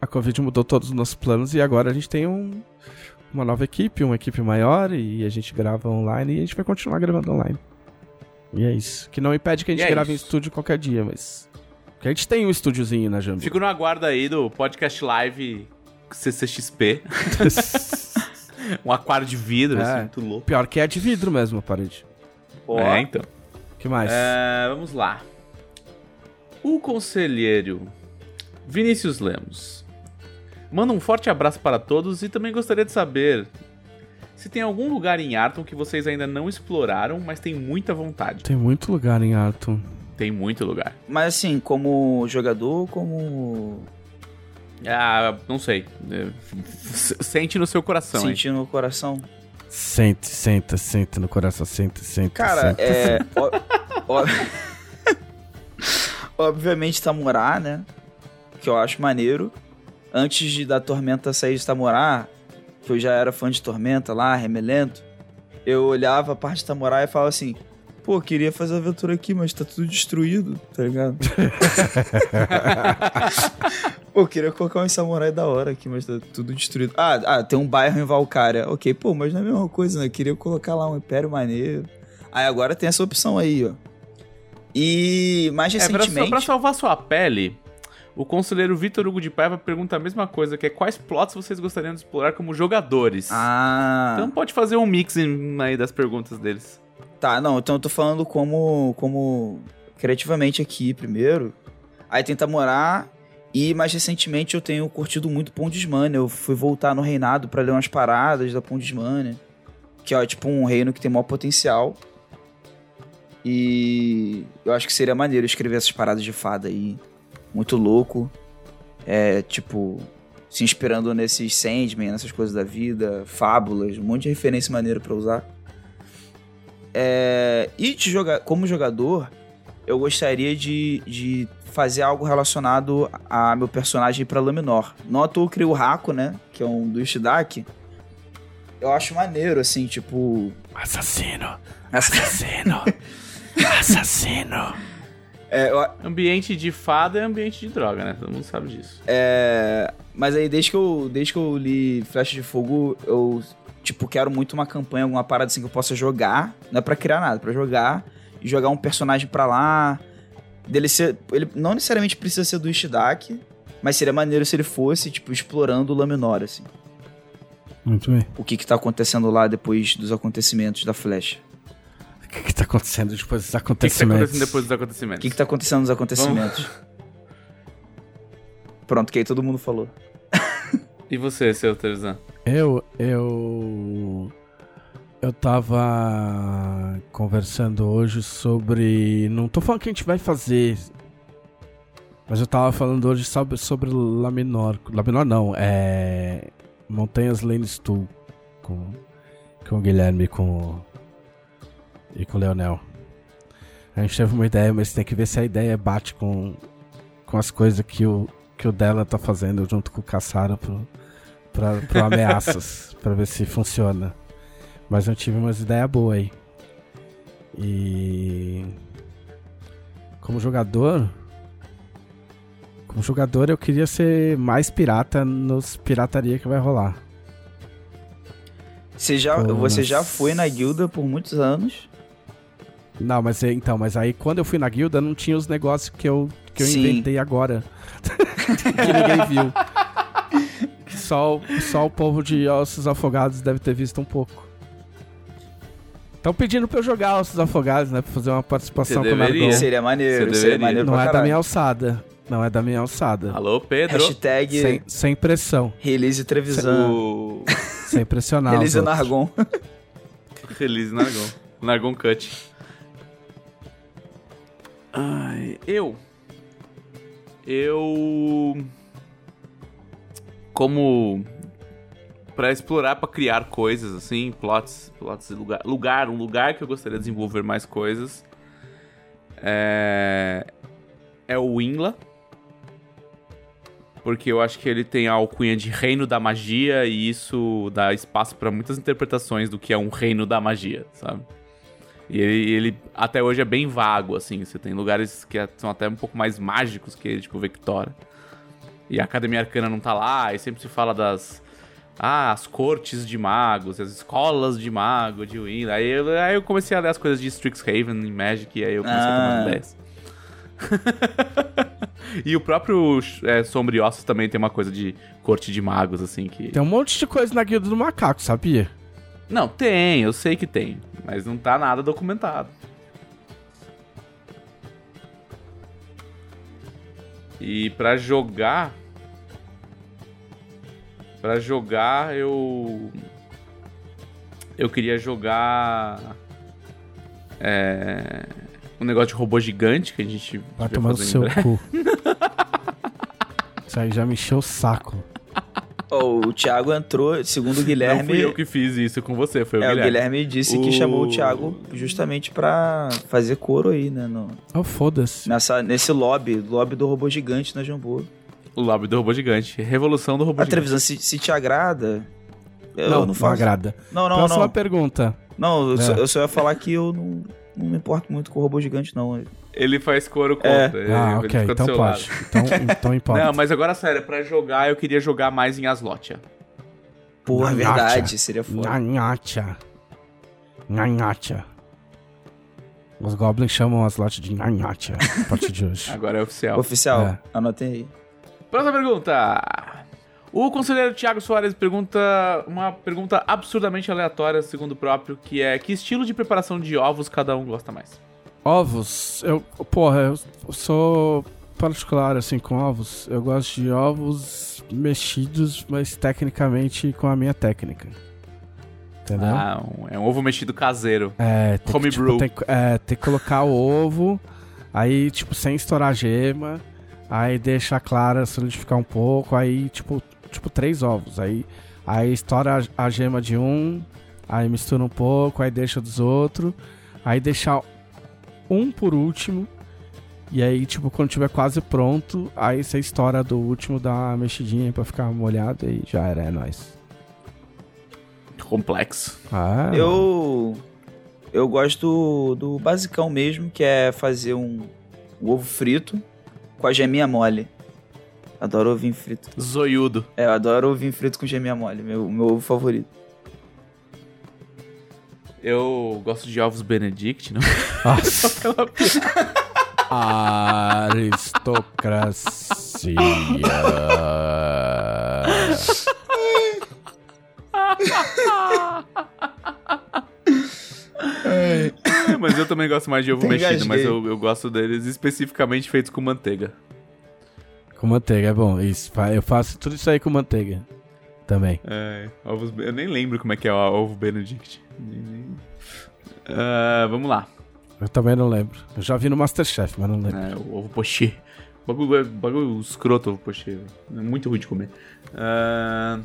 a Covid mudou todos os nossos planos e agora a gente tem um- uma nova equipe, uma equipe maior e a gente grava online e a gente vai continuar gravando online. E é isso. Que não impede que a gente E é grave em estúdio qualquer dia, mas. Que a gente tem um estúdiozinho na Jambu. Fico no aguardo aí do podcast live CCXP. um aquário de vidro, É. assim, muito louco. Pior que é de vidro mesmo a parede. Ó, É, então. que mais? É, vamos lá. O conselheiro Vinícius Lemos manda um forte abraço para todos e também gostaria de saber se tem algum lugar em Arton que vocês ainda não exploraram, mas tem muita vontade. Tem muito lugar em Arton. Tem muito lugar. Mas assim, como jogador, como Ah, não sei. É, Sente no seu coração, sentindo no coração. Sente, senta, senta no coração, senta, senta. Cara, senta. é. ó- ó- Obviamente Tamurá, né? Que eu acho maneiro. Antes de da Tormenta sair de Tamurá, que eu já era fã de Tormenta lá, remelento, eu olhava a parte de Tamurá e falava assim. Pô, queria fazer aventura aqui, mas tá tudo destruído, tá ligado? pô, queria colocar um samurai da hora aqui, mas tá tudo destruído. Ah, ah, tem um bairro em Valkyria. Ok, pô, mas não é a mesma coisa, né? Queria colocar lá um império maneiro. Aí agora tem essa opção aí, ó. E mais É, pra, recentemente. pra salvar sua pele, o conselheiro Vitor Hugo de Paiva pergunta a mesma coisa, que é quais plots vocês gostariam de explorar como jogadores? Ah, Então pode fazer um mix aí das perguntas deles. tá, não, então eu tô falando como, como criativamente aqui primeiro. Aí tenta morar. E mais recentemente eu tenho curtido muito Pondismania. Eu fui voltar no reinado pra ler umas paradas da Pondismania. Que ó, é tipo um reino que tem maior potencial. E eu acho que seria maneiro escrever essas paradas de fada aí. Muito louco. É, tipo, se inspirando nesses Sandman, nessas coisas da vida, fábulas, um monte de referência maneira pra usar. É, e de joga como jogador, eu gostaria de, de fazer algo relacionado a meu personagem pra Laminor. Não à toa eu criei o Raco, né? Que é um do Ishidaki. Eu acho maneiro, assim, tipo. Assassino, assassino, assassino. É, eu- Ambiente de fada é ambiente de droga, né? Todo mundo sabe disso. É, mas aí desde que eu desde que eu li Flecha de Fogo, eu tipo quero muito uma campanha, alguma parada assim que eu possa jogar, não é pra criar nada, é pra jogar e jogar um personagem pra lá. Dele ser, ele não necessariamente precisa ser do Ishidaki, mas seria maneiro se ele fosse tipo explorando o Laminor assim. Muito bem. O que que tá acontecendo lá depois dos acontecimentos da Flecha? O que que tá acontecendo depois dos O que, que tá acontecimentos? acontecendo depois dos O acontecimentos? que que tá acontecendo nos acontecimentos? Pronto, que aí todo mundo falou. E você, seu Terzan? Eu, eu... Eu tava conversando hoje sobre... Não tô falando que a gente vai fazer... Mas eu tava falando hoje sobre, sobre Laminor. Laminor não, é... Montanhas Lannistool. Com, com o Guilherme com o... E com o Leonel. A gente teve uma ideia, mas tem que ver se a ideia bate com, com as coisas que o, que o dela tá fazendo junto com o Caçara pro, pra, pro Ameaças, pra ver se funciona. Mas eu tive umas ideias boas aí. E. Como jogador. Como jogador, eu queria ser mais pirata nos pirataria que vai rolar. Você já, você já foi na guilda por muitos anos. Não, mas é- então, mas aí quando eu fui na guilda não tinha os negócios que eu, que eu Sim. inventei agora. que ninguém viu. Só, o- só o povo de Ossos Afogados deve ter visto um pouco. Estão pedindo pra eu jogar Ossos Afogados, né? Pra fazer uma participação Você com o. Nargol. Seria maneiro, Você seria maneiro Não é da minha alçada. Não é da minha alçada. Alô, Pedro? Hashtag Sem, sem pressão. release Trevisan. O... Sem pressionar. Release. Nargon. Release Nargon. Nargon Cut. Ai, eu. Eu. Como. Pra explorar, pra criar coisas, assim, plots, plots e lugar, lugar, um lugar que eu gostaria de desenvolver mais coisas. É. É o Winla. Porque eu acho que ele tem a alcunha de reino da magia e isso dá espaço pra muitas interpretações do que é um reino da magia, sabe? E ele, ele até hoje é bem vago, assim. Você tem lugares que são até um pouco mais mágicos que ele, tipo Vectora. E a Academia Arcana não tá lá, e sempre se fala das. Ah, as cortes de magos, as escolas de mago, de Win. Aí eu, aí eu comecei a ler as coisas de Strixhaven em Magic, e aí eu comecei a tomar Ah. ideias. e o próprio é, Sombriossos também tem uma coisa de corte de magos, assim, que... Tem um monte de coisa na guilda do macaco, sabia? Não, tem, eu sei que tem. Mas não tá nada documentado. E pra jogar. Pra jogar, eu. Eu queria jogar. É. Um negócio de robô gigante que a gente. Vai tomar no seu cu. Isso aí já me encheu o saco. Ó, o Thiago entrou, segundo o Não Guilherme. fui eu que fiz isso com você, foi o é, o Guilherme. Guilherme disse que O- chamou o Thiago justamente pra fazer coro aí, né? No, Oh, foda-se. nessa, nesse lobby, lobby do robô gigante na Jambu. O lobby do robô gigante. Revolução do robô A gigante. televisão, se, se te agrada. Eu não, não, não, faço. agrada. Não, não, Próxima não. pergunta. Não, eu, só, É. eu só ia falar que eu não, não me importo muito com o robô gigante, não. Ele faz coro É. contra. ele- Ah, ok, então pode. Então, então importa. Não, mas agora sério, pra jogar eu queria jogar mais em Aslotia. Porra, Não, verdade, seria foda. Nhanhacha. Nhanhacha. Os goblins chamam as lotes de Nhanhacha a partir de hoje. Agora é oficial. Oficial, É. anotem aí. Próxima pergunta. O conselheiro Thiago Soares pergunta uma pergunta absurdamente aleatória, segundo o próprio, que é que estilo de preparação de ovos cada um gosta mais? Ovos, eu. Porra, eu sou particular assim com ovos. Eu gosto de ovos mexidos, mas tecnicamente com a minha técnica. Entendeu? Ah, é um ovo mexido caseiro. É, tem que, Homebrew. tipo, tem, que- é, tem que colocar o ovo, aí, tipo, sem estourar a gema, aí deixa a clara solidificar um pouco, aí, tipo, tipo três ovos. Aí, aí estoura a, a gema de um, aí mistura um pouco, aí deixa dos outros, aí deixa um por último, e aí, tipo, quando tiver quase pronto, aí você estoura do último, dá uma mexidinha pra ficar molhado e já era, é nóis. Complexo. Ah, Eu. Eu gosto do basicão mesmo, que é fazer um, um ovo frito com a geminha mole. Adoro ovinho frito. Zoiudo. É, eu adoro ovinho frito com geminha mole, meu, meu ovo favorito. Eu gosto de ovos Benedict, não? Nossa. Aquela piada. Aristocracia. mas eu também gosto mais de ovo Até mexido, mas eu, eu gosto deles especificamente feitos com manteiga. com manteiga, é bom. Isso, eu faço tudo isso aí com manteiga. Também. É, ovos, eu nem lembro como é que é o ovo Benedict. Ah, vamos lá. Eu também não lembro. Eu já vi no Masterchef, mas não lembro. É, o ovo pochê. Bagulho, é- bagulho escroto ovo pochê. É muito ruim de comer. Ah,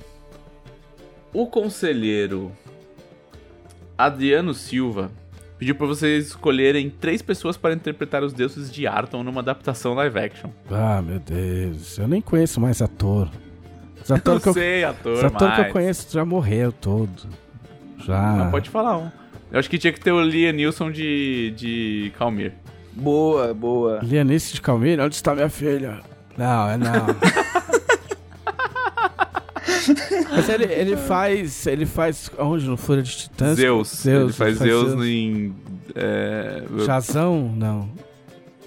o conselheiro Adriano Silva pediu pra vocês escolherem três pessoas para interpretar os deuses de Arton numa adaptação live action. Ah, meu Deus. Eu nem conheço mais ator. Os atores Não que eu, sei, ator, os ator que eu mas- conheço já morreu todo. Já. Não, pode falar um. Eu acho que tinha que ter o Liam Nilson de, de Calmir. Boa, boa. Lianice de Calmir, onde está minha filha? Não, é não. Mas ele, ele faz. Ele faz. Onde? No Fúria de Titãs? Zeus. Ele faz Zeus, em. é, Jazão? Não.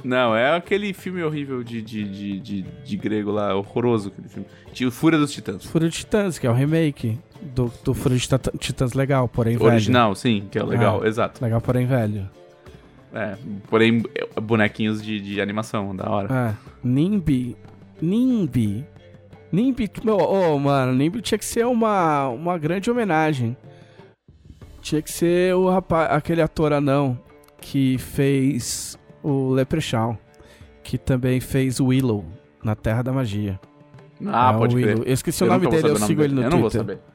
Não, é aquele filme horrível de, de, de, de, de grego lá, horroroso aquele filme. Tinha o Fúria dos Titãs. Fúria de Titãs, que é o remake do, do Fúria Tita- Titãs legal, porém velho. Original, sim, que é o legal, Ah. exato. Legal, porém velho. É, porém, é, bonequinhos de, de animação, da hora. Ah, Nimbi. Nimbi. Nimbi, meu, ô, mano, Nimbi tinha que ser uma, uma grande homenagem. Tinha que ser o rapaz, aquele ator anão que fez o Leprechaun, que também fez o Willow na Terra da Magia. Ah, É, pode o crer. Eu esqueci o Eu nome nunca vou dele, eu o sigo ele dele. no Eu não vou Twitter. saber.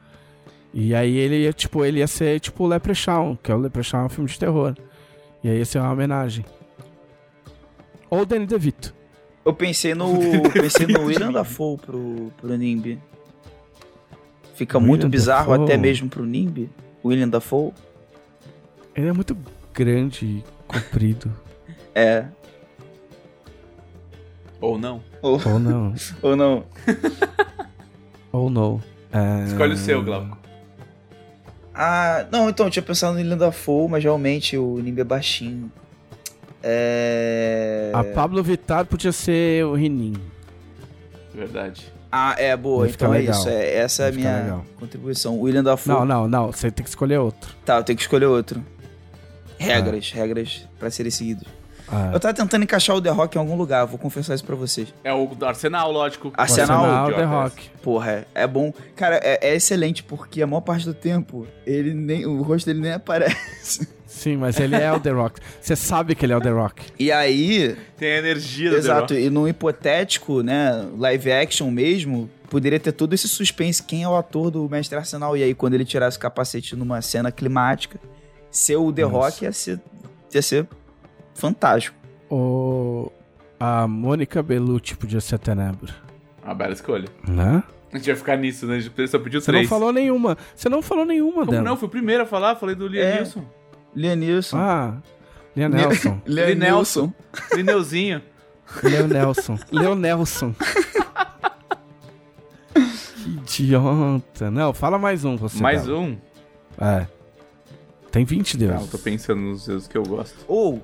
E aí ele ia, tipo, ele ia ser tipo o Leprechaun, que é o Leprechaun é um filme de terror. E aí ia ser uma homenagem. Ou o Danny DeVito. Eu pensei no. pensei no William Dafoe pro, pro Nimbi. Fica William muito bizarro Dafoe. até mesmo pro Nimbi. William Dafoe. Ele é muito grande e comprido. É. Ou não. Ou, Ou não. ou não. Ou não. É... Escolhe o seu, Glauco. Ah, não, então, eu tinha pensado no William Dafoe, mas realmente o Nimbi é baixinho. É. A Pablo Vittar podia ser o Rinin. Verdade. Ah, é, boa. Vai Então é legal. isso. É, essa é a Vai minha legal. contribuição. William Dafoe. Não, não, não. Você tem que escolher outro. Tá, eu tenho que escolher outro. regras, regras pra serem seguidas. Ah, Eu tava tentando encaixar o The Rock em algum lugar, vou confessar isso pra vocês. É o do Arsenal, lógico. Arsenal, Arsenal, The. Rock. Porra, é, é bom. Cara, é, é excelente porque a maior parte do tempo ele nem, o rosto dele nem aparece. Sim, mas ele é o The Rock. Você sabe que ele é o The Rock. E aí, Tem a energia do The exato, e num hipotético, né, live action mesmo, poderia ter todo esse suspense. Quem é o ator do Mestre Arsenal? E aí, quando ele tirasse o capacete numa cena climática, ser o The Nossa. Rock ia ser, ia ser fantástico. O... A Mônica Bellucci podia ser a Tenebra. Uma bela escolha. Né? A gente vai ficar nisso, né? A gente só pediu Você três. não falou nenhuma. Você não falou nenhuma Como dela. não? Fui o primeiro a falar, falei do Liam É. Nilson. Leonilson. Ah, Leon Nelson. Leonilson. Lineuzinho. Leo Nelson. Leo Nelson. que idiota. Não, fala mais um você. Mais Bela. um. É. Tem 20 Não, deuses. tô pensando nos seus que eu gosto. Ou, ti-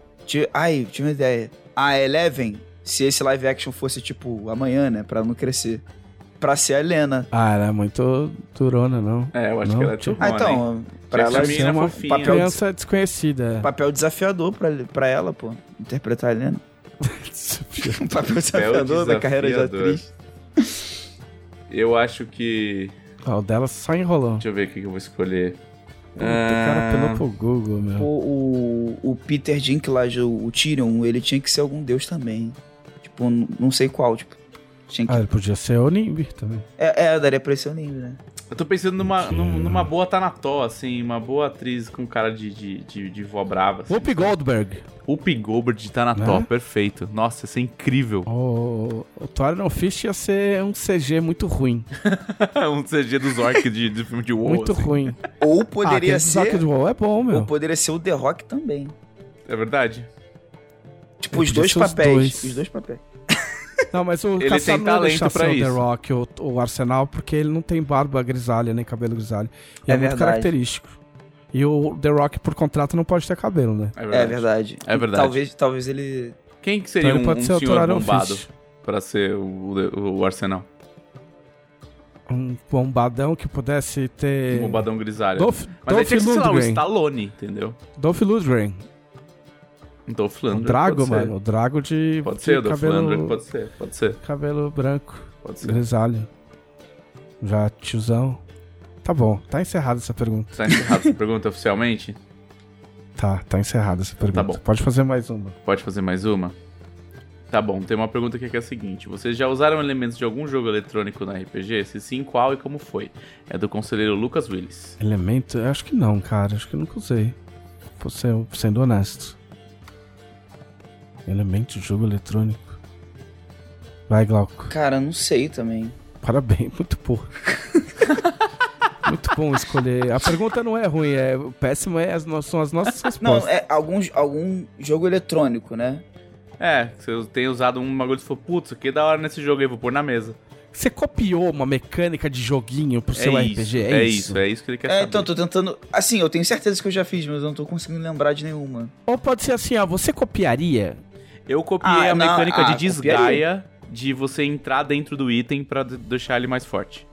ai, tinha uma ideia. A Eleven, se esse live action fosse tipo amanhã, né, pra não crescer, pra ser a Helena. Ah, ela é muito durona, não. É, eu acho Não, que ela é tipo- turrona, Ah, hein? então, pra Tinha que ela ser uma fofinha. papel- Criança desconhecida. papel desafiador pra, pra ela, pô, interpretar a Helena. Um papel desafiador da carreira de atriz. Eu acho que... Ah, o dela só enrolou. Deixa eu ver o que eu vou escolher. Puta, o cara Ah, apelou pro Google, meu. O, o, o Peter Dinklage, o, o Tyrion, ele tinha que ser algum deus também. Tipo, não sei qual, tipo. Tinha que... Ah, ele podia ser o Nimbi também. é, é, daria pra ser o Nimbi, né? Eu tô pensando numa, numa boa Tanató, assim, uma boa atriz com cara de, de, de, de vó brava. Assim. Whoopi Goldberg. Whoopi Goldberg de Tanató, Né? perfeito. Nossa, isso é incrível. O, o Thor Fish ia ser um CG muito ruim. um CG dos orcs de, de filme de WoW. muito assim. ruim. Ou ah, poderia Zack ser. de WoW é bom, meu. Ou poderia ser o The Rock também. É verdade? Tipo, os dois ser os papéis. dois. Os dois papéis. Não, mas o Ele Caçado tem não ia talento deixar pra ser o The isso. Rock, o, o Arsenal, porque ele não tem barba grisalha, nem cabelo grisalho. E é, É muito verdade. característico. E o The Rock, por contrato, não pode ter cabelo, né? É É verdade. verdade. É verdade. Talvez, talvez ele. Quem que seria Então ele um, pode um ser senhor bombado pra ser o, o, o Arsenal? Um bombadão que pudesse ter... Um bombadão grisalho. Dolph, Mas aí tinha que ser, lá, o. Stallone, entendeu? Dolph Lundgren. Dolph O Lundgren. Drago, pode ser. mano. O Drago de, Pode de ser, Dolph cabelo, Lundgren, pode ser, pode ser, cabelo branco, pode ser. grisalho. Já tiozão. Tá bom, tá encerrada essa pergunta. Tá encerrada essa pergunta oficialmente? Tá, tá encerrada essa pergunta. Tá bom. Pode fazer mais uma. Pode fazer mais uma? Tá bom, tem uma pergunta aqui que é a seguinte: Vocês já usaram elementos de algum jogo eletrônico na RPG? Se sim, qual e como foi? É do conselheiro Lucas Willis. Elemento? Eu acho que não, cara. Acho que eu nunca usei. Vou ser, sendo honesto. Elemento de jogo eletrônico. Vai, Glauco. Cara, não sei também. Parabéns, muito porra. muito bom escolher. A pergunta não é ruim, é péssima é as no- são as nossas respostas. Não, é algum, algum jogo eletrônico, né? É, você tem usado um bagulho e falou, putz, é da hora nesse jogo aí, vou pôr na mesa. Você copiou uma mecânica de joguinho pro seu é RPG? isso, é, é isso? isso, é isso que ele quer É, saber. então, tô tentando. Assim, eu tenho certeza que eu já fiz, mas eu não tô conseguindo lembrar de nenhuma. Ou pode ser assim, ó, você copiaria Eu copiei Ah, a não, mecânica ah, de desgaia de você entrar dentro do item pra d- deixar ele mais forte.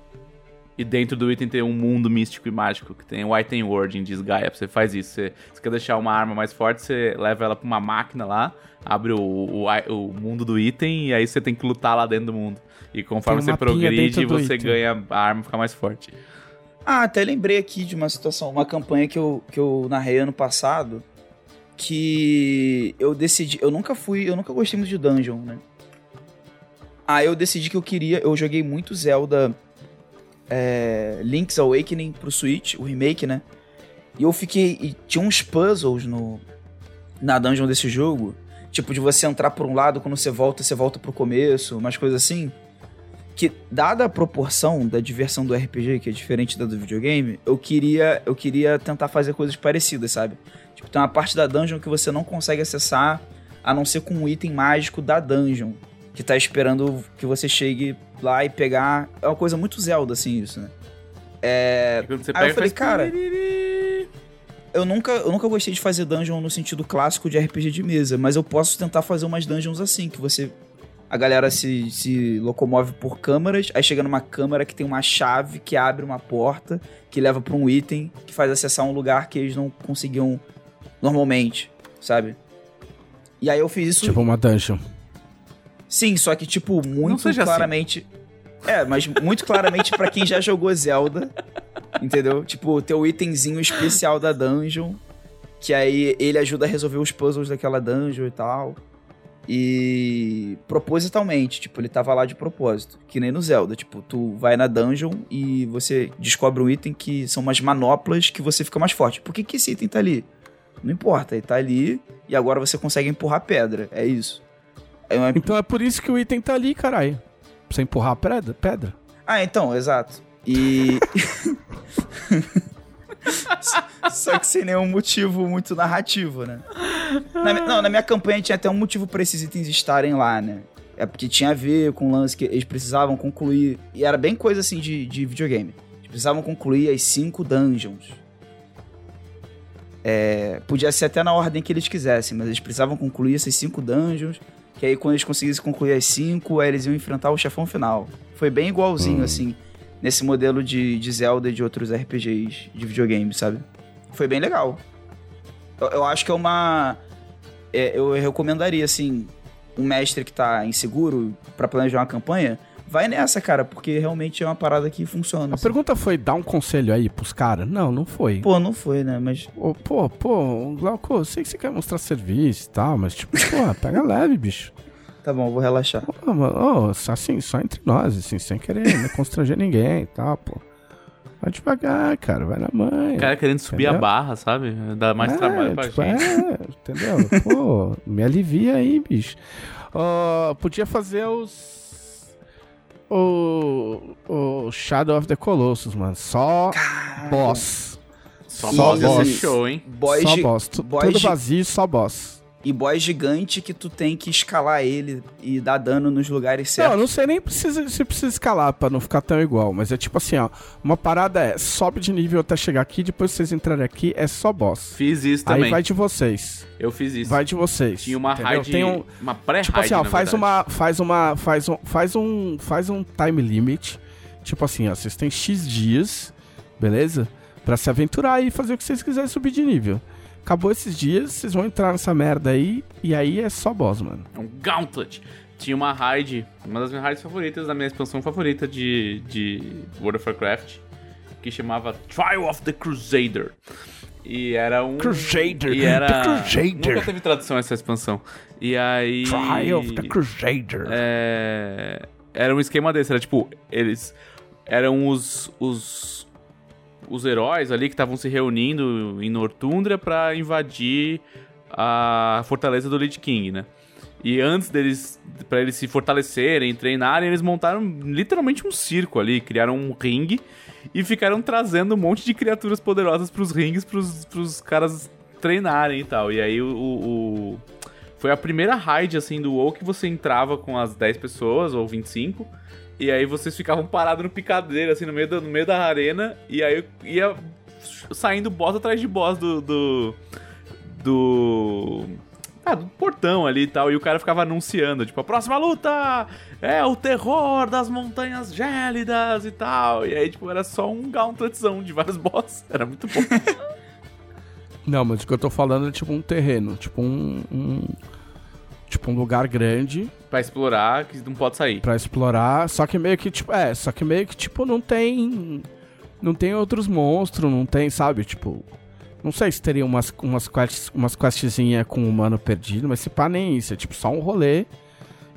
E dentro do item tem um mundo místico e mágico, que tem o item word em desgaia. Você faz isso. Você, você quer deixar uma arma mais forte, você leva ela pra uma máquina lá, abre o, o, o mundo do item e aí você tem que lutar lá dentro do mundo. E conforme você progride, você item. ganha a arma ficar mais forte. Ah, até lembrei aqui de uma situação, uma campanha que eu, que eu narrei ano passado. Que eu decidi. Eu nunca fui. Eu nunca gostei muito de dungeon, né? Aí eu decidi que eu queria. Eu joguei muito Zelda é, Link's Awakening pro Switch, o remake, né? E eu fiquei. E tinha uns puzzles no, na dungeon desse jogo. Tipo, de você entrar por um lado, quando você volta, você volta pro começo, umas coisas assim. Que, dada a proporção da diversão do RPG, que é diferente da do videogame, eu queria, eu queria tentar fazer coisas parecidas, sabe? Tipo, tem uma parte da dungeon que você não consegue acessar a não ser com um item mágico da dungeon. Que tá esperando que você chegue lá e pegar. É uma coisa muito Zelda, assim, isso, né? É, você Aí eu falei, cara, eu nunca, eu nunca gostei de fazer dungeon no sentido clássico de RPG de mesa, mas eu posso tentar fazer umas dungeons assim, que você. A galera se, se locomove por câmaras, aí chega numa câmara que tem uma chave que abre uma porta, que leva pra um item que faz acessar um lugar que eles não conseguiam normalmente, sabe? E aí eu fiz isso. Tipo uma dungeon. Sim, só que, tipo, muito seja assim. claramente. É, mas muito claramente pra quem já jogou Zelda. Entendeu? Tipo, teu itemzinho especial da dungeon. Que aí ele ajuda a resolver os puzzles daquela dungeon e tal. E propositalmente, tipo, ele tava lá de propósito. Que nem no Zelda. Tipo, tu vai na dungeon e você descobre um item que são umas manoplas que você fica mais forte. Por que, que esse item tá ali? Não importa, ele tá ali e agora você consegue empurrar pedra. É isso. É uma- Então é por isso que o item tá ali, caralho. Pra você empurrar a pedra? pedra. Ah, então, exato. E. Só que sem nenhum motivo muito narrativo, né? Na não, na minha campanha tinha até um motivo pra esses itens estarem lá, né? É porque tinha a ver com o lance que eles precisavam concluir. E era bem coisa assim de, de videogame. Eles precisavam concluir as cinco dungeons. É, podia ser até na ordem que eles quisessem, mas eles precisavam concluir essas cinco dungeons. Que aí, quando eles conseguissem concluir as cinco, aí eles iam enfrentar o chefão final. Foi bem igualzinho, assim, nesse modelo de, de Zelda e de outros RPGs de videogame, sabe? Foi bem legal. Eu, eu acho que é uma. é, eu recomendaria, assim, um mestre que tá inseguro pra planejar uma campanha. Vai nessa, cara, porque realmente é uma parada que funciona. A assim. pergunta foi dar um conselho aí pros caras? Não, não foi. Pô, não foi, né? Mas. Ô, Pô, pô, Glauco, eu sei que você quer mostrar serviço e tal, mas tipo, pô, pega leve, bicho. Tá bom, vou relaxar. Pô, mano, ô, só assim, só entre nós, assim, sem querer né, constranger ninguém e tal, pô. Vai devagar, cara, vai na mãe. O cara querendo subir a Entendeu? barra, sabe? Dá mais É, trabalho pra tipo, gente. É, entendeu? Pô, me alivia aí, bicho. Podia fazer os. O. O Shadow of the Colossus, mano. Só boss. Só E- boss boss. show, hein? Boys, só gi- boss. Boys Tudo vazio, só boss. E boss gigante que tu tem que escalar ele e dar dano nos lugares Não, certos. eu não sei nem precisa, se precisa escalar pra não ficar tão igual, mas é tipo assim, ó. Uma parada é sobe de nível até chegar aqui, depois vocês entrarem aqui, é só boss. Fiz isso Aí também. vai de vocês. Eu fiz isso. Vai de vocês. Tinha uma entendeu? raid, Tem um, uma pré-raid, Tipo assim, ó, faz verdade. uma, faz uma, faz um, faz um, faz um time limit. Tipo assim, ó, vocês têm X dias, beleza? Pra se aventurar e fazer o que vocês quiserem subir de nível. Acabou esses dias, vocês vão entrar nessa merda aí, e aí é só boss, mano. Um Gauntlet. Tinha uma raid, uma das minhas raids favoritas, da minha expansão favorita de, de World of Warcraft, que chamava Trial of the Crusader. E era um. Crusader, E era. the Crusader. Nunca teve tradução essa expansão. E aí. Crusader. É, era um esquema desse, era tipo, eles eram os os, os heróis ali que estavam se reunindo em Nortundra pra invadir a fortaleza do Lich King, né? E antes deles, pra eles se fortalecerem, treinarem, eles montaram literalmente um circo ali, criaram um ringue e ficaram trazendo um monte de criaturas poderosas pros rings, pros, pros caras treinarem e tal. E aí o- o foi a primeira raid, assim, do WoW que você entrava com as 10 pessoas, ou 25, e aí vocês ficavam parados no picadeiro, assim, no meio da, no meio da arena, e aí ia saindo boss atrás de boss do... do... do... Ah, do portão ali e tal, e o cara ficava anunciando, tipo, a próxima luta é o terror das montanhas gélidas e tal, e aí, tipo, era só um gauntletzão de vários boss, era muito bom. Não, mas o que eu tô falando é tipo um terreno, tipo um, um- tipo um lugar grande pra explorar, que não pode sair. Pra explorar, só que meio que tipo, é, só que meio que tipo não tem não tem outros monstros, não tem, sabe, tipo, não sei se teria umas umas quests, umas questzinha com o humano perdido, mas se pá nem isso, é tipo só um rolê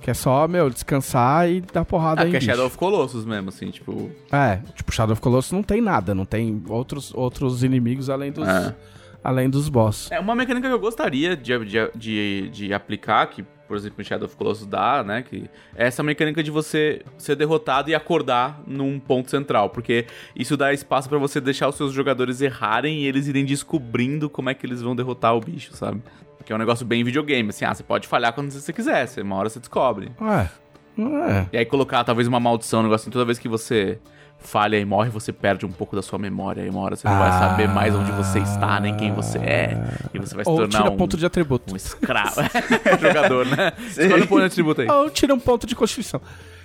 que é só, meu, descansar e dar porrada Ah, em que é bicho. Shadow of Colossus mesmo, assim, tipo... É, tipo, Shadow of Colossus não tem nada, não tem outros outros inimigos além dos É. além dos boss. É uma mecânica que eu gostaria de, de, de, de aplicar, que, por exemplo, em Shadow of Colossus dá, né? Que é essa mecânica de você ser derrotado e acordar num ponto central. Porque isso dá espaço pra você deixar os seus jogadores errarem e eles irem descobrindo como é que eles vão derrotar o bicho, sabe? Que é um negócio bem videogame, assim, ah, você pode falhar quando você quiser, uma hora você descobre. É. É. E aí colocar talvez uma maldição, um negócio assim, toda vez que você falha e morre, você perde um pouco da sua memória. E uma hora você não vai saber mais onde você está, nem quem você é. E você vai se tornar tira um, ponto de atributo. um escravo. Jogador, né? Escolhe um ponto de atributo aí. Ou tira um ponto de constituição.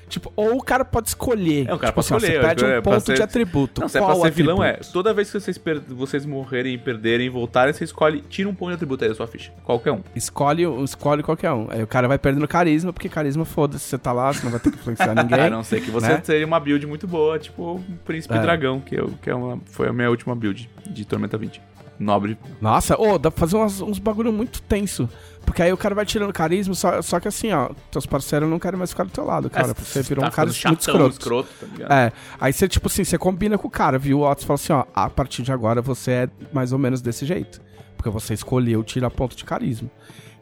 Tipo, ou o cara pode escolher. É, o cara tipo pode assim, escolher, Você perde é, um pra ponto ser- de atributo. Não, se é pra ser vilão, é. atributo? Toda vez que vocês, per- vocês morrerem, perderem, voltarem, você escolhe, tira um ponto de atributo aí da sua ficha. Qualquer um. Escolhe, escolhe qualquer um. Aí o cara vai perdendo carisma, porque carisma, foda-se, você tá lá, você não vai ter que influenciar ninguém. A não ser que você né? tenha uma build muito boa, tipo o Príncipe É. Dragão, que, eu, que é uma, foi a minha última build de Tormenta 20. Nobre. Nossa, ô, dá pra fazer uns bagulho muito tenso. Porque aí o cara vai tirando carisma, só, só que assim, ó, teus parceiros não querem mais ficar do teu lado, cara. É, porque você virou tá um cara ficando muito chatão, escroto. escroto, tá? É, aí você, tipo assim, você combina com o cara, viu? O Otis fala assim, ó, a partir de agora você é mais ou menos desse jeito. Porque você escolheu tirar ponto de carisma.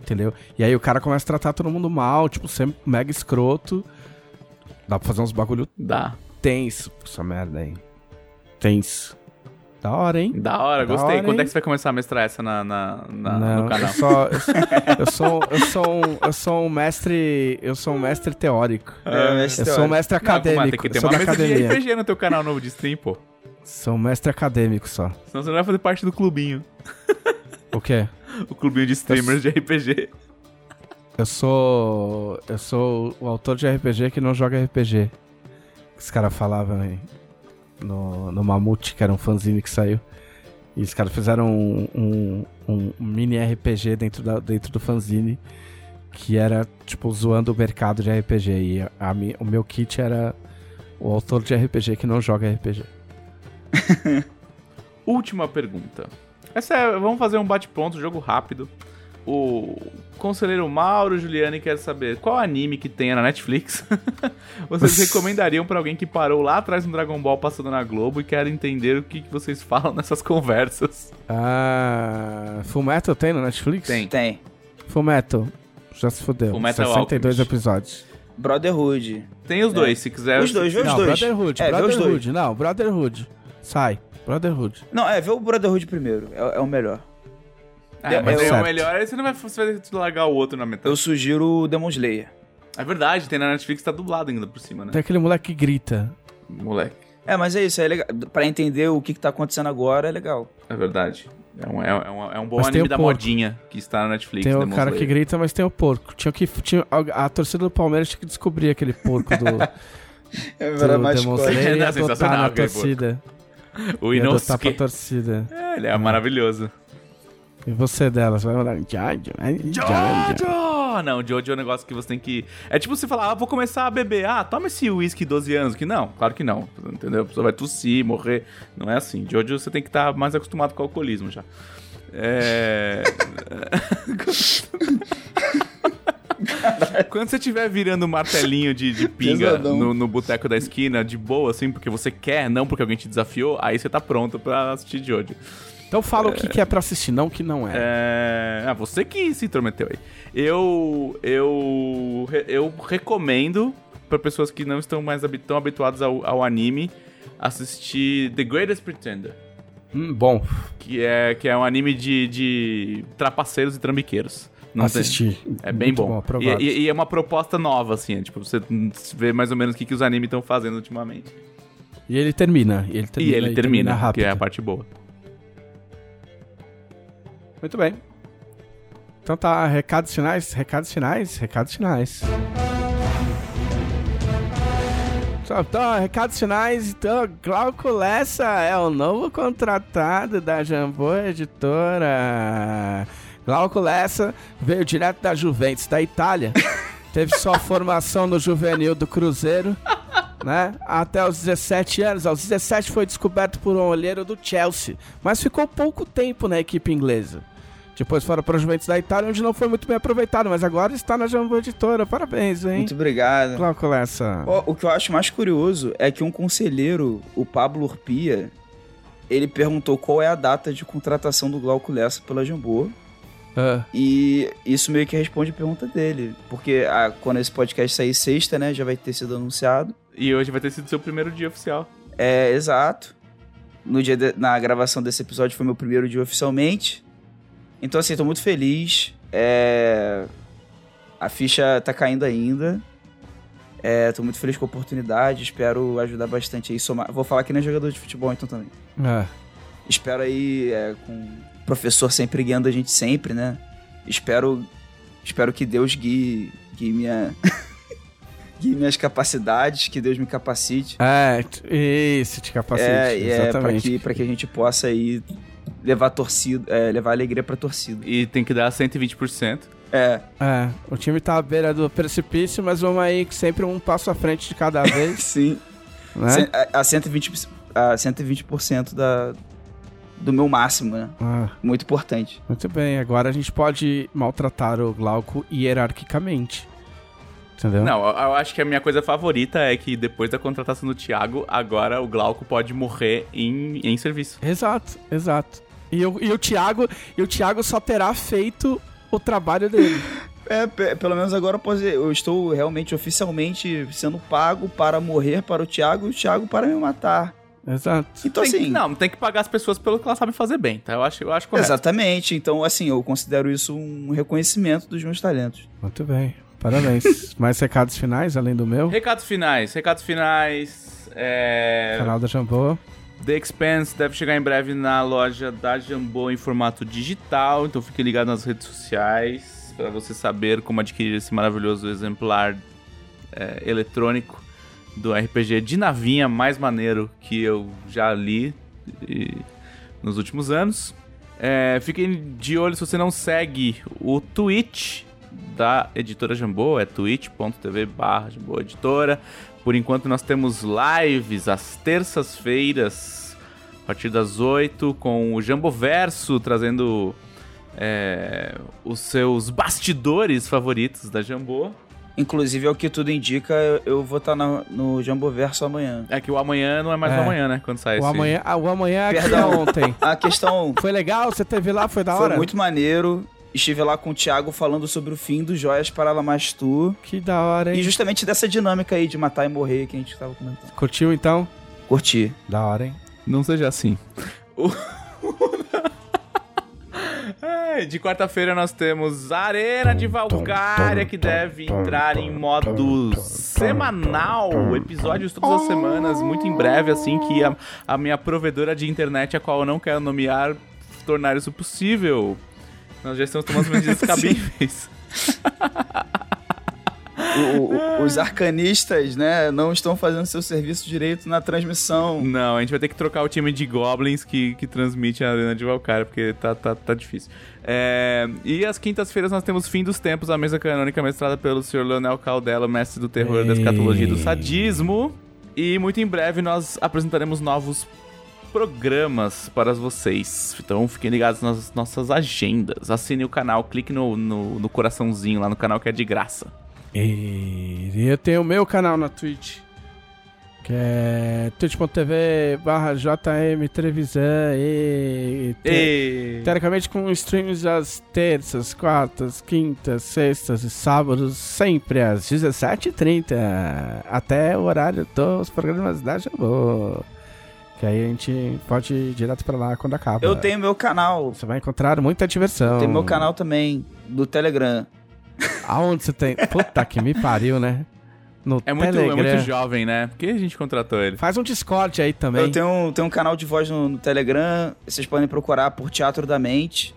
Entendeu? E aí o cara começa a tratar todo mundo mal, tipo, sempre mega escroto. Dá pra fazer uns bagulho Dá. tenso. Essa merda aí. Tenso. Da hora, hein? Da hora, Da gostei. hora, Quando é hein? que você vai começar a mestrar essa na, na- na- Não, no canal? Eu, só, eu, eu sou, eu sou um, eu sou um mestre, eu sou um mestre teórico. É, mestre Eu sou um mestre Não, mas acadêmico. tem que ter eu sou uma de. RPG no teu canal novo de stream, pô. Sou um mestre acadêmico só. Senão você não vai fazer parte do clubinho. O quê? O clubinho de streamers de RPG. Eu sou. Eu sou o autor de RPG que não joga RPG. Os caras falavam aí. No, no Mamute, que era um fanzine que saiu. E os caras fizeram um, um- um mini RPG dentro, da, dentro do fanzine. Que era, tipo, zoando o mercado de RPG. E a, a o meu kit era o autor de RPG que não joga RPG. Última pergunta. Essa é, vamos fazer um bate-ponto, jogo rápido. O conselheiro Mauro Giuliani quer saber qual anime que tenha na Netflix vocês recomendariam pra alguém que parou lá atrás no Dragon Ball passando na Globo e quer entender o que, que vocês falam nessas conversas. Ah. Fullmetal tem no Netflix? Tem. Tem. Fullmetal. Já se fodeu. Fullmetal 62 Alchemist. episódios. Brotherhood. Tem os dois, se quiser. Os dois, vê os não, dois. Brotherhood, É, vê os Brotherhood. Não, Brotherhood. Sai. Brotherhood. Não, é, vê o Brotherhood primeiro. É, é o melhor. É, mas é o melhor, aí você não vai, você vai largar o outro na metade. Eu sugiro o Demon Slayer. É verdade, tem na Netflix, tá dublado ainda por cima, né? Tem aquele moleque que grita. Moleque, É, mas é isso, é legal. Pra entender o que, que tá acontecendo agora, é legal. é verdade. É um, é, é um, é um bom Mas anime da porco. modinha que está na Netflix. tem o Demon cara que grita, mas tem o porco. Tinha que, tinha, a, a torcida do Palmeiras tinha que descobrir aquele porco do, É do Demon Slayer e Não, adotar sensacional na torcida. O E pra Inosuke. torcida. É, ele é maravilhoso. E você delas, vai mandar Jojo, Jojo. Jojo! Não, Jojo é um negócio que você tem que. É tipo você falar, ah, vou começar a beber. Ah, toma esse uísque 12 anos. Que não, claro que não. Entendeu? A pessoa vai tossir, morrer. Não é assim. Jojo você tem que estar mais acostumado com o alcoolismo já. É. Quando você estiver virando um martelinho de, de pinga Pesadão. no, no boteco da esquina, de boa, assim, porque você quer, não porque alguém te desafiou, aí você tá pronto pra assistir Jojo. Então fala o que, que é pra assistir, não o que não é. É... Ah, você que se intrometeu aí. Eu, eu, eu recomendo para pessoas que não estão mais tão habituadas ao, ao anime assistir The Greatest Pretender, Hum, bom, que é, que é um anime de, de trapaceiros e trambiqueiros. Não assistir. É bem Muito bom. aprovado. e, e- e é uma proposta nova, assim. é, tipo, você vê mais ou menos o que, que os animes estão fazendo ultimamente. E ele termina. E ele termina, e ele termina, que rápido. é a parte boa. Muito bem. Então tá, recados finais, recados finais, recados finais. Então, recados finais, então, Glauco Lessa é o novo contratado da Jambô Editora. Glauco Lessa veio direto da Juventus, da Itália. Teve sua formação no juvenil do Cruzeiro, né? Até os 17 anos. Aos 17 foi descoberto por um olheiro do Chelsea, mas ficou pouco tempo na equipe inglesa. Depois foram para o Juventus da Itália, onde não foi muito bem aproveitado, mas agora está na Jambô Editora. Parabéns, hein? Muito obrigado. Glauco Lessa. Ó, o que eu acho mais curioso é que um conselheiro, o Pablo Urpia, ele perguntou qual é a data de contratação do Glauco Lessa pela Jambô. Ah, E isso meio que responde a pergunta dele. Porque ah, quando esse podcast sair sexta, né, já vai ter sido anunciado. E hoje vai ter sido seu primeiro dia oficial. É, exato. No dia de- na gravação desse episódio foi meu primeiro dia oficialmente. Então, assim, tô muito feliz. É, A ficha tá caindo ainda. É, tô muito feliz com a oportunidade. Espero ajudar bastante aí. Somar... Vou falar que nem jogador de futebol, então também. ah. Espero aí, é, com o professor sempre guiando a gente sempre, né? Espero, espero que Deus guie, guie minha, minhas capacidades, que Deus me capacite. É, isso, te capacite. é, e é pra exatamente. que, pra que a gente possa aí levar torcida, é, levar alegria pra torcida. E tem que dar 120%. É, É, o time tá à beira do precipício, mas vamos aí que sempre um passo à frente de cada vez, sim. né? A, a 120%, a 120% da, do meu máximo, né? Ah, Muito importante. muito bem, agora a gente pode maltratar o Glauco hierarquicamente. Entendeu? Não, eu, eu acho que a minha coisa favorita é que depois da contratação do Thiago, agora o Glauco pode morrer em, em serviço. Exato, exato. E, o- e o Thiago, e o Thiago só terá feito o trabalho dele. É, pe- pelo menos agora eu, eu estou realmente oficialmente sendo pago para morrer para o Thiago e o Thiago para me matar. Exato. Então Tem que- assim, não, tem que pagar as pessoas pelo que elas sabem fazer bem, tá? Eu acho, eu acho correto. exatamente. Então assim, eu considero isso um reconhecimento dos meus talentos. Muito bem. Parabéns. Mais recados finais, além do meu? Recados finais, recados finais. É... Canal da Jambô. The Expanse deve chegar em breve na loja da Jambô em formato digital, então fique ligado nas redes sociais para você saber como adquirir esse maravilhoso exemplar é, eletrônico do RPG de navinha mais maneiro que eu já li e- nos últimos anos. É, fiquem de olho se você não segue o Twitch da editora Jambô, é twitch.tv barra Jambô Editora. Por enquanto nós temos lives às terças-feiras, a partir das 8, com o Jamboverso trazendo é, os seus bastidores favoritos da Jambô. Inclusive, é o que tudo indica, eu, eu vou estar no Jamboverso amanhã. É que o amanhã não é mais É. o amanhã, né? Quando sai O esse... amanhã, ah, o amanhã é é ontem. A questão Foi legal? Você teve lá? Foi da foi hora? muito maneiro. Estive lá com o Thiago falando sobre o fim dos Joias para Lamastu. Que da hora, E hein? justamente dessa dinâmica aí de matar e morrer que a gente tava comentando. Curtiu então? Curti. Da hora, hein? Não seja assim. O- Ai, De quarta-feira nós temos Arena de Valkyria, que deve entrar em modo semanal, episódios todas as semanas, muito em breve, assim que a, a minha provedora de internet, a qual eu não quero nomear, tornar isso possível. Nós já estamos tomando medidas cabíveis. O- o- os arcanistas, né, não estão fazendo seu serviço direito na transmissão. Não, a gente vai ter que trocar o time de Goblins que, que transmite a Arena de Valkyria, porque tá, tá, tá difícil. É, e às quintas-feiras nós temos Fim dos Tempos, a mesa canônica mestrada pelo Sr. Leonel Caldela, mestre do terror da escatologia e do sadismo. E muito em breve nós apresentaremos novos programas para vocês. Então fiquem ligados nas nossas agendas. Assine o canal, clique no, no, no coraçãozinho lá no canal que é de graça. E eu tenho o meu canal na Twitch. Que é twitch.tv barra JM Trevisan e... E... Teoricamente com streams às terças, quartas, quintas, sextas e sábados, sempre às 17h30, até o horário dos programas da Jambô. Que aí a gente pode ir direto pra lá quando acaba. Eu tenho meu canal. Você vai encontrar muita diversão. Tem meu canal também, do Telegram. Aonde você tem? Puta que me pariu, né? No É muito, é Telegram. muito jovem, né? Por que a gente contratou ele? Faz um Discord aí também. Eu tenho, tenho um canal de voz no, no Telegram. Vocês podem procurar por Teatro da Mente.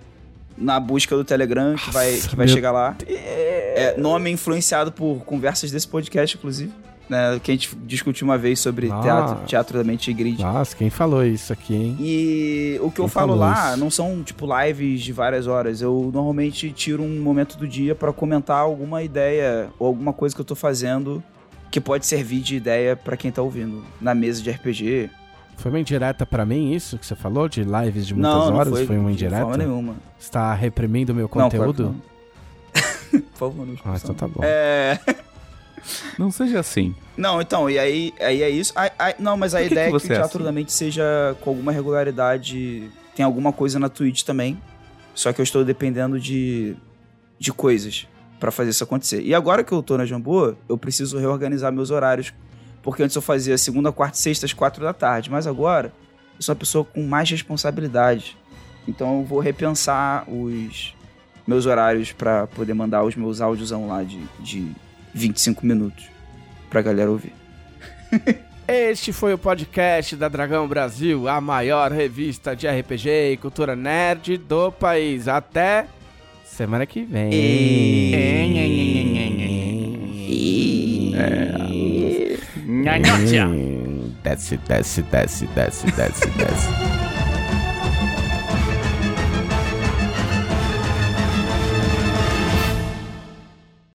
Na busca do Telegram, que vai, Nossa, que vai meu chegar lá. É, nome influenciado por conversas desse podcast, inclusive. Né, que a gente discutiu uma vez sobre Ah. teatro, teatro da Mente e grid. Nossa, quem falou isso aqui, hein? E o que eu Quem falo falou lá isso? não são, tipo, lives de várias horas. Eu normalmente tiro um momento do dia pra comentar alguma ideia ou alguma coisa que eu tô fazendo que pode servir de ideia pra quem tá ouvindo na mesa de RPG. Foi uma indireta pra mim isso que você falou? De lives de muitas não, horas? não foi, foi uma de forma indireta? nenhuma. Você tá reprimindo meu Não, claro conteúdo? não. Por favor, não. ah, então tá bom. É... Não seja assim. Não, então, e aí, aí é isso. Ai, ai, não, mas a Por ideia que é que o é Teatro assim? da Mente seja com alguma regularidade. Tem alguma coisa na Twitch também. Só que eu estou dependendo de, de coisas pra fazer isso acontecer. E agora que eu tô na Jambô, eu preciso reorganizar meus horários. Porque antes eu fazia segunda, quarta e sexta às quatro da tarde. Mas agora eu sou uma pessoa com mais responsabilidade. Então eu vou repensar os meus horários pra poder mandar os meus áudios lá de, de 25 minutos pra galera ouvir. Este foi o podcast da Dragão Brasil, a maior revista de RPG e cultura nerd do país. Até semana que vem. Desce, desce, desce, desce, desce, desce.